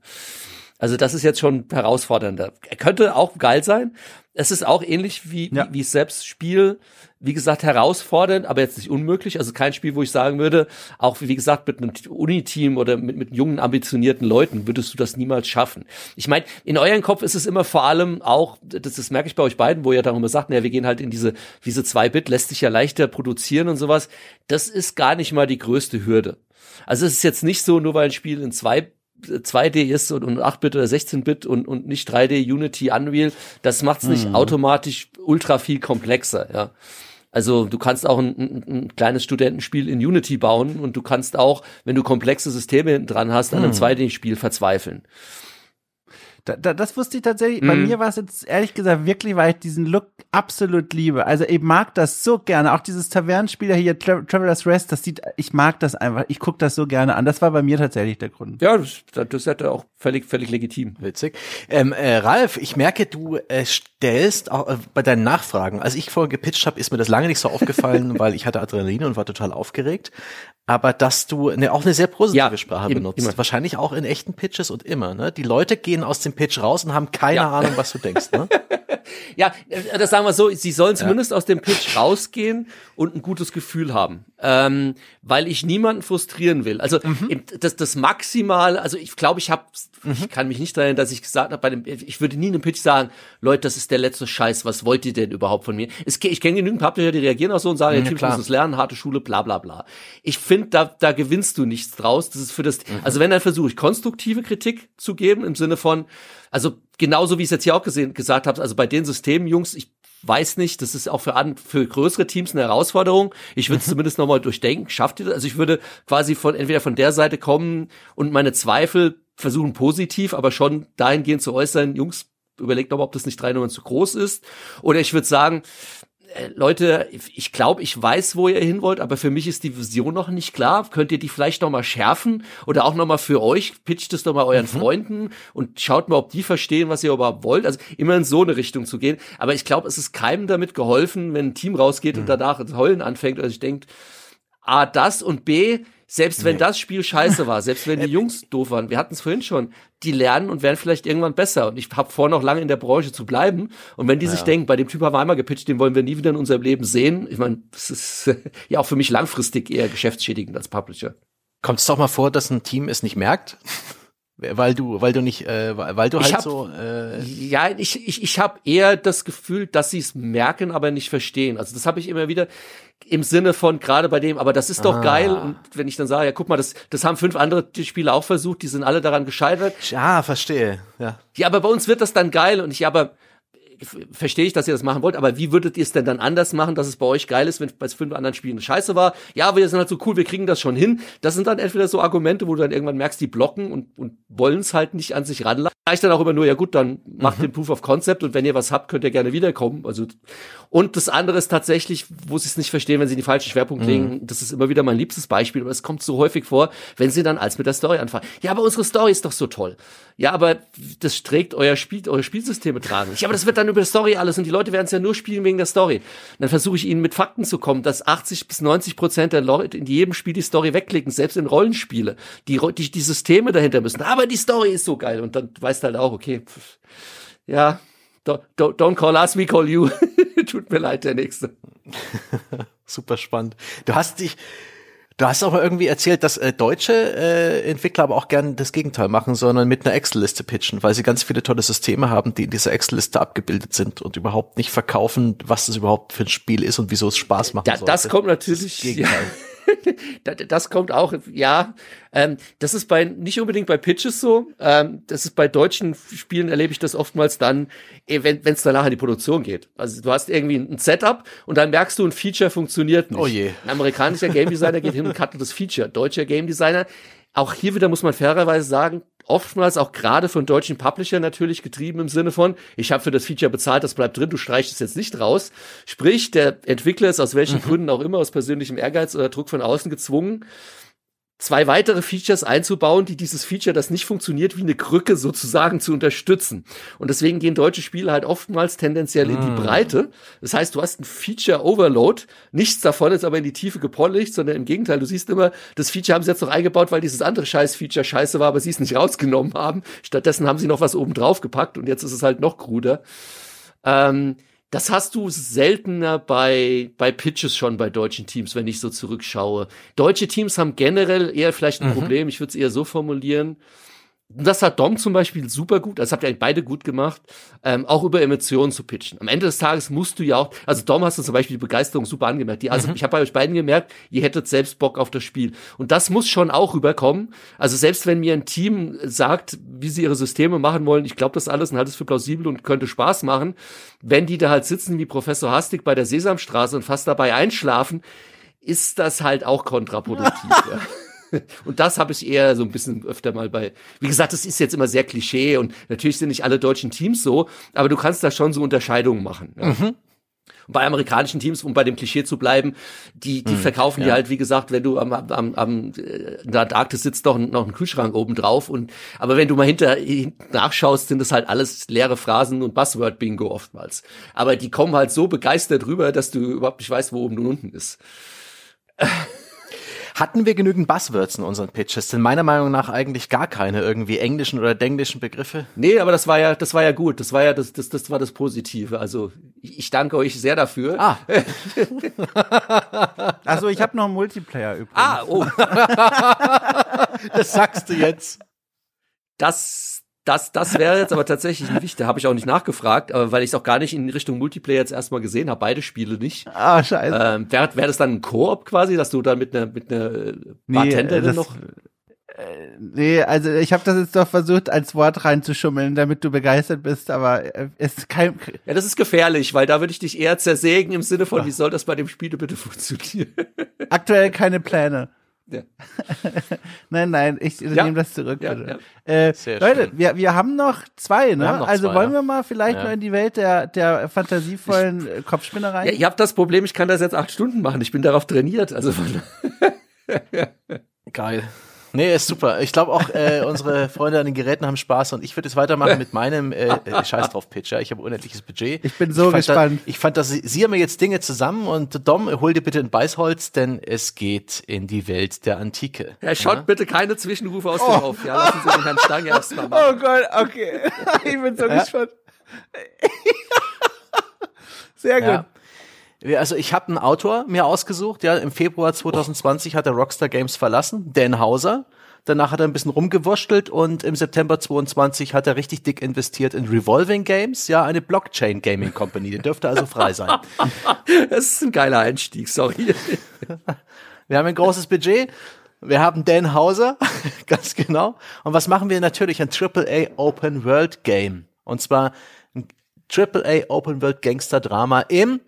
Also das ist jetzt schon herausfordernder. Er könnte auch geil sein. Es ist auch ähnlich wie, ja. wie, wie selbst Spiel, wie gesagt, herausfordernd, aber jetzt nicht unmöglich. Also kein Spiel, wo ich sagen würde, auch wie gesagt, mit einem Uni-Team oder mit, mit jungen, ambitionierten Leuten würdest du das niemals schaffen. Ich meine, in eurem Kopf ist es immer vor allem auch, das, das merke ich bei euch beiden, wo ihr darüber sagt, naja, wir gehen halt in diese, diese 2-Bit, lässt sich ja leichter produzieren und sowas. Das ist gar nicht mal die größte Hürde. Also es ist jetzt nicht so, nur weil ein Spiel in 2 2D ist und, und 8-Bit oder 16-Bit und, und nicht 3D Unity Unreal, das macht es nicht mhm. automatisch ultra viel komplexer, ja. Also du kannst auch ein, ein, ein, kleines Studentenspiel in Unity bauen und du kannst auch, wenn du komplexe Systeme hinten dran hast, an einem mhm. 2D-Spiel verzweifeln. Da, da, das wusste ich tatsächlich. Mm. Bei mhm. mir war es jetzt ehrlich gesagt wirklich, weil ich diesen Look absolut liebe. Also ich mag das so gerne. Auch dieses Tavernenspieler hier, Tra Traveler's Rest, das sieht, ich mag das einfach. Ich gucke das so gerne an. Das war bei mir tatsächlich der Grund. Ja, das, das ist ja auch völlig, völlig legitim. Witzig. Ähm, äh, Ralf, ich merke, du äh, stellst auch äh, bei deinen Nachfragen, als ich vorher gepitcht habe, ist mir das lange nicht so aufgefallen, weil ich hatte Adrenalin und war total aufgeregt aber dass du ne, auch eine sehr positive ja, Sprache benutzt. Immer. Wahrscheinlich auch in echten Pitches und immer. Ne? Die Leute gehen aus dem Pitch raus und haben keine ja. Ahnung, was du denkst. Ne? ja, äh, das sagen wir so, sie sollen zumindest ja. aus dem Pitch rausgehen und ein gutes Gefühl haben. Ähm, weil ich niemanden frustrieren will. Also mhm. das, das maximal, also ich glaube, ich habe, mhm. ich kann mich nicht erinnern, dass ich gesagt habe, bei dem, ich würde nie in einem Pitch sagen, Leute, das ist der letzte Scheiß, was wollt ihr denn überhaupt von mir? Es, ich kenne genügend Publisher, die reagieren auch so und sagen, ja, der Typ muss es lernen, harte Schule, bla bla bla. Ich finde, finde, da, da gewinnst du nichts draus. Das ist für das, mhm. also wenn, dann versuche ich konstruktive Kritik zu geben im Sinne von, also genauso wie ich es jetzt hier auch gesehen, gesagt habe, also bei den Systemen, Jungs, ich weiß nicht, das ist auch für, an, für größere Teams eine Herausforderung. Ich würde es mhm. zumindest nochmal durchdenken. Schafft ihr das? Also ich würde quasi von entweder von der Seite kommen und meine Zweifel versuchen positiv, aber schon dahingehend zu äußern, Jungs, überlegt doch mal, ob das nicht drei Nummern zu groß ist. Oder ich würde sagen, Leute, ich glaube, ich weiß, wo ihr hin wollt, aber für mich ist die Vision noch nicht klar. Könnt ihr die vielleicht noch mal schärfen oder auch noch mal für euch? Pitcht es doch mal euren mhm. Freunden und schaut mal, ob die verstehen, was ihr überhaupt wollt. Also immer in so eine Richtung zu gehen. Aber ich glaube, es ist keinem damit geholfen, wenn ein Team rausgeht mhm. und danach das Heulen anfängt. Also ich denke, A, das und B, selbst wenn nee. das Spiel scheiße war, selbst wenn die Jungs doof waren, wir hatten es vorhin schon, die lernen und werden vielleicht irgendwann besser. Und ich habe vor, noch lange in der Branche zu bleiben. Und wenn die ja. sich denken, bei dem Typ haben wir einmal gepitcht, den wollen wir nie wieder in unserem Leben sehen. Ich meine, das ist ja auch für mich langfristig eher geschäftsschädigend als Publisher. Kommt es doch mal vor, dass ein Team es nicht merkt? Weil du, weil du nicht, äh, weil du halt hab, so. Äh ja, ich, ich, ich habe eher das Gefühl, dass sie es merken, aber nicht verstehen. Also das habe ich immer wieder im Sinne von gerade bei dem, aber das ist doch ah. geil. Und wenn ich dann sage, ja, guck mal, das, das haben fünf andere Spieler auch versucht, die sind alle daran gescheitert. Ja, verstehe. Ja. Ja, aber bei uns wird das dann geil und ich, aber verstehe ich, dass ihr das machen wollt, aber wie würdet ihr es denn dann anders machen, dass es bei euch geil ist, wenn es bei fünf anderen Spielen scheiße war? Ja, wir sind halt so cool, wir kriegen das schon hin. Das sind dann entweder so Argumente, wo du dann irgendwann merkst, die blocken und, und wollen es halt nicht an sich ranlassen. Reicht dann auch immer nur, ja gut, dann macht mhm. den Proof of Concept und wenn ihr was habt, könnt ihr gerne wiederkommen. Also und das andere ist tatsächlich, wo sie es nicht verstehen, wenn sie die falschen Schwerpunkt legen. Mhm. Das ist immer wieder mein liebstes Beispiel, aber es kommt so häufig vor, wenn sie dann als mit der Story anfangen. Ja, aber unsere Story ist doch so toll. Ja, aber das trägt euer Spiel, eure Spielsysteme tragen. Ja, aber das wird dann über die Story alles und die Leute werden es ja nur spielen wegen der Story. Und dann versuche ich ihnen mit Fakten zu kommen, dass 80 bis 90 Prozent der Leute in jedem Spiel die Story wegklicken, selbst in Rollenspiele. Die, die, die Systeme dahinter müssen. Aber die Story ist so geil. Und dann weißt du halt auch, okay, pff, ja, don't, don't call us, we call you. Tut mir leid, der nächste. Super spannend. Du hast dich, Du hast auch irgendwie erzählt, dass äh, deutsche äh, Entwickler aber auch gern das Gegenteil machen, sondern mit einer Excel-Liste pitchen, weil sie ganz viele tolle Systeme haben, die in dieser Excel-Liste abgebildet sind und überhaupt nicht verkaufen, was das überhaupt für ein Spiel ist und wieso es Spaß macht. Da, das kommt natürlich. Das Gegenteil. Ja. das kommt auch, ja. Ähm, das ist bei nicht unbedingt bei Pitches so. Ähm, das ist bei deutschen Spielen erlebe ich das oftmals dann, eh, wenn es danach in die Produktion geht. Also du hast irgendwie ein Setup und dann merkst du, ein Feature funktioniert nicht. Oh je. Ein amerikanischer Game Designer geht hin und cuttet das Feature. Deutscher Game Designer auch hier wieder muss man fairerweise sagen, oftmals auch gerade von deutschen Publisher natürlich getrieben im Sinne von, ich habe für das Feature bezahlt, das bleibt drin, du streichst es jetzt nicht raus. Sprich, der Entwickler ist aus welchen mhm. Gründen auch immer, aus persönlichem Ehrgeiz oder Druck von außen gezwungen, zwei weitere Features einzubauen, die dieses Feature, das nicht funktioniert, wie eine Krücke sozusagen zu unterstützen. Und deswegen gehen deutsche Spiele halt oftmals tendenziell in die ah. Breite. Das heißt, du hast ein Feature Overload. Nichts davon ist aber in die Tiefe gepolished, sondern im Gegenteil, du siehst immer, das Feature haben sie jetzt noch eingebaut, weil dieses andere Scheiß-Feature scheiße war, aber sie es nicht rausgenommen haben. Stattdessen haben sie noch was oben drauf gepackt und jetzt ist es halt noch kruder. Ähm, das hast du seltener bei, bei Pitches schon bei deutschen Teams, wenn ich so zurückschaue. Deutsche Teams haben generell eher vielleicht ein mhm. Problem, ich würde es eher so formulieren. Das hat Dom zum Beispiel super gut, das habt ihr eigentlich beide gut gemacht, ähm, auch über Emotionen zu pitchen. Am Ende des Tages musst du ja auch, also Dom hast du zum Beispiel die Begeisterung super angemerkt. Die, also mhm. ich habe bei euch beiden gemerkt, ihr hättet selbst Bock auf das Spiel. Und das muss schon auch rüberkommen. Also selbst wenn mir ein Team sagt, wie sie ihre Systeme machen wollen, ich glaube das alles und halte es für plausibel und könnte Spaß machen, wenn die da halt sitzen wie Professor Hastig bei der Sesamstraße und fast dabei einschlafen, ist das halt auch kontraproduktiv. ja. Und das habe ich eher so ein bisschen öfter mal bei. Wie gesagt, das ist jetzt immer sehr Klischee und natürlich sind nicht alle deutschen Teams so, aber du kannst da schon so Unterscheidungen machen. Ja. Mhm. Und bei amerikanischen Teams, um bei dem Klischee zu bleiben, die, die hm, verkaufen ja. dir halt, wie gesagt, wenn du am, am, am äh, in der Antarktis sitzt, noch, noch einen Kühlschrank oben drauf. Und, aber wenn du mal hinter, nachschaust, sind das halt alles leere Phrasen und Buzzword-Bingo oftmals. Aber die kommen halt so begeistert rüber, dass du überhaupt nicht weißt, wo oben und unten ist. Hatten wir genügend Buzzwords in unseren Pitches? Denn meiner Meinung nach eigentlich gar keine irgendwie englischen oder denglischen Begriffe. Nee, aber das war ja, das war ja gut. Das war ja das, das, das war das Positive. Also ich danke euch sehr dafür. Ah. also ich habe noch einen Multiplayer übrigens. Ah, oh. das sagst du jetzt. Das das, das wäre jetzt aber tatsächlich ein wichtig. habe ich auch nicht nachgefragt, aber weil ich es auch gar nicht in Richtung Multiplayer jetzt erstmal gesehen habe, beide Spiele nicht. Ah, scheiße. Ähm, wäre wär das dann ein Koop quasi, dass du dann mit einer mit einer Bartenderin nee, noch äh, Nee, also ich habe das jetzt doch versucht, als Wort reinzuschummeln, damit du begeistert bist, aber äh, es ist kein. Ja, das ist gefährlich, weil da würde ich dich eher zersägen im Sinne von, wie soll das bei dem Spiel bitte funktionieren? Aktuell keine Pläne. Ja. nein, nein, ich ja. nehme das zurück. Ja, ja. Äh, Leute, schön. wir, wir haben noch zwei, ne? Noch also zwei, wollen wir mal vielleicht noch in die Welt der, der fantasievollen ich, Kopfspinnereien? Ja, ihr habt das Problem, ich kann das jetzt acht Stunden machen. Ich bin darauf trainiert. Also Geil. Nee, ist super. Ich glaube auch, äh, unsere Freunde an den Geräten haben Spaß und ich würde jetzt weitermachen mit meinem äh, äh, Scheiß drauf Pitcher. Ich habe unendliches Budget. Ich bin so ich gespannt. Da, ich fand, dass sie, sie haben mir jetzt Dinge zusammen und Dom, hol dir bitte ein Beißholz, denn es geht in die Welt der Antike. Ja, schaut ja? bitte keine Zwischenrufe aus oh. dem Auf. Ja, lassen Sie den Herrn Stange erstmal machen. Oh Gott, okay. ich bin so ja? gespannt. Sehr gut. Ja. Also ich habe einen Autor mir ausgesucht, ja, im Februar 2020 hat er Rockstar Games verlassen, Dan Hauser. Danach hat er ein bisschen rumgewurschtelt und im September 22 hat er richtig dick investiert in Revolving Games, ja, eine Blockchain Gaming Company. Die dürfte also frei sein. Das ist ein geiler Einstieg, sorry. Wir haben ein großes Budget. Wir haben Dan Hauser, ganz genau. Und was machen wir natürlich? Ein AAA Open World Game. Und zwar AAA Open World Gangster Drama im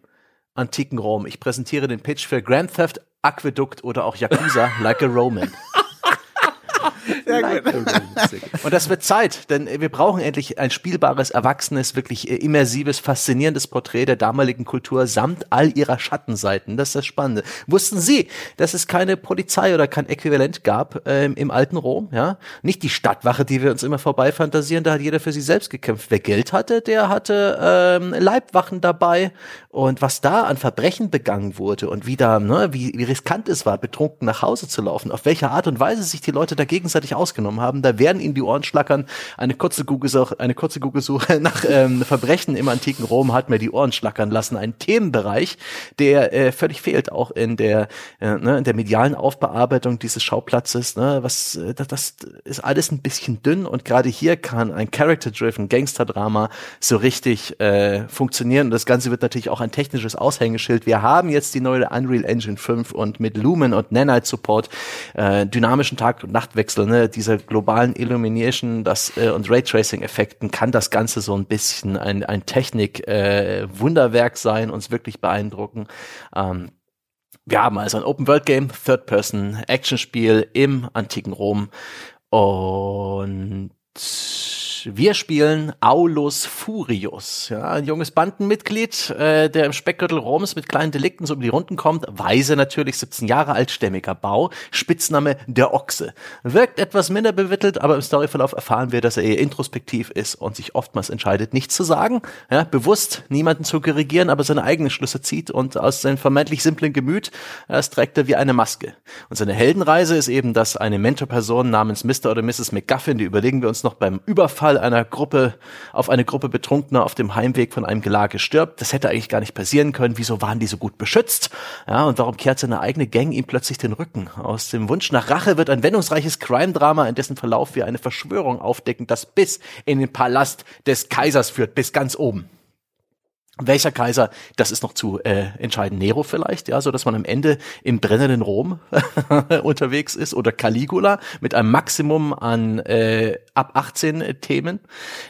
antiken Rom. Ich präsentiere den Pitch für Grand Theft Aqueduct oder auch Yakuza Like a Roman. Sehr gut. Und das wird Zeit, denn wir brauchen endlich ein spielbares, erwachsenes, wirklich äh, immersives, faszinierendes Porträt der damaligen Kultur samt all ihrer Schattenseiten. Das ist das Spannende. Wussten Sie, dass es keine Polizei oder kein Äquivalent gab ähm, im alten Rom? Ja, nicht die Stadtwache, die wir uns immer vorbeifantasieren. Da hat jeder für sich selbst gekämpft. Wer Geld hatte, der hatte ähm, Leibwachen dabei. Und was da an Verbrechen begangen wurde und wie da, ne, wie, wie riskant es war, betrunken nach Hause zu laufen, auf welche Art und Weise sich die Leute da gegenseitig ausgenommen haben. Da werden ihnen die Ohren schlackern. Eine kurze Google-Suche, eine kurze Google-Suche nach ähm, Verbrechen im antiken Rom hat mir die Ohren schlackern lassen. Ein Themenbereich, der äh, völlig fehlt, auch in der, äh, ne, in der medialen Aufbearbeitung dieses Schauplatzes. Ne, was, äh, das, das ist alles ein bisschen dünn und gerade hier kann ein Character-driven Gangster-Drama so richtig äh, funktionieren. Und das Ganze wird natürlich auch ein technisches Aushängeschild. Wir haben jetzt die neue Unreal Engine 5 und mit Lumen und Nanite Support, äh, dynamischen Tag- und Nachtwechsel, ne, dieser globalen Illumination das, äh, und Raytracing-Effekten kann das Ganze so ein bisschen ein, ein Technik-Wunderwerk äh, sein, uns wirklich beeindrucken. Ähm, wir haben also ein Open-World-Game, Third-Person-Action-Spiel im antiken Rom und wir spielen Aulus Furius, ja, ein junges Bandenmitglied, äh, der im Speckgürtel Roms mit kleinen Delikten so über die Runden kommt. Weise natürlich, 17 Jahre alt, stämmiger Bau. Spitzname der Ochse. Wirkt etwas minder bewittelt, aber im Storyverlauf erfahren wir, dass er eher introspektiv ist und sich oftmals entscheidet, nichts zu sagen. Ja, bewusst niemanden zu korrigieren, aber seine eigenen Schlüsse zieht und aus seinem vermeintlich simplen Gemüt, das trägt er wie eine Maske. Und seine Heldenreise ist eben, dass eine Mentorperson namens Mr. oder Mrs. McGuffin, die überlegen wir uns noch beim Überfall einer Gruppe, auf eine Gruppe Betrunkener auf dem Heimweg von einem Gelage stirbt. Das hätte eigentlich gar nicht passieren können. Wieso waren die so gut beschützt? Ja, und warum kehrt seine eigene Gang ihm plötzlich den Rücken? Aus dem Wunsch nach Rache wird ein wendungsreiches Crime-Drama, in dessen Verlauf wir eine Verschwörung aufdecken, das bis in den Palast des Kaisers führt, bis ganz oben. Welcher Kaiser, das ist noch zu äh, entscheiden. Nero vielleicht, ja, so dass man am Ende im brennenden Rom unterwegs ist oder Caligula mit einem Maximum an äh, ab 18 äh, Themen.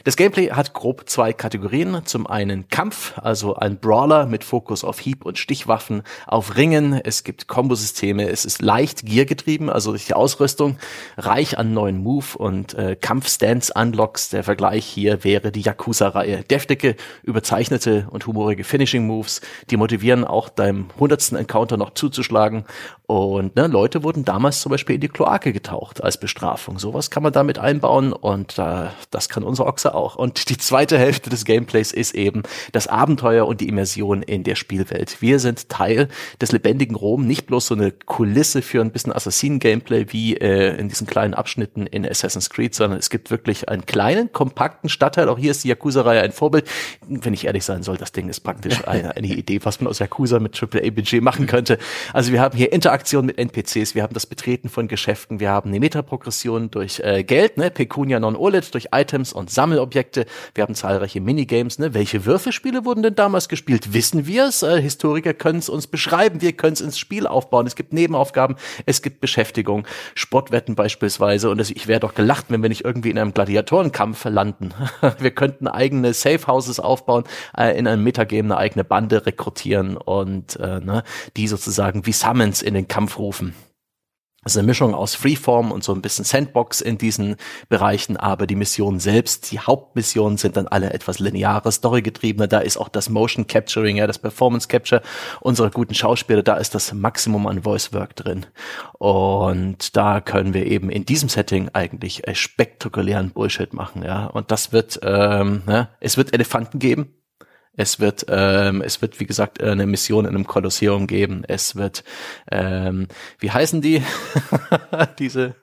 Das Gameplay hat grob zwei Kategorien. Zum einen Kampf, also ein Brawler mit Fokus auf Hieb- und Stichwaffen, auf Ringen. Es gibt Kombosysteme. Es ist leicht giergetrieben, also die Ausrüstung reich an neuen Move und äh, Kampfstance-Unlocks. Der Vergleich hier wäre die Yakuza-Reihe. Deftige, überzeichnete und humorige Finishing Moves, die motivieren auch deinem hundertsten Encounter noch zuzuschlagen. Und ne, Leute wurden damals zum Beispiel in die Kloake getaucht als Bestrafung. Sowas kann man damit einbauen und äh, das kann unser Ochse auch. Und die zweite Hälfte des Gameplays ist eben das Abenteuer und die Immersion in der Spielwelt. Wir sind Teil des lebendigen Rom, nicht bloß so eine Kulisse für ein bisschen Assassinen-Gameplay wie äh, in diesen kleinen Abschnitten in Assassin's Creed, sondern es gibt wirklich einen kleinen, kompakten Stadtteil. Auch hier ist die Yakuza-Reihe ein Vorbild. Wenn ich ehrlich sein soll, das Ding ist praktisch eine, eine Idee, was man aus Yakuza mit AAA-Budget machen könnte. Also wir haben hier Interaktion mit NPCs, wir haben das Betreten von Geschäften, wir haben eine Metaprogression durch äh, Geld, ne, Pecunia non olet, durch Items und Sammelobjekte. Wir haben zahlreiche Minigames. Ne? Welche Würfelspiele wurden denn damals gespielt? Wissen wir es? Äh, Historiker können es uns beschreiben. Wir können es ins Spiel aufbauen. Es gibt Nebenaufgaben, es gibt Beschäftigung, Sportwetten beispielsweise. Und das, ich wäre doch gelacht, wenn wir nicht irgendwie in einem Gladiatorenkampf landen. wir könnten eigene Safe Houses aufbauen äh, in einem Metagame eine eigene Bande rekrutieren und äh, ne, die sozusagen wie Summons in den Kampf rufen. Ist eine Mischung aus Freeform und so ein bisschen Sandbox in diesen Bereichen, aber die Missionen selbst, die Hauptmissionen sind dann alle etwas lineare, storygetriebene. Da ist auch das Motion Capturing, ja, das Performance Capture unserer guten Schauspieler, da ist das Maximum an Voice Work drin. Und da können wir eben in diesem Setting eigentlich spektakulären Bullshit machen, ja. Und das wird, ähm, ja, es wird Elefanten geben, es wird, ähm, es wird, wie gesagt, eine Mission in einem Kolosseum geben. Es wird, ähm, wie heißen die? Diese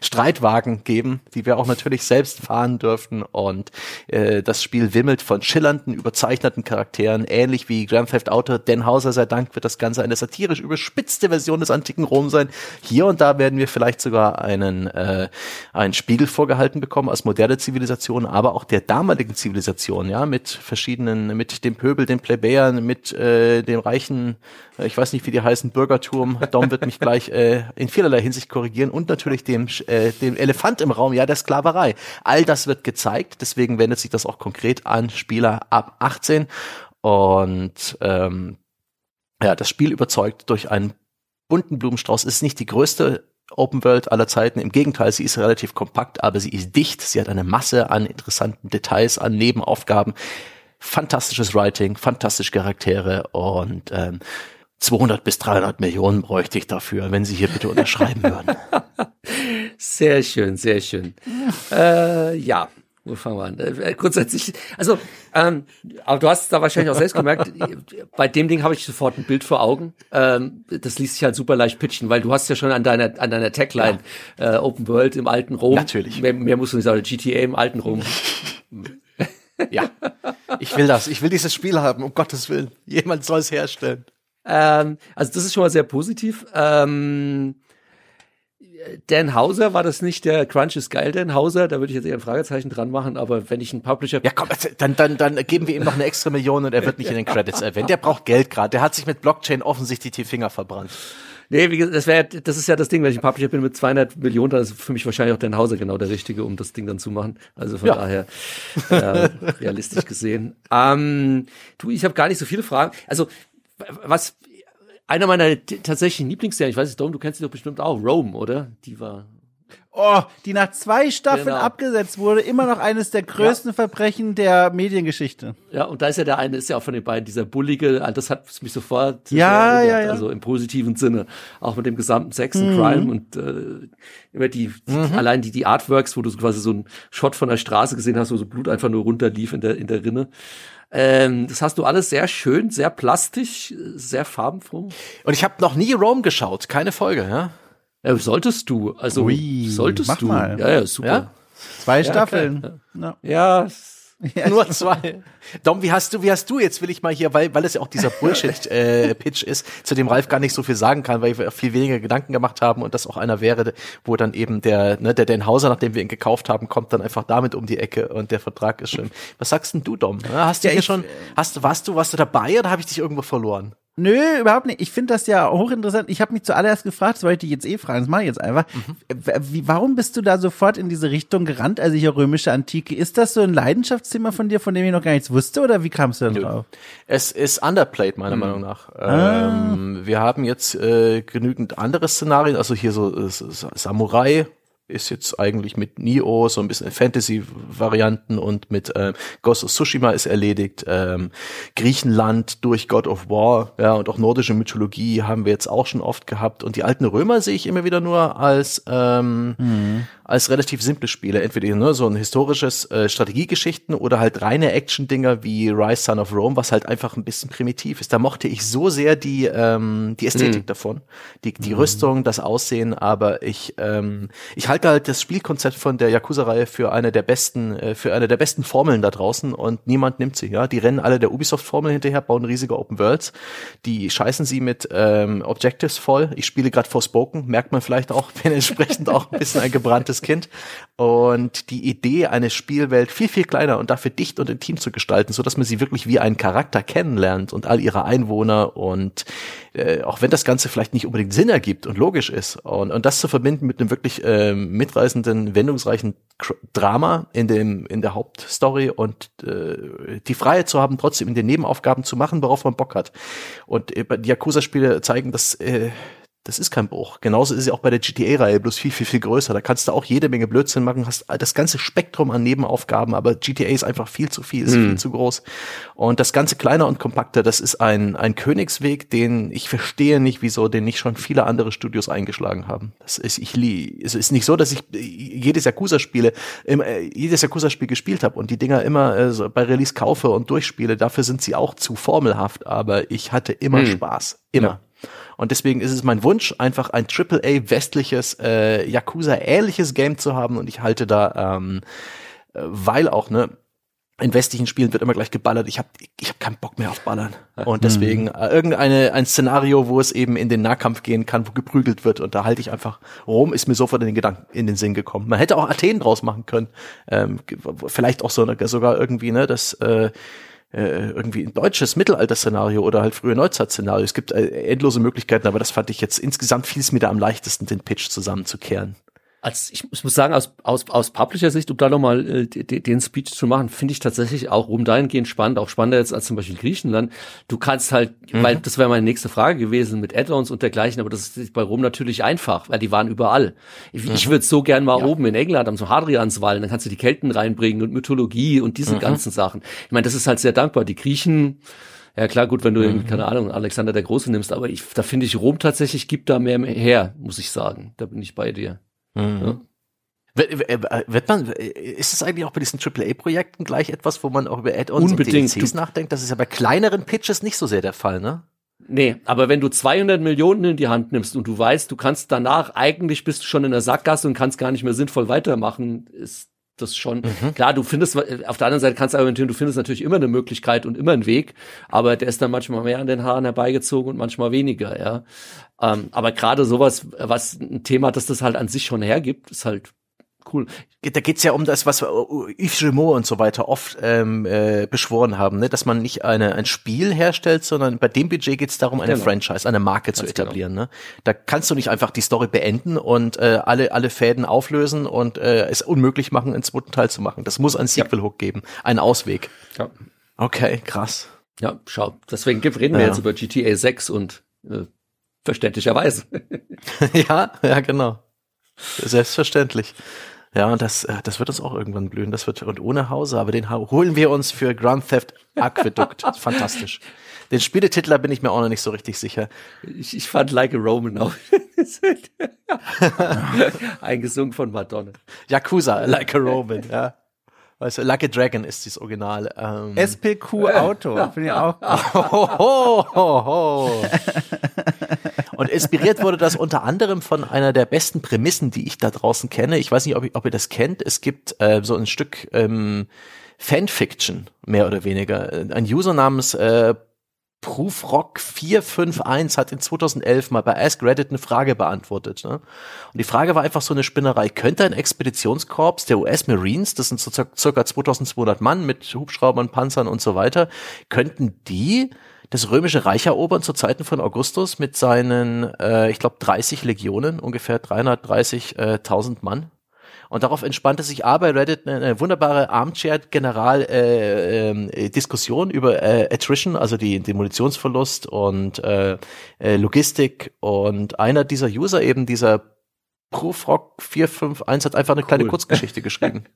Streitwagen geben, die wir auch natürlich selbst fahren dürften. Und äh, das Spiel wimmelt von schillernden, überzeichneten Charakteren, ähnlich wie Grand Theft Auto. Den Hauser sei Dank wird das Ganze eine satirisch überspitzte Version des antiken Rom sein. Hier und da werden wir vielleicht sogar einen, äh, einen Spiegel vorgehalten bekommen als moderne Zivilisation, aber auch der damaligen Zivilisation, ja, mit verschiedenen, mit dem Pöbel, den Plebejern, mit äh, dem reichen, ich weiß nicht, wie die heißen, Bürgertum. Dom wird mich gleich äh, in vielerlei Hinsicht korrigieren und natürlich dem äh, den Elefant im Raum, ja, der Sklaverei. All das wird gezeigt, deswegen wendet sich das auch konkret an Spieler ab 18 und ähm, ja, das Spiel überzeugt durch einen bunten Blumenstrauß. Ist nicht die größte Open World aller Zeiten. Im Gegenteil, sie ist relativ kompakt, aber sie ist dicht. Sie hat eine Masse an interessanten Details, an Nebenaufgaben. Fantastisches Writing, fantastische Charaktere und ähm, 200 bis 300 Millionen bräuchte ich dafür, wenn Sie hier bitte unterschreiben würden. Sehr schön, sehr schön. äh, ja, wo fangen wir an? Äh, grundsätzlich, also, ähm, aber du hast da wahrscheinlich auch selbst gemerkt, bei dem Ding habe ich sofort ein Bild vor Augen. Ähm, das ließ sich halt super leicht pitchen, weil du hast ja schon an deiner, an deiner Tagline ja. äh, Open World im alten Rom. Natürlich. Mehr, mehr musst du nicht sagen, GTA im alten Rom. ja, ich will das. Ich will dieses Spiel haben, um Gottes Willen. Jemand soll es herstellen. Ähm, also das ist schon mal sehr positiv. Ähm, Dan Hauser, war das nicht der Crunch ist geil, Dan Hauser? Da würde ich jetzt eher ein Fragezeichen dran machen, aber wenn ich einen Publisher. Ja, komm, dann, dann, dann geben wir ihm noch eine extra Million und er wird nicht in den Credits erwähnt. Der braucht Geld gerade. Der hat sich mit Blockchain offensichtlich die Finger verbrannt. Nee, wie gesagt, das wäre, das ist ja das Ding, wenn ich ein Publisher bin mit 200 Millionen, dann ist für mich wahrscheinlich auch Dan Hauser genau der Richtige, um das Ding dann zu machen. Also von ja. daher, äh, realistisch gesehen. Ähm, du, ich habe gar nicht so viele Fragen. Also, was, einer meiner tatsächlichen Lieblingsserien, ich weiß nicht, Dom, du kennst sie doch bestimmt auch, Rome, oder? Die war. Oh, die nach zwei Staffeln genau. abgesetzt wurde, immer noch eines der größten ja. Verbrechen der Mediengeschichte. Ja, und da ist ja der eine, ist ja auch von den beiden dieser bullige, ah, das hat mich sofort ja, ja, ja, also im positiven Sinne, auch mit dem gesamten Sex und mhm. Crime und äh, immer die, die mhm. allein die die Artworks, wo du quasi so einen Shot von der Straße gesehen hast, wo so Blut einfach nur runterlief in der in der Rinne. Ähm, das hast du alles sehr schön, sehr plastisch, sehr farbenfroh. Und ich habe noch nie Rome geschaut, keine Folge, ja? Ja, solltest du. Also Ui, solltest du. Mal. Ja, ja, super. Ja? Zwei ja, Staffeln. Ja. ja. Nur zwei. Dom, wie hast du, wie hast du jetzt, will ich mal hier, weil, weil es ja auch dieser Bullshit-Pitch äh, ist, zu dem Ralf gar nicht so viel sagen kann, weil wir viel weniger Gedanken gemacht haben und das auch einer wäre, wo dann eben der, ne, der Dan Hauser, nachdem wir ihn gekauft haben, kommt dann einfach damit um die Ecke und der Vertrag ist schön. Was sagst denn du, Dom? Hast du ja, hier schon, hast, warst du, warst du dabei oder habe ich dich irgendwo verloren? Nö, überhaupt nicht. Ich finde das ja hochinteressant. Ich habe mich zuallererst gefragt, das wollte ich jetzt eh fragen, das mache ich jetzt einfach. Mhm. Wie, warum bist du da sofort in diese Richtung gerannt, also hier römische Antike? Ist das so ein Leidenschaftsthema von dir, von dem ich noch gar nichts wusste, oder wie kamst du denn Nö. drauf? Es ist underplayed, meiner mhm. Meinung nach. Ah. Ähm, wir haben jetzt äh, genügend andere Szenarien, also hier so äh, Samurai, ist jetzt eigentlich mit Nio so ein bisschen Fantasy-Varianten und mit äh, Ghost of Tsushima ist erledigt. Ähm, Griechenland durch God of War, ja, und auch nordische Mythologie haben wir jetzt auch schon oft gehabt. Und die alten Römer sehe ich immer wieder nur als ähm, mhm als relativ simple Spiele. Entweder ne, so ein historisches äh, Strategiegeschichten oder halt reine Action-Dinger wie Rise Son of Rome, was halt einfach ein bisschen primitiv ist. Da mochte ich so sehr die, ähm, die Ästhetik mhm. davon. Die, die mhm. Rüstung, das Aussehen, aber ich, ähm, ich halte halt das Spielkonzept von der Yakuza-Reihe für eine der besten, äh, für eine der besten Formeln da draußen und niemand nimmt sie, ja. Die rennen alle der Ubisoft-Formel hinterher, bauen riesige Open Worlds, die scheißen sie mit ähm, Objectives voll. Ich spiele gerade Forspoken, merkt man vielleicht auch, bin entsprechend auch ein bisschen ein gebranntes Kind. Und die Idee, eine Spielwelt viel, viel kleiner und dafür dicht und intim zu gestalten, so dass man sie wirklich wie einen Charakter kennenlernt und all ihre Einwohner und äh, auch wenn das Ganze vielleicht nicht unbedingt Sinn ergibt und logisch ist und, und das zu verbinden mit einem wirklich äh, mitreißenden, wendungsreichen Drama in dem in der Hauptstory und äh, die Freiheit zu haben, trotzdem in den Nebenaufgaben zu machen, worauf man Bock hat. Und äh, die Yakuza-Spiele zeigen, dass äh, das ist kein Bruch. Genauso ist es auch bei der GTA-Reihe, bloß viel, viel, viel größer. Da kannst du auch jede Menge Blödsinn machen, hast das ganze Spektrum an Nebenaufgaben, aber GTA ist einfach viel zu viel, ist mhm. viel zu groß. Und das Ganze kleiner und kompakter, das ist ein, ein Königsweg, den ich verstehe nicht, wieso den nicht schon viele andere Studios eingeschlagen haben. Das ist, ich, es ist nicht so, dass ich jedes Yakuza-Spiele, äh, jedes Yakuza-Spiel gespielt habe und die Dinger immer äh, bei Release kaufe und durchspiele. Dafür sind sie auch zu formelhaft, aber ich hatte immer mhm. Spaß. Immer. Ja. Und deswegen ist es mein Wunsch, einfach ein AAA westliches äh, Yakuza-ähnliches Game zu haben. Und ich halte da, ähm, äh, weil auch, ne, in westlichen Spielen wird immer gleich geballert. Ich habe ich hab keinen Bock mehr auf Ballern. Und deswegen äh, irgendeine ein Szenario, wo es eben in den Nahkampf gehen kann, wo geprügelt wird. Und da halte ich einfach, Rom ist mir sofort in den Gedanken, in den Sinn gekommen. Man hätte auch Athen draus machen können. Ähm, vielleicht auch so eine, sogar irgendwie, ne, das äh, äh, irgendwie ein deutsches Mittelalter-Szenario oder halt frühe Neuzeit-Szenario. Es gibt äh, endlose Möglichkeiten, aber das fand ich jetzt insgesamt fiel es mir da am leichtesten, den Pitch zusammenzukehren. Als ich, ich muss sagen, aus, aus, aus Publisher-Sicht, um da nochmal äh, den Speech zu machen, finde ich tatsächlich auch rum dahingehend spannend, auch spannender jetzt als zum Beispiel Griechenland. Du kannst halt, mhm. weil das wäre meine nächste Frage gewesen mit Add-ons und dergleichen, aber das ist bei Rom natürlich einfach, weil die waren überall. Ich, mhm. ich würde so gern mal ja. oben in England am so Hadrianswall, dann kannst du die Kelten reinbringen und Mythologie und diese mhm. ganzen Sachen. Ich meine, das ist halt sehr dankbar. Die Griechen, ja klar, gut, wenn du, mhm. keine Ahnung, Alexander der Große nimmst, aber ich, da finde ich, Rom tatsächlich gibt da mehr her, muss ich sagen. Da bin ich bei dir. Mhm. Ja. Wird man, ist es eigentlich auch bei diesen AAA-Projekten gleich etwas, wo man auch über Add-ons und DLCs nachdenkt? Das ist ja bei kleineren Pitches nicht so sehr der Fall, ne? Nee, aber wenn du 200 Millionen in die Hand nimmst und du weißt, du kannst danach, eigentlich bist du schon in der Sackgasse und kannst gar nicht mehr sinnvoll weitermachen, ist das schon, mhm. klar, du findest, auf der anderen Seite kannst du argumentieren, du findest natürlich immer eine Möglichkeit und immer einen Weg, aber der ist dann manchmal mehr an den Haaren herbeigezogen und manchmal weniger, ja. Ähm, aber gerade sowas, was ein Thema, das das halt an sich schon hergibt, ist halt cool. Da geht's ja um das, was Yves Gemot und so weiter oft ähm, äh, beschworen haben, ne? dass man nicht eine, ein Spiel herstellt, sondern bei dem Budget geht's darum, eine genau. Franchise, eine Marke Ganz zu genau. etablieren. Genau. Ne? Da kannst du nicht einfach die Story beenden und äh, alle, alle Fäden auflösen und äh, es unmöglich machen, einen zweiten Teil zu machen. Das muss ein Sequel-Hook geben, einen Ausweg. Ja. Okay, krass. Ja, schau. Deswegen reden wir ja. jetzt über GTA 6 und äh, verständlicherweise. ja, ja, genau. Selbstverständlich. Ja, und das, äh, das wird uns auch irgendwann blühen. Das wird und ohne Hause, aber den holen wir uns für Grand Theft Aqueduct. Fantastisch. Den Spieletitler bin ich mir auch noch nicht so richtig sicher. Ich, ich fand Like a Roman auch. Eingesungen von Madonna. Yakuza, Like a Roman, ja. Weißt du, Like a Dragon ist das Original. Ähm. SPQ Auto, finde ich auch. Ho, ho, ho, ho. Und inspiriert wurde das unter anderem von einer der besten Prämissen, die ich da draußen kenne. Ich weiß nicht, ob, ich, ob ihr das kennt. Es gibt äh, so ein Stück ähm, Fanfiction, mehr oder weniger. Ein User namens äh, Proofrock451 hat in 2011 mal bei Ask Reddit eine Frage beantwortet. Ne? Und die Frage war einfach so eine Spinnerei. Könnte ein Expeditionskorps der US Marines, das sind so circa 2200 Mann mit Hubschraubern, Panzern und so weiter, könnten die das römische Reich erobern zu Zeiten von Augustus mit seinen, äh, ich glaube, 30 Legionen, ungefähr 330.000 Mann. Und darauf entspannte sich A bei Reddit eine, eine wunderbare Armchair-General-Diskussion äh, äh, über äh, Attrition, also die, den Munitionsverlust und äh, äh, Logistik. Und einer dieser User, eben dieser Proofrock 451, hat einfach eine cool. kleine Kurzgeschichte geschrieben.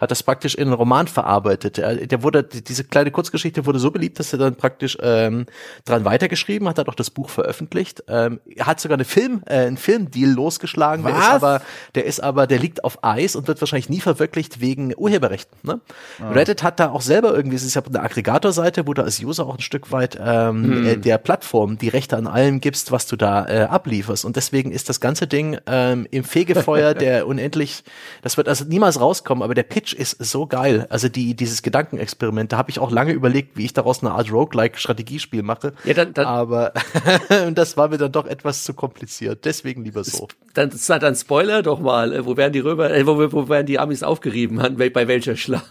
hat das praktisch in einen Roman verarbeitet. Der, wurde, diese kleine Kurzgeschichte wurde so beliebt, dass er dann praktisch ähm, dran weitergeschrieben hat, hat auch das Buch veröffentlicht. Ähm, er hat sogar eine Film, äh, einen Filmdeal losgeschlagen, Was? der ist aber, der ist aber, der liegt auf Eis und wird wahrscheinlich nie verwirklicht wegen Urheberrechten. Ne? Ah. Reddit hat da auch selber irgendwie, es ist ja eine Aggregatorseite, wo du als User auch ein Stück weit ähm, hm. äh, der Plattform die Rechte an allem gibst, was du da äh, ablieferst. Und deswegen ist das ganze Ding ähm, im Fegefeuer der unendlich, das wird also niemals rauskommen, aber der Pitch Pitch ist so geil. Also die, dieses Gedankenexperiment, da habe ich auch lange überlegt, wie ich daraus eine Art Roguelike-Strategiespiel mache. Ja, dann, dann, Aber das war mir dann doch etwas zu kompliziert. Deswegen lieber so. Dann, dann Spoiler doch mal. Äh, wo werden die Römer, äh, wo, wo werden die Amis aufgerieben? Bei welcher Schlacht?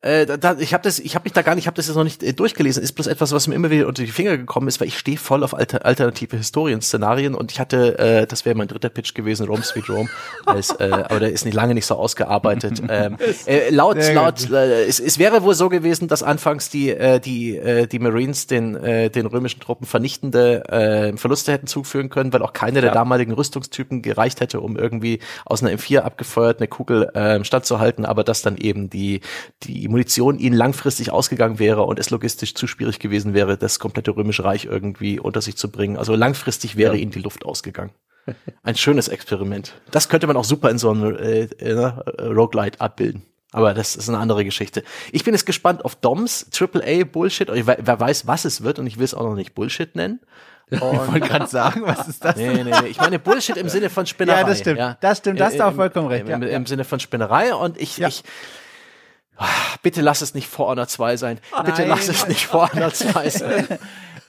Äh, da, ich habe das, ich habe mich da gar nicht, ich habe das jetzt noch nicht äh, durchgelesen. Ist bloß etwas, was mir immer wieder unter die Finger gekommen ist, weil ich stehe voll auf alter, alternative Historien-Szenarien und ich hatte, äh, das wäre mein dritter Pitch gewesen, Rome Sweet Rome, als, äh, aber der ist nicht lange nicht so ausgearbeitet. ähm, äh, laut, laut, äh, es, es wäre wohl so gewesen, dass anfangs die, äh, die, äh, die Marines den, äh, den römischen Truppen vernichtende äh, Verluste hätten zuführen können, weil auch keine der damaligen Rüstungstypen gereicht hätte, um irgendwie aus einer M4 abgefeuert eine Kugel äh, standzuhalten, aber dass dann eben die, die die Munition ihnen langfristig ausgegangen wäre und es logistisch zu schwierig gewesen wäre, das komplette Römische Reich irgendwie unter sich zu bringen. Also langfristig wäre ja. ihnen die Luft ausgegangen. Ein schönes Experiment. Das könnte man auch super in so einem äh, äh, Roguelite abbilden. Aber das ist eine andere Geschichte. Ich bin jetzt gespannt auf Doms AAA Bullshit. Wer, wer weiß, was es wird und ich will es auch noch nicht Bullshit nennen. Und ich wollte gerade sagen, was ist das? Nee, nee, nee. Ich meine Bullshit im Sinne von Spinnerei. Ja, das stimmt. Ja. Das stimmt, das ist auch vollkommen recht. Im, im, im Sinne von Spinnerei und ich, ja. ich, Bitte lass es nicht For Honor 2 sein. Bitte Nein. lass es nicht For Honor 2 sein.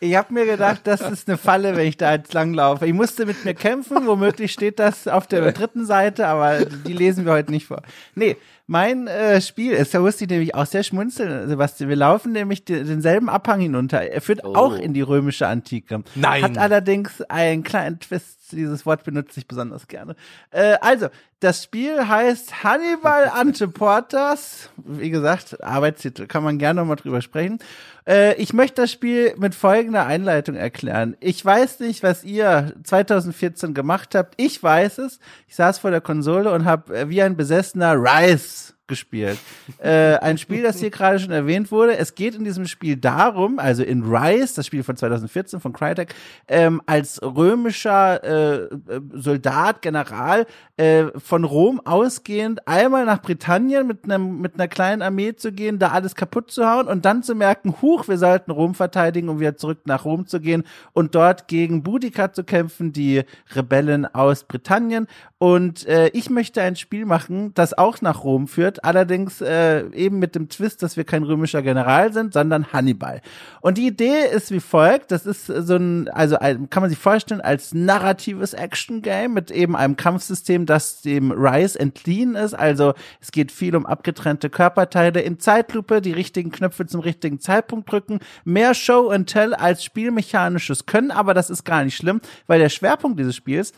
Ich habe mir gedacht, das ist eine Falle, wenn ich da jetzt langlaufe. Ich musste mit mir kämpfen, womöglich steht das auf der dritten Seite, aber die lesen wir heute nicht vor. Nee, Mein äh, Spiel ist, da musste ich nämlich auch sehr schmunzeln, Sebastian. Wir laufen nämlich den, denselben Abhang hinunter. Er führt Oh. auch in die römische Antike. Nein. Hat allerdings einen kleinen Twist. Dieses Wort benutze ich besonders gerne. Äh, also, das Spiel heißt Hannibal Antiportas. Wie gesagt, Arbeitstitel, kann man gerne nochmal drüber sprechen. Äh, ich möchte das Spiel mit folgender Einleitung erklären. Ich weiß nicht, was ihr 2014 gemacht habt. Ich weiß es. Ich saß vor der Konsole und habe äh, wie ein besessener Rise gespielt. äh, ein Spiel, das hier gerade schon erwähnt wurde. Es geht in diesem Spiel darum, also in Rise, das Spiel von 2014 von Crytek, ähm, als römischer äh, äh, Soldat, General äh, von Rom ausgehend einmal nach Britannien mit einem mit einer kleinen Armee zu gehen, da alles kaputt zu hauen und dann zu merken, huch, wir sollten Rom verteidigen, um wieder zurück nach Rom zu gehen und dort gegen Boudica zu kämpfen, die Rebellen aus Britannien. Und äh, ich möchte ein Spiel machen, das auch nach Rom führt, allerdings äh, eben mit dem Twist, dass wir kein römischer General sind, sondern Hannibal. Und die Idee ist wie folgt, das ist so ein, also kann man sich vorstellen, als narratives Action-Game mit eben einem Kampfsystem, das dem Rise entliehen ist. Also es geht viel um abgetrennte Körperteile in Zeitlupe, die richtigen Knöpfe zum richtigen Zeitpunkt drücken, mehr Show and Tell als spielmechanisches Können, aber das ist gar nicht schlimm, weil der Schwerpunkt dieses Spiels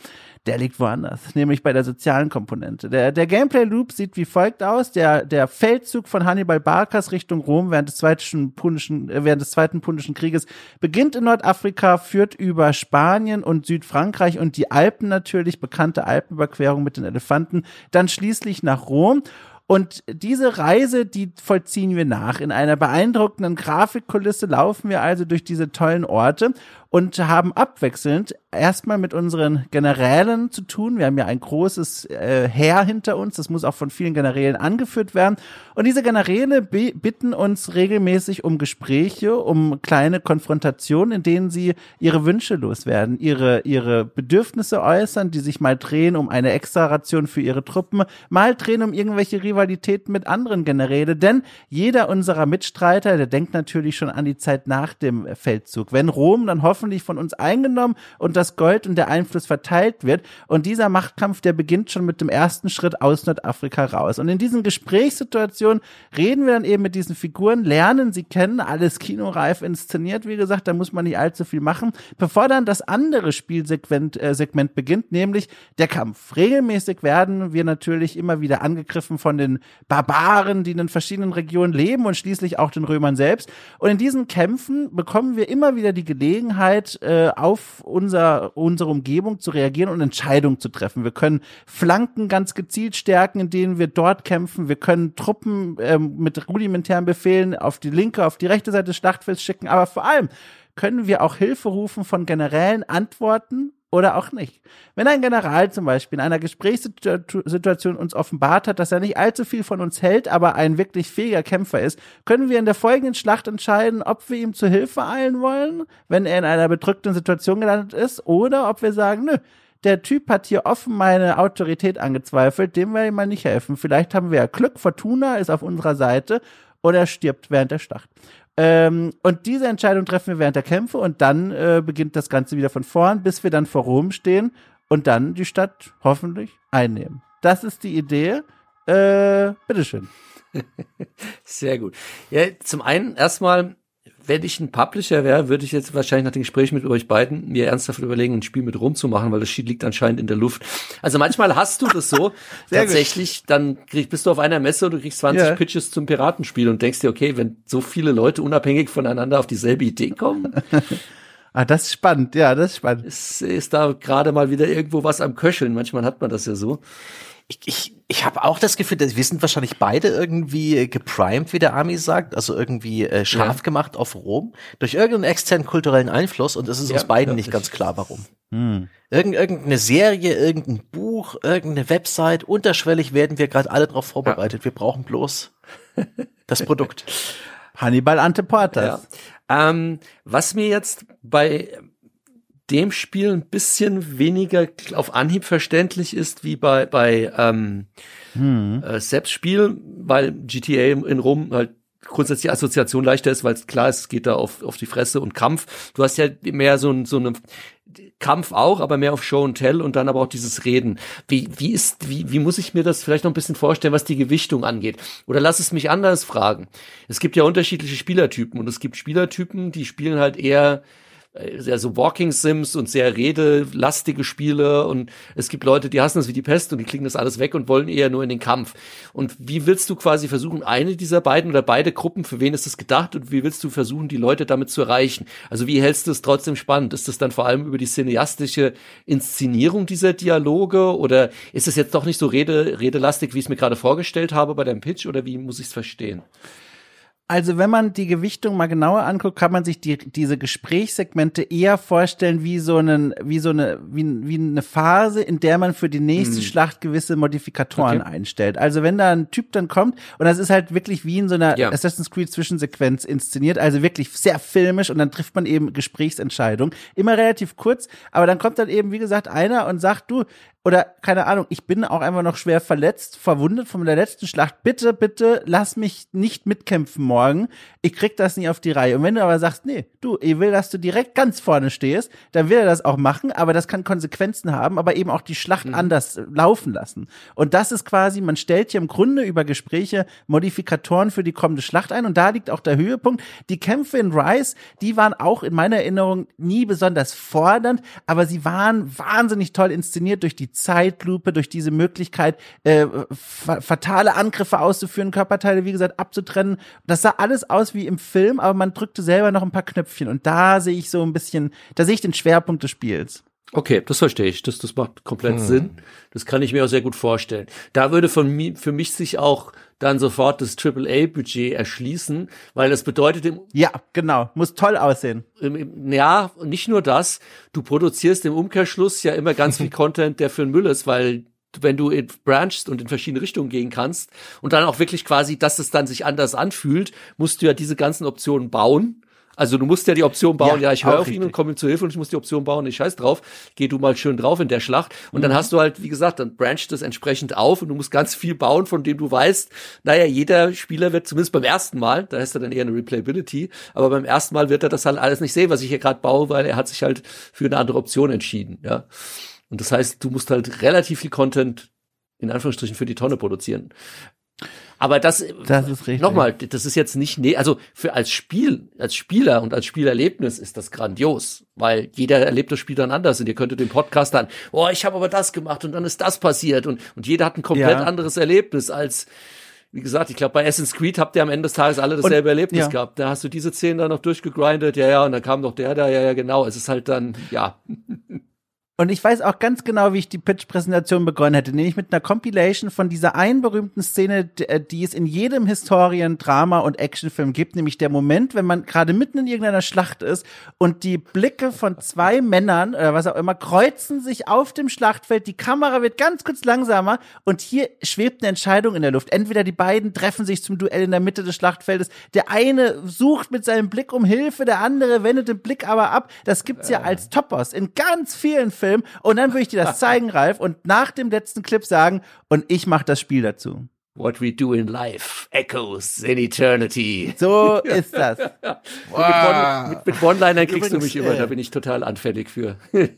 der liegt woanders, nämlich bei der sozialen Komponente. Der, der Gameplay-Loop sieht wie folgt aus. Der, der Feldzug von Hannibal Barkas Richtung Rom während des, zweiten Punischen, äh, während des Zweiten Punischen Krieges beginnt in Nordafrika, führt über Spanien und Südfrankreich und die Alpen natürlich, bekannte Alpenüberquerung mit den Elefanten, dann schließlich nach Rom. Und diese Reise, die vollziehen wir nach. In einer beeindruckenden Grafikkulisse laufen wir also durch diese tollen Orte und haben abwechselnd erstmal mit unseren Generälen zu tun. Wir haben ja ein großes äh, Heer hinter uns, das muss auch von vielen Generälen angeführt werden. Und diese Generäle bitten uns regelmäßig um Gespräche, um kleine Konfrontationen, in denen sie ihre Wünsche loswerden, ihre, ihre Bedürfnisse äußern, die sich mal drehen um eine Extra-Ration für ihre Truppen, mal drehen um irgendwelche Rivalitäten mit anderen Generäle. Denn jeder unserer Mitstreiter, der denkt natürlich schon an die Zeit nach dem Feldzug. Wenn Rom dann hoffentlich von uns eingenommen und das Gold und der Einfluss verteilt wird. Und dieser Machtkampf, der beginnt schon mit dem ersten Schritt aus Nordafrika raus. Und in diesen Gesprächssituationen reden wir dann eben mit diesen Figuren, lernen sie kennen, alles kinoreif inszeniert, wie gesagt, da muss man nicht allzu viel machen, bevor dann das andere Spielsegment äh, Segment beginnt, nämlich der Kampf. Regelmäßig werden wir natürlich immer wieder angegriffen von den Barbaren, die in den verschiedenen Regionen leben und schließlich auch den Römern selbst. Und in diesen Kämpfen bekommen wir immer wieder die Gelegenheit, äh, auf unser, unsere Umgebung zu reagieren und Entscheidungen zu treffen. Wir können Flanken ganz gezielt stärken, in denen wir dort kämpfen. Wir können Truppen ähm, mit rudimentären Befehlen auf die linke, auf die rechte Seite des Schlachtfelds schicken. Aber vor allem können wir auch Hilfe rufen von generellen Antworten oder auch nicht. Wenn ein General zum Beispiel in einer Gesprächssituation uns offenbart hat, dass er nicht allzu viel von uns hält, aber ein wirklich fähiger Kämpfer ist, können wir in der folgenden Schlacht entscheiden, ob wir ihm zu Hilfe eilen wollen, wenn er in einer bedrückten Situation gelandet ist, oder ob wir sagen, nö, der Typ hat hier offen meine Autorität angezweifelt, dem werde ich mal nicht helfen. Vielleicht haben wir ja Glück, Fortuna ist auf unserer Seite oder er stirbt während der Schlacht. Ähm, und diese Entscheidung treffen wir während der Kämpfe und dann äh, beginnt das Ganze wieder von vorn, bis wir dann vor Rom stehen und dann die Stadt hoffentlich einnehmen. Das ist die Idee. Äh, bitteschön. Sehr gut. Ja, zum einen erstmal, wenn ich ein Publisher wäre, würde ich jetzt wahrscheinlich nach dem Gespräch mit euch beiden mir ernsthaft überlegen, ein Spiel mit rumzumachen, weil das Spiel liegt anscheinend in der Luft. Also manchmal hast du das so, tatsächlich, dann krieg, bist du auf einer Messe und du kriegst 20 Ja. Pitches zum Piratenspiel und denkst dir, okay, wenn so viele Leute unabhängig voneinander auf dieselbe Idee kommen, Ah, das ist spannend. Ja, das ist spannend. ist, ist da gerade mal wieder irgendwo was am Köcheln. Manchmal hat man das ja so. Ich, ich, ich habe auch das Gefühl, dass wir sind wahrscheinlich beide irgendwie geprimed, wie der Ami sagt, also irgendwie äh, scharf Ja. gemacht auf Rom durch irgendeinen externen kulturellen Einfluss und es ist Ja, uns beiden ja, nicht ganz klar, warum. Hm. Irgend, irgendeine Serie, irgendein Buch, irgendeine Website, unterschwellig werden wir gerade alle darauf vorbereitet. Wir brauchen bloß das Produkt. Hannibal Anteportas. Ja. Ähm, was mir jetzt bei dem Spiel ein bisschen weniger auf Anhieb verständlich ist, wie bei, bei ähm, Hm. äh, Seps Spiel, weil GTA in Rom halt grundsätzlich die Assoziation leichter ist, weil es klar ist, es geht da auf, auf die Fresse und Kampf. Du hast ja mehr so, ein, so eine Kampf auch, aber mehr auf Show und Tell und dann aber auch dieses Reden. Wie, wie ist, wie, wie muss ich mir das vielleicht noch ein bisschen vorstellen, was die Gewichtung angeht? Oder lass es mich anders fragen. Es gibt ja unterschiedliche Spielertypen und es gibt Spielertypen, die spielen halt eher sehr so Walking Sims und sehr redelastige Spiele und es gibt Leute, die hassen das wie die Pest und die klicken das alles weg und wollen eher nur in den Kampf. Und wie willst du quasi versuchen, eine dieser beiden oder beide Gruppen, für wen ist das gedacht und wie willst du versuchen, die Leute damit zu erreichen? Also wie hältst du es trotzdem spannend? Ist das dann vor allem über die cineastische Inszenierung dieser Dialoge oder ist es jetzt doch nicht so rede, redelastig, wie ich es mir gerade vorgestellt habe bei deinem Pitch oder wie muss ich es verstehen? Also wenn man die Gewichtung mal genauer anguckt, kann man sich die, diese Gesprächssegmente eher vorstellen wie so einen, wie so eine, wie, wie eine Phase, in der man für die nächste hm. Schlacht gewisse Modifikatoren okay. einstellt. Also wenn da ein Typ dann kommt und das ist halt wirklich wie in so einer ja. Assassin's Creed Zwischensequenz inszeniert, also wirklich sehr filmisch und dann trifft man eben Gesprächsentscheidungen. Immer relativ kurz, aber dann kommt dann eben, wie gesagt, einer und sagt, du, oder keine Ahnung, ich bin auch einfach noch schwer verletzt, verwundet von der letzten Schlacht. Bitte, bitte, lass mich nicht mitkämpfen morgen. Ich krieg das nicht auf die Reihe. Und wenn du aber sagst, nee, du, ich will, dass du direkt ganz vorne stehst, dann will er das auch machen, aber das kann Konsequenzen haben, aber eben auch die Schlacht mhm. anders laufen lassen. Und das ist quasi, man stellt hier im Grunde über Gespräche Modifikatoren für die kommende Schlacht ein und da liegt auch der Höhepunkt. Die Kämpfe in Rise, die waren auch in meiner Erinnerung nie besonders fordernd, aber sie waren wahnsinnig toll inszeniert durch die Zeitlupe, durch diese Möglichkeit, äh, fatale Angriffe auszuführen, Körperteile, wie gesagt, abzutrennen. Das sah alles aus wie im Film, aber man drückte selber noch ein paar Knöpfchen. Und da sehe ich so ein bisschen, da sehe ich den Schwerpunkt des Spiels. Okay, das verstehe ich. Das, das macht komplett hm. Sinn. Das kann ich mir auch sehr gut vorstellen. Da würde von mir, für mich sich auch dann sofort das AAA-Budget erschließen, weil das bedeutet im Ja, genau, muss toll aussehen. Im, ja, nicht nur das, du produzierst im Umkehrschluss ja immer ganz viel Content, der für den Müll ist, weil wenn du branchst und in verschiedene Richtungen gehen kannst und dann auch wirklich quasi, dass es dann sich anders anfühlt, musst du ja diese ganzen Optionen bauen also du musst ja die Option bauen, ja, ja ich höre auf ihn und komme ihm zu Hilfe und ich muss die Option bauen, ich scheiß drauf, geh du mal schön drauf in der Schlacht. Und mhm. dann hast du halt, wie gesagt, dann brancht das entsprechend auf und du musst ganz viel bauen, von dem du weißt, naja, jeder Spieler wird zumindest beim ersten Mal, da hast du dann eher eine Replayability, aber beim ersten Mal wird er das halt alles nicht sehen, was ich hier gerade baue, weil er hat sich halt für eine andere Option entschieden, ja. Und das heißt, du musst halt relativ viel Content in Anführungsstrichen für die Tonne produzieren. Aber das, das ist richtig. nochmal, das ist jetzt nicht, nee, also für als Spiel, als Spieler und als Spielerlebnis ist das grandios, weil jeder erlebt das Spiel dann anders und ihr könntet den Podcast dann, oh, ich habe aber das gemacht und dann ist das passiert und, und jeder hat ein komplett ja. anderes Erlebnis als, wie gesagt, ich glaube, bei Assassin's Creed habt ihr am Ende des Tages alle dasselbe und, Erlebnis ja. gehabt. Da hast du diese Szenen dann noch durchgegrindet, ja, ja, und dann kam noch der da, ja, ja, genau. Es ist halt dann, ja. Und ich weiß auch ganz genau, wie ich die Pitch-Präsentation begonnen hätte, nämlich mit einer Compilation von dieser einen berühmten Szene, äh, die es in jedem Historien-, Drama- und Actionfilm gibt, nämlich der Moment, wenn man gerade mitten in irgendeiner Schlacht ist und die Blicke von zwei Männern oder was auch immer kreuzen sich auf dem Schlachtfeld, die Kamera wird ganz kurz langsamer und hier schwebt eine Entscheidung in der Luft. Entweder die beiden treffen sich zum Duell in der Mitte des Schlachtfeldes, der eine sucht mit seinem Blick um Hilfe, der andere wendet den Blick aber ab. Das gibt's ja als Topos in ganz vielen Filmen Film und dann würde ich dir das zeigen, Ralf, und nach dem letzten Clip sagen, und ich mache das Spiel dazu. What we do in life echoes in eternity. So ist das. wow. Mit, mit, One-Linern kriegst Übrigens, du mich immer, äh, da bin ich total anfällig für.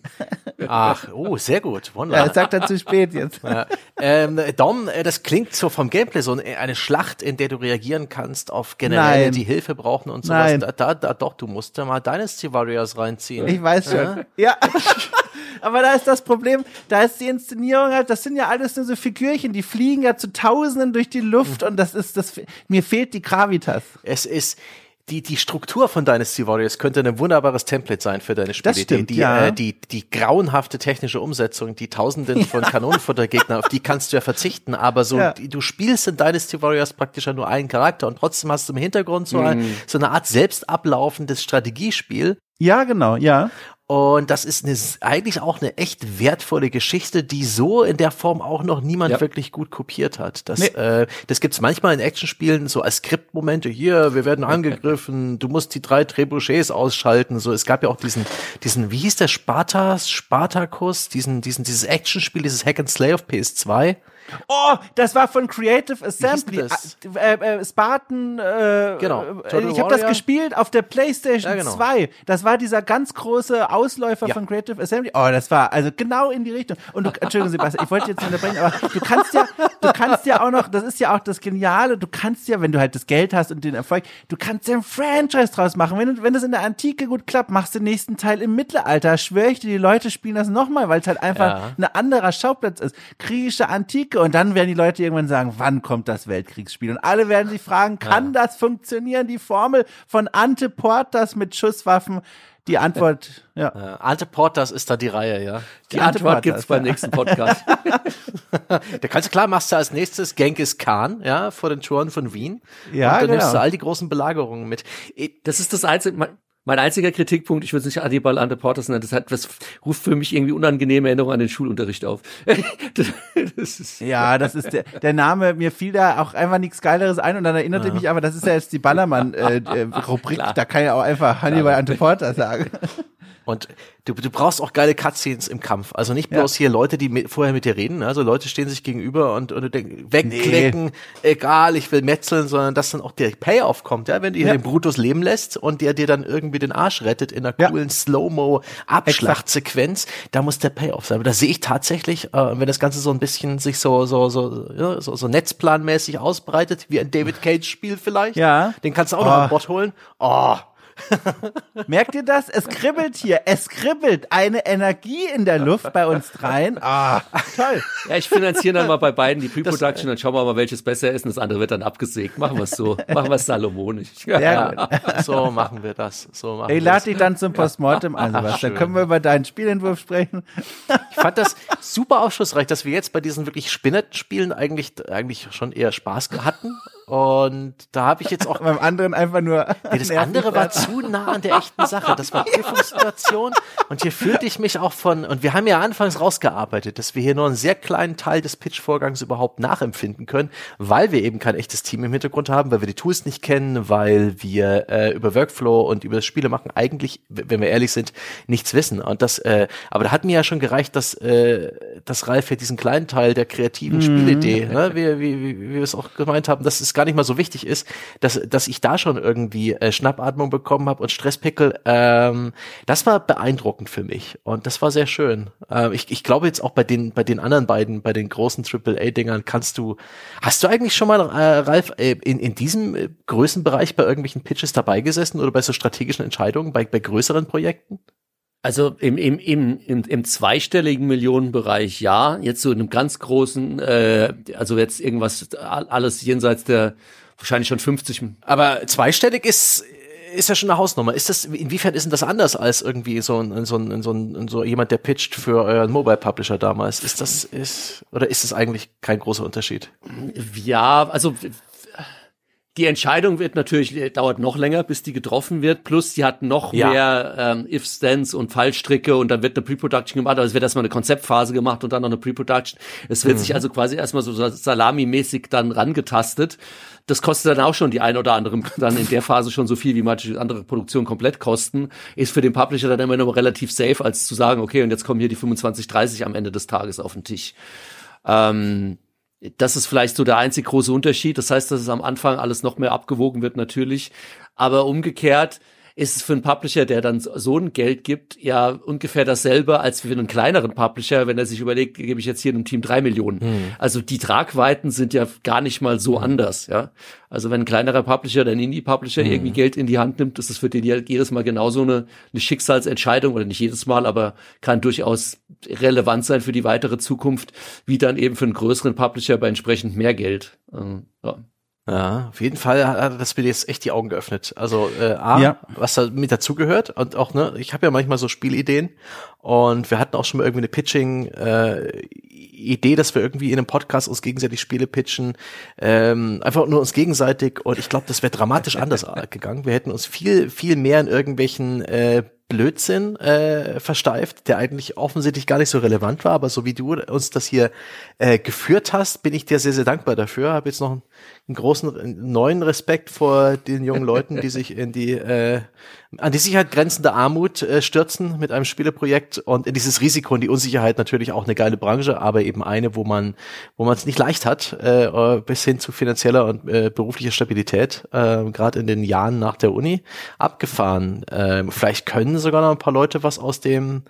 Ach, oh, sehr gut. One-Liner. Ja, sagt er zu spät jetzt. Ja. Ähm, Dom, äh, das klingt so vom Gameplay so eine Schlacht, in der du reagieren kannst auf Generäle, die Hilfe brauchen und sowas. Nein. Da, da, da, doch, du musst da mal Dynasty Warriors reinziehen. Ich weiß schon. Ja. ja. Aber da ist das Problem, da ist die Inszenierung halt, das sind ja alles nur so Figürchen, die fliegen ja zu Tausenden durch die Luft mhm. und das ist, das, mir fehlt die Gravitas. Es ist, die, die Struktur von Dynasty Warriors könnte ein wunderbares Template sein für deine Spielidee. die, ja. äh, die, die grauenhafte technische Umsetzung, die Tausenden von Kanonenfuttergegnern, auf die kannst du ja verzichten, aber so, ja. du spielst in Dynasty Warriors praktisch ja nur einen Charakter und trotzdem hast du im Hintergrund so, mm. ein, so eine Art selbst ablaufendes Strategiespiel. Ja, genau, ja. Und das ist eine, eigentlich auch eine echt wertvolle Geschichte, die so in der Form auch noch niemand ja. wirklich gut kopiert hat. Das, nee. äh, das gibt's manchmal in Actionspielen so als Skriptmomente. Hier, wir werden angegriffen, du musst die drei Trebuchets ausschalten. So, es gab ja auch diesen, diesen, wie hieß der Spartas, Spartacus, diesen, diesen, dieses Actionspiel, dieses Hack and Slay auf PS2 Oh, das war von Creative Assembly. das? Äh, äh, Spartan. Äh, Genau. Äh, Total ich habe das gespielt auf der PlayStation Ja, genau. 2. Das war dieser ganz große Ausläufer Ja. von Creative Assembly. Oh, das war also genau in die Richtung. Und du, Entschuldigung, Sebastian, ich wollte jetzt unterbrechen, aber du kannst ja, du kannst ja auch noch, das ist ja auch das Geniale, du kannst ja, wenn du halt das Geld hast und den Erfolg, du kannst ja ein Franchise draus machen. Wenn, wenn das in der Antike gut klappt, machst du den nächsten Teil im Mittelalter. Schwöre ich dir, die Leute spielen das nochmal, weil es halt einfach Ja. ein anderer Schauplatz ist. Griechische Antike. Und dann werden die Leute irgendwann sagen, wann kommt das Weltkriegsspiel? Und alle werden sich fragen, kann das funktionieren? Die Formel von Ante Portas mit Schusswaffen. Die Antwort, ja. Äh, Ante Portas ist da die Reihe, ja. Die Ante Antwort Portas, gibt's beim ja. nächsten Podcast. Da kannst du klar, machst du als nächstes Genghis Khan, ja, vor den Toren von Wien. Ja, und dann nimmst genau. du all die großen Belagerungen mit. Das ist das einzige, mein, mein einziger Kritikpunkt, ich würde es nicht Adibal Ante Portas nennen, das, hat, das ruft für mich irgendwie unangenehme Erinnerungen an den Schulunterricht auf. das, das ist, Ja, das ist der, der Name, mir fiel da auch einfach nichts Geileres ein und dann erinnerte ich mich, aber das ist ja jetzt die Ballermann-Rubrik, äh, äh, da kann ja auch einfach Hannibal Ante Portas sagen. Und du, du brauchst auch geile Cutscenes im Kampf. Also nicht bloß hier Leute, die mit, vorher mit dir reden. ne? Also Leute stehen sich gegenüber und, und du denkst, wegklicken, egal, ich will metzeln, sondern dass dann auch der Payoff kommt, ja, wenn du Ja. den Brutus leben lässt und der dir dann irgendwie den Arsch rettet in einer Ja. coolen Slow-Mo-Abschlachtsequenz, da muss der Payoff sein. Aber da sehe ich tatsächlich, äh, wenn das Ganze so ein bisschen sich so, so, so, ja, so, so netzplanmäßig ausbreitet, wie ein David Cage-Spiel vielleicht. Ja. Den kannst du auch noch Oh. an Bord holen. Oh, Merkt ihr das? Es kribbelt hier. Es kribbelt. Eine Energie in der Luft bei uns dreien. Ah, toll. ja, ich finanziere dann mal bei beiden die Pre-Production, dann schauen wir mal, welches besser ist und das andere wird dann abgesägt. Machen wir es so. Machen wir es salomonisch. Gut. so machen wir das. So machen Ich lade dich dann zum Postmortem an, Sebastian. schön. Dann können wir über deinen Spielentwurf sprechen. Ich fand das super aufschlussreich, dass wir jetzt bei diesen wirklich Spinnet-Spielen eigentlich, eigentlich schon eher Spaß hatten. Und da habe ich jetzt auch Beim anderen einfach nur. Nee, das andere war zu nah an der echten Sache. Das war Prüfungssituation. Und hier fühlte ich mich auch von, und wir haben ja anfangs rausgearbeitet, dass wir hier nur einen sehr kleinen Teil des Pitch-Vorgangs überhaupt nachempfinden können, weil wir eben kein echtes Team im Hintergrund haben, weil wir die Tools nicht kennen, weil wir äh, über Workflow und über das Spiele machen eigentlich, wenn wir ehrlich sind, nichts wissen. Und das, äh, aber da hat mir ja schon gereicht, dass, äh, dass Ralf ja diesen kleinen Teil der kreativen Spielidee, ne, wie, wie, wie, wie wir es auch gemeint haben, dass gar nicht mal so wichtig ist, dass, dass ich da schon irgendwie äh, Schnappatmung bekommen habe und Stresspickel. Ähm, das war beeindruckend für mich und das war sehr schön. Ähm, ich, ich glaube jetzt auch bei den bei den anderen beiden, bei den großen AAA-Dingern kannst du, hast du eigentlich schon mal, äh, Ralf, äh, in, in diesem äh, Größenbereich bei irgendwelchen Pitches dabei gesessen oder bei so strategischen Entscheidungen, bei, bei größeren Projekten? Also im, im, im, im, im zweistelligen Millionenbereich ja, jetzt so in einem ganz großen, äh, also jetzt irgendwas, all- alles jenseits der wahrscheinlich schon 50. Aber zweistellig ist ist ja schon eine Hausnummer. Ist das inwiefern ist denn das anders als irgendwie so ein so ein so ein so jemand der pitcht für euren Mobile Publisher damals? Ist das ist oder ist es eigentlich kein großer Unterschied? Ja, also die Entscheidung wird natürlich dauert noch länger, bis die getroffen wird. Plus, die hat noch Ja. mehr ähm, If-Stands und Fallstricke und dann wird eine Pre-Production gemacht. Also es wird erstmal eine Konzeptphase gemacht und dann noch eine Pre-Production. Es wird sich also quasi erstmal so salamimäßig dann rangetastet. Das kostet dann auch schon die ein oder andere dann in der Phase schon so viel, wie manche andere Produktionen komplett kosten. Ist für den Publisher dann immer noch relativ safe, als zu sagen, okay, und jetzt kommen hier die 25, 30 am Ende des Tages auf den Tisch. Ähm, das ist vielleicht so der einzig große Unterschied. Das heißt, dass es am Anfang alles noch mehr abgewogen wird natürlich. Aber umgekehrt ist es für einen Publisher, der dann so ein Geld gibt, ja ungefähr dasselbe als für einen kleineren Publisher, wenn er sich überlegt, gebe ich jetzt hier einem Team drei Millionen. Also die Tragweiten sind ja gar nicht mal so anders, ja. Also wenn ein kleinerer Publisher ein Indie-Publisher irgendwie Geld in die Hand nimmt, ist es für den jedes Mal genauso eine, eine Schicksalsentscheidung oder nicht jedes Mal, aber kann durchaus relevant sein für die weitere Zukunft, wie dann eben für einen größeren Publisher bei entsprechend mehr Geld. Ähm, ja. Ja, auf jeden Fall hat das mir jetzt echt die Augen geöffnet. Also äh, A, Ja. was da mit dazugehört und auch, ne, ich habe ja manchmal so Spielideen und wir hatten auch schon mal irgendwie eine Pitching äh, Idee, dass wir irgendwie in einem Podcast uns gegenseitig Spiele pitchen, ähm, einfach nur uns gegenseitig und ich glaube, das wäre dramatisch anders gegangen. Wir hätten uns viel, viel mehr in irgendwelchen äh, Blödsinn äh, versteift, der eigentlich offensichtlich gar nicht so relevant war, aber so wie du uns das hier äh, geführt hast, bin ich dir sehr, sehr dankbar dafür. Habe jetzt noch einen, einen großen neuen Respekt vor den jungen Leuten, die sich in die äh, an die Sicherheit grenzende Armut äh, stürzen mit einem Spieleprojekt und in dieses Risiko und die Unsicherheit natürlich auch eine geile Branche, aber eben eine, wo man wo man es nicht leicht hat, äh, bis hin zu finanzieller und äh, beruflicher Stabilität, äh, gerade in den Jahren nach der Uni abgefahren. Äh, vielleicht können sogar noch ein paar Leute was aus dem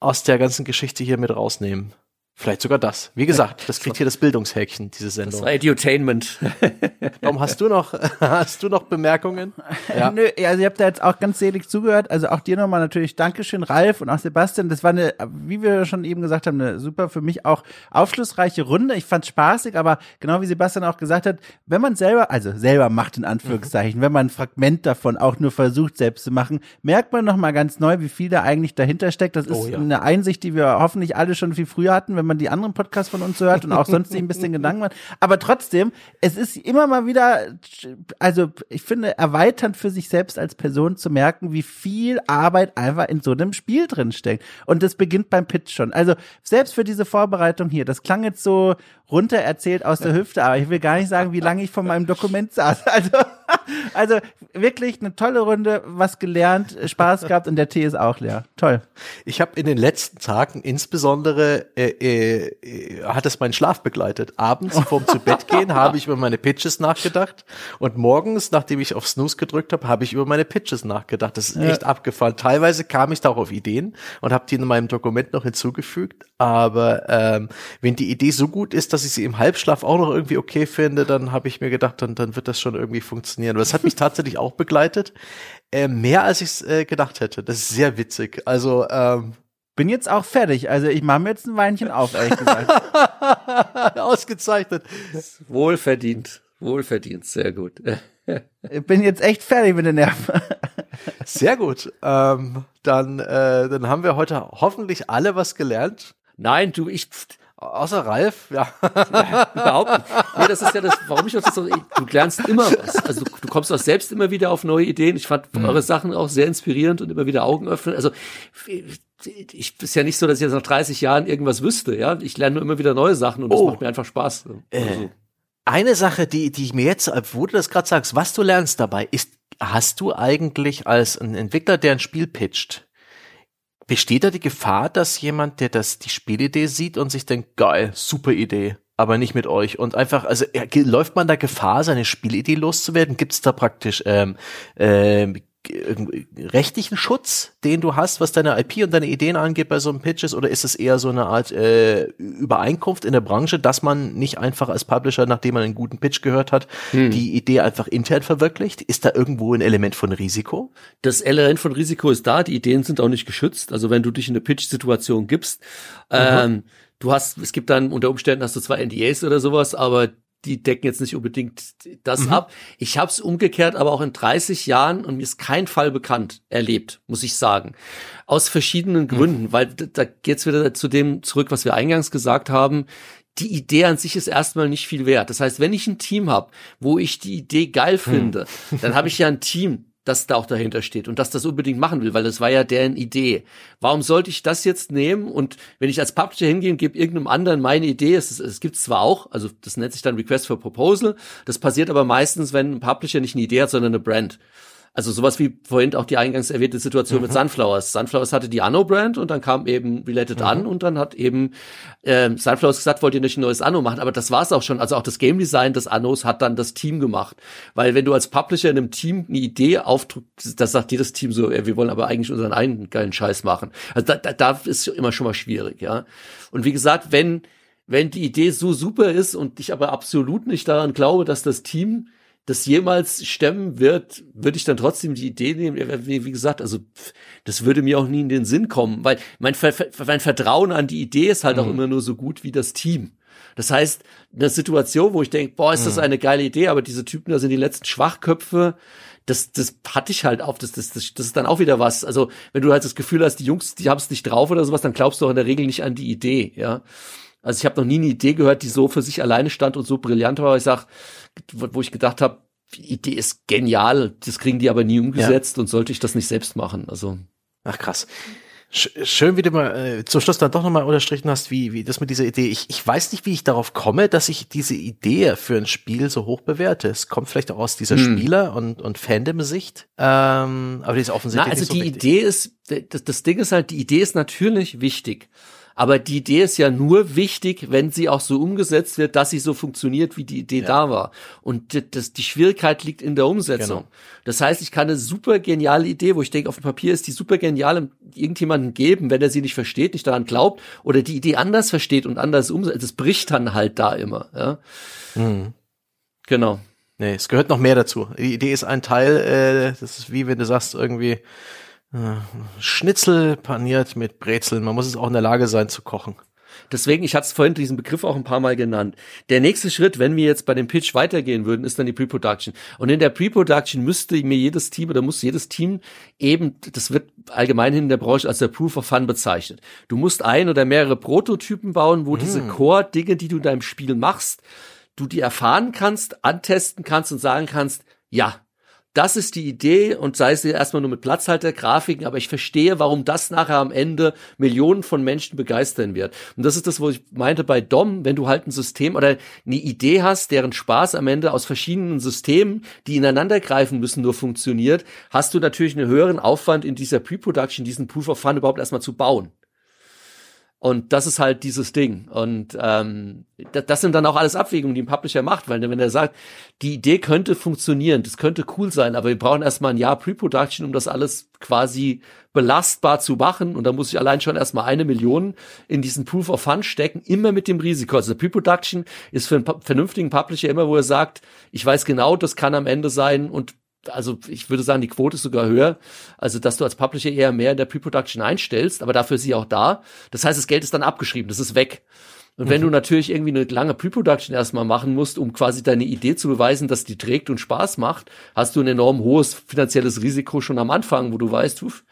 aus der ganzen Geschichte hier mit rausnehmen. Vielleicht sogar das. Wie gesagt, das kriegt hier das Bildungshäkchen, diese Sendung. Das Edutainment. Warum hast du noch, hast du noch Bemerkungen? Ja. Nö, also ihr habt da jetzt auch ganz selig zugehört. Also auch dir nochmal natürlich Dankeschön, Ralf und auch Sebastian. Das war eine, wie wir schon eben gesagt haben, eine super für mich auch aufschlussreiche Runde. Ich fand's spaßig, aber genau wie Sebastian auch gesagt hat, wenn man selber, also selber macht in Anführungszeichen, mhm. wenn man ein Fragment davon auch nur versucht selbst zu machen, merkt man nochmal ganz neu, wie viel da eigentlich dahinter steckt. Das ist oh, ja. eine Einsicht, die wir hoffentlich alle schon viel früher hatten, wenn man die anderen Podcasts von uns hört und auch sonst sich ein bisschen Gedanken macht. Aber trotzdem, es ist immer mal wieder, also ich finde, erweiternd für sich selbst als Person zu merken, wie viel Arbeit einfach in so einem Spiel drin steckt. Und das beginnt beim Pitch schon. Also selbst für diese Vorbereitung hier, das klang jetzt so runter erzählt aus der Hüfte, aber ich will gar nicht sagen, wie lange ich von meinem Dokument saß. Also, also wirklich eine tolle Runde, was gelernt, Spaß gehabt und der Tee ist auch leer. Toll. Ich habe in den letzten Tagen insbesondere äh, äh, hat es meinen Schlaf begleitet. Abends vorm zu Bett gehen habe ich über meine Pitches nachgedacht und morgens, nachdem ich auf Snooze gedrückt habe, habe ich über meine Pitches nachgedacht. Das ist ja. echt abgefahren. Teilweise kam ich da auch auf Ideen und habe die in meinem Dokument noch hinzugefügt. Aber ähm, wenn die Idee so gut ist, dass ich sie im Halbschlaf auch noch irgendwie okay finde, dann habe ich mir gedacht, dann, dann wird das schon irgendwie funktionieren. Aber das hat mich tatsächlich auch begleitet. Äh, mehr als ich es äh, gedacht hätte. Das ist sehr witzig. Also ähm, bin jetzt auch fertig. Also ich mache mir jetzt ein Weinchen auf, ehrlich gesagt. Ausgezeichnet. Wohlverdient. Wohlverdient. Sehr gut. ich bin jetzt echt fertig mit den Nerven. Sehr gut. Ähm, dann, äh, dann haben wir heute hoffentlich alle was gelernt. Nein, du, ich, Außer Ralf, ja. ja. Überhaupt nicht. Nee, das ist ja das, warum ich das so, du lernst immer was. Also du, du kommst auch selbst immer wieder auf neue Ideen. Ich fand mhm. eure Sachen auch sehr inspirierend und immer wieder Augen öffnen. Also ich ist ja nicht so, dass ich jetzt nach 30 Jahren irgendwas wüsste, ja. Ich lerne nur immer wieder neue Sachen und das oh. macht mir einfach Spaß. Äh, also. Eine Sache, die, die ich mir jetzt, wo du das gerade sagst, was du lernst dabei, ist, hast du eigentlich als ein Entwickler, der ein Spiel pitcht, Besteht da die Gefahr, dass jemand, der das die Spielidee sieht und sich denkt, geil, super Idee, aber nicht mit euch und einfach, also läuft man da Gefahr, seine Spielidee loszuwerden? Gibt es da praktisch ähm, ähm, rechtlichen Schutz, den du hast, was deine IP und deine Ideen angeht bei so einem Pitches, oder ist es eher so eine Art äh, Übereinkunft in der Branche, dass man nicht einfach als Publisher, nachdem man einen guten Pitch gehört hat, hm. die Idee einfach intern verwirklicht? Ist da irgendwo ein Element von Risiko? Das Element von Risiko ist da, die Ideen sind auch nicht geschützt. Also wenn du dich in eine Pitch-Situation gibst, mhm. ähm, du hast, es gibt dann unter Umständen hast du zwar NDAs oder sowas, aber die decken jetzt nicht unbedingt das mhm. ab. Ich habe es umgekehrt aber auch in 30 Jahren und mir ist kein Fall bekannt erlebt, muss ich sagen. Aus verschiedenen mhm. Gründen, mhm. weil da geht's wieder zu dem zurück, was wir eingangs gesagt haben. Die Idee an sich ist erstmal nicht viel wert. Das heißt, wenn ich ein Team habe, wo ich die Idee geil mhm. finde, mhm. dann habe ich ja ein Team, das da auch dahinter steht und dass das unbedingt machen will, weil das war ja deren Idee. Warum sollte ich das jetzt nehmen und wenn ich als Publisher hingehe und gebe irgendeinem anderen meine Idee, es, es gibt zwar auch, also das nennt sich dann Request for Proposal, das passiert aber meistens, wenn ein Publisher nicht eine Idee hat, sondern eine Brand. Also sowas wie vorhin auch die eingangs erwähnte Situation mhm. mit Sunflowers. Sunflowers hatte die Anno-Brand und dann kam eben Related mhm. an und dann hat eben ähm, Sunflowers gesagt, wollt ihr nicht ein neues Anno machen? Aber das war's auch schon. Also auch das Game Design des Annos hat dann das Team gemacht. Weil wenn du als Publisher in einem Team eine Idee aufdrückst, das sagt jedes Team so, ja, wir wollen aber eigentlich unseren eigenen geilen Scheiß machen. Also da, da, da ist immer schon mal schwierig, ja. Und wie gesagt, wenn wenn die Idee so super ist und ich aber absolut nicht daran glaube, dass das Team das jemals stemmen wird, würde ich dann trotzdem die Idee nehmen. Wie, gesagt, also das würde mir auch nie in den Sinn kommen, weil mein, Ver mein Vertrauen an die Idee ist halt mhm. auch immer nur so gut wie das Team. Das heißt, eine Situation, wo ich denke, boah, ist das mhm. eine geile Idee, aber diese Typen, da sind die letzten Schwachköpfe, das, das hatte ich halt auf, das, das, das, das ist dann auch wieder was. Also, wenn du halt das Gefühl hast, die Jungs, die haben es nicht drauf oder sowas, dann glaubst du auch in der Regel nicht an die Idee, ja. Also ich habe noch nie eine Idee gehört, die so für sich alleine stand und so brillant war. Ich sag, wo ich gedacht habe, die Idee ist genial, das kriegen die aber nie umgesetzt ja. und sollte ich das nicht selbst machen. Also Ach krass. Schön, wie du mal äh, zum Schluss dann doch nochmal unterstrichen hast, wie, wie das mit dieser Idee. Ich, ich weiß nicht, wie ich darauf komme, dass ich diese Idee für ein Spiel so hoch bewerte. Es kommt vielleicht auch aus dieser hm. Spieler- und, und Fandom-Sicht. Ähm, aber die ist offensichtlich. Na, also so die richtig. Idee ist, das, das Ding ist halt, die Idee ist natürlich wichtig. Aber die Idee ist ja nur wichtig, wenn sie auch so umgesetzt wird, dass sie so funktioniert, wie die Idee ja. da war. Und das, die Schwierigkeit liegt in der Umsetzung. Genau. Das heißt, ich kann eine super geniale Idee, wo ich denke, auf dem Papier ist die super genial, irgendjemanden geben, wenn er sie nicht versteht, nicht daran glaubt oder die Idee anders versteht und anders umsetzt. Das bricht dann halt da immer. Ja? Mhm. Genau. Nee, es gehört noch mehr dazu. Die Idee ist ein Teil, äh, das ist wie wenn du sagst, irgendwie, Schnitzel paniert mit Brezeln. Man muss es auch in der Lage sein zu kochen. Deswegen, ich hatte es vorhin diesen Begriff auch ein paar Mal genannt. Der nächste Schritt, wenn wir jetzt bei dem Pitch weitergehen würden, ist dann die Pre-Production. Und in der Pre-Production müsste mir jedes Team oder muss jedes Team eben, das wird allgemein in der Branche als der Proof of Fun bezeichnet. Du musst ein oder mehrere Prototypen bauen, wo hm. diese Core-Dinge, die du in deinem Spiel machst, du die erfahren kannst, antesten kannst und sagen kannst, ja, das ist die Idee und sei es erstmal nur mit Platzhaltergrafiken, aber ich verstehe, warum das nachher am Ende Millionen von Menschen begeistern wird. Und das ist das, wo ich meinte bei DOM, wenn du halt ein System oder eine Idee hast, deren Spaß am Ende aus verschiedenen Systemen, die ineinander greifen müssen, nur funktioniert, hast du natürlich einen höheren Aufwand in dieser Pre-Production, diesen Proof of Fun überhaupt erstmal zu bauen. Und das ist halt dieses Ding. Und ähm, das sind dann auch alles Abwägungen, die ein Publisher macht, weil wenn er sagt, die Idee könnte funktionieren, das könnte cool sein, aber wir brauchen erstmal ein Jahr Pre-Production, um das alles quasi belastbar zu machen. Und da muss ich allein schon erstmal eine Million in diesen Proof of Fun stecken, immer mit dem Risiko. Also Pre-Production ist für einen vernünftigen Publisher immer, wo er sagt, ich weiß genau, das kann am Ende sein und also ich würde sagen, die Quote ist sogar höher, also dass du als Publisher eher mehr in der Pre-Production einstellst, aber dafür ist sie auch da. Das heißt, das Geld ist dann abgeschrieben, das ist weg. Und wenn mhm. du natürlich irgendwie eine lange Pre-Production erstmal machen musst, um quasi deine Idee zu beweisen, dass die trägt und Spaß macht, hast du ein enorm hohes finanzielles Risiko schon am Anfang, wo du weißt, uff,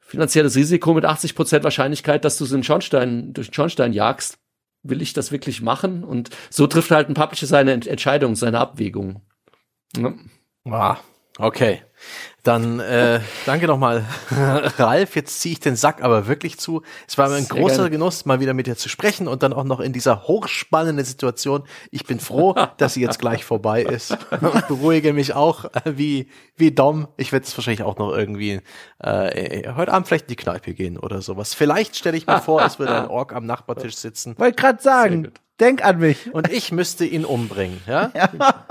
finanzielles Risiko mit 80 Prozent Wahrscheinlichkeit, dass du es in Schornstein, durch den Schornstein jagst. Will ich das wirklich machen? Und so trifft halt ein Publisher seine Entscheidung, seine Abwägung. Ja. Ah, okay. Dann äh, danke nochmal, Ralf. Jetzt ziehe ich den Sack aber wirklich zu. Es war mir ein Sehr großer gerne. Genuss, mal wieder mit dir zu sprechen und dann auch noch in dieser hochspannenden Situation. Ich bin froh, dass sie jetzt gleich vorbei ist. Beruhige mich auch, wie, wie Dom. Ich werde es wahrscheinlich auch noch irgendwie äh, heute Abend vielleicht in die Kneipe gehen oder sowas. Vielleicht stelle ich mir vor, es würde ein Ork am Nachbartisch sitzen. Wollte gerade sagen, denk an mich. Und ich müsste ihn umbringen, ja? ja.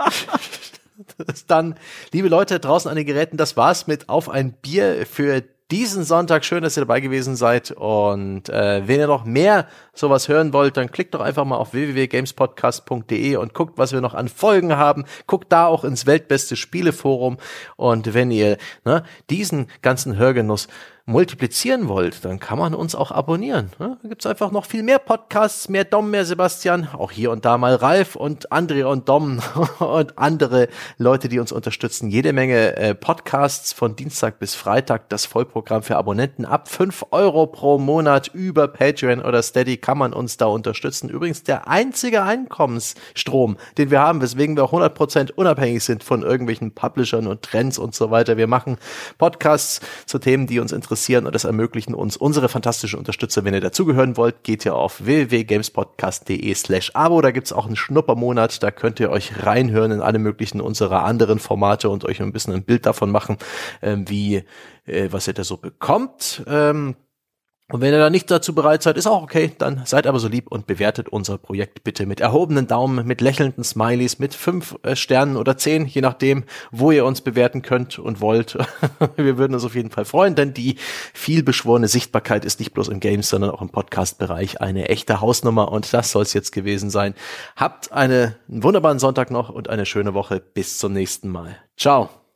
dann, liebe Leute draußen an den Geräten, das war's mit Auf ein Bier für diesen Sonntag. Schön, dass ihr dabei gewesen seid. Und äh, wenn ihr noch mehr sowas hören wollt, dann klickt doch einfach mal auf www.gamespodcast.de und guckt, was wir noch an Folgen haben. Guckt da auch ins Weltbeste Spieleforum. Und wenn ihr ne, diesen ganzen Hörgenuss multiplizieren wollt, dann kann man uns auch abonnieren. Da gibt's einfach noch viel mehr Podcasts, mehr Dom, mehr Sebastian, auch hier und da mal Ralf und André und Dom und andere Leute, die uns unterstützen. Jede Menge äh, Podcasts von Dienstag bis Freitag, das Vollprogramm für Abonnenten ab fünf Euro pro Monat über Patreon oder Steady kann man uns da unterstützen. Übrigens der einzige Einkommensstrom, den wir haben, weswegen wir auch 100% unabhängig sind von irgendwelchen Publishern und Trends und so weiter. Wir machen Podcasts zu Themen, die uns interessieren interessieren und das ermöglichen uns unsere fantastischen Unterstützer. Wenn ihr dazugehören wollt, geht ihr auf www.gamespodcast.de slash abo. Da gibt's auch einen Schnuppermonat. Da könnt ihr euch reinhören in alle möglichen unserer anderen Formate und euch ein bisschen ein Bild davon machen, ähm, wie, äh, was ihr da so bekommt. Ähm, und wenn ihr da nicht dazu bereit seid, ist auch okay, dann seid aber so lieb und bewertet unser Projekt bitte mit erhobenen Daumen, mit lächelnden Smileys, mit fünf äh, Sternen oder zehn, je nachdem, wo ihr uns bewerten könnt und wollt. Wir würden uns auf jeden Fall freuen, denn die vielbeschworene Sichtbarkeit ist nicht bloß im Games, sondern auch im Podcast-Bereich eine echte Hausnummer und das soll es jetzt gewesen sein. Habt eine, einen wunderbaren Sonntag noch und eine schöne Woche. Bis zum nächsten Mal. Ciao.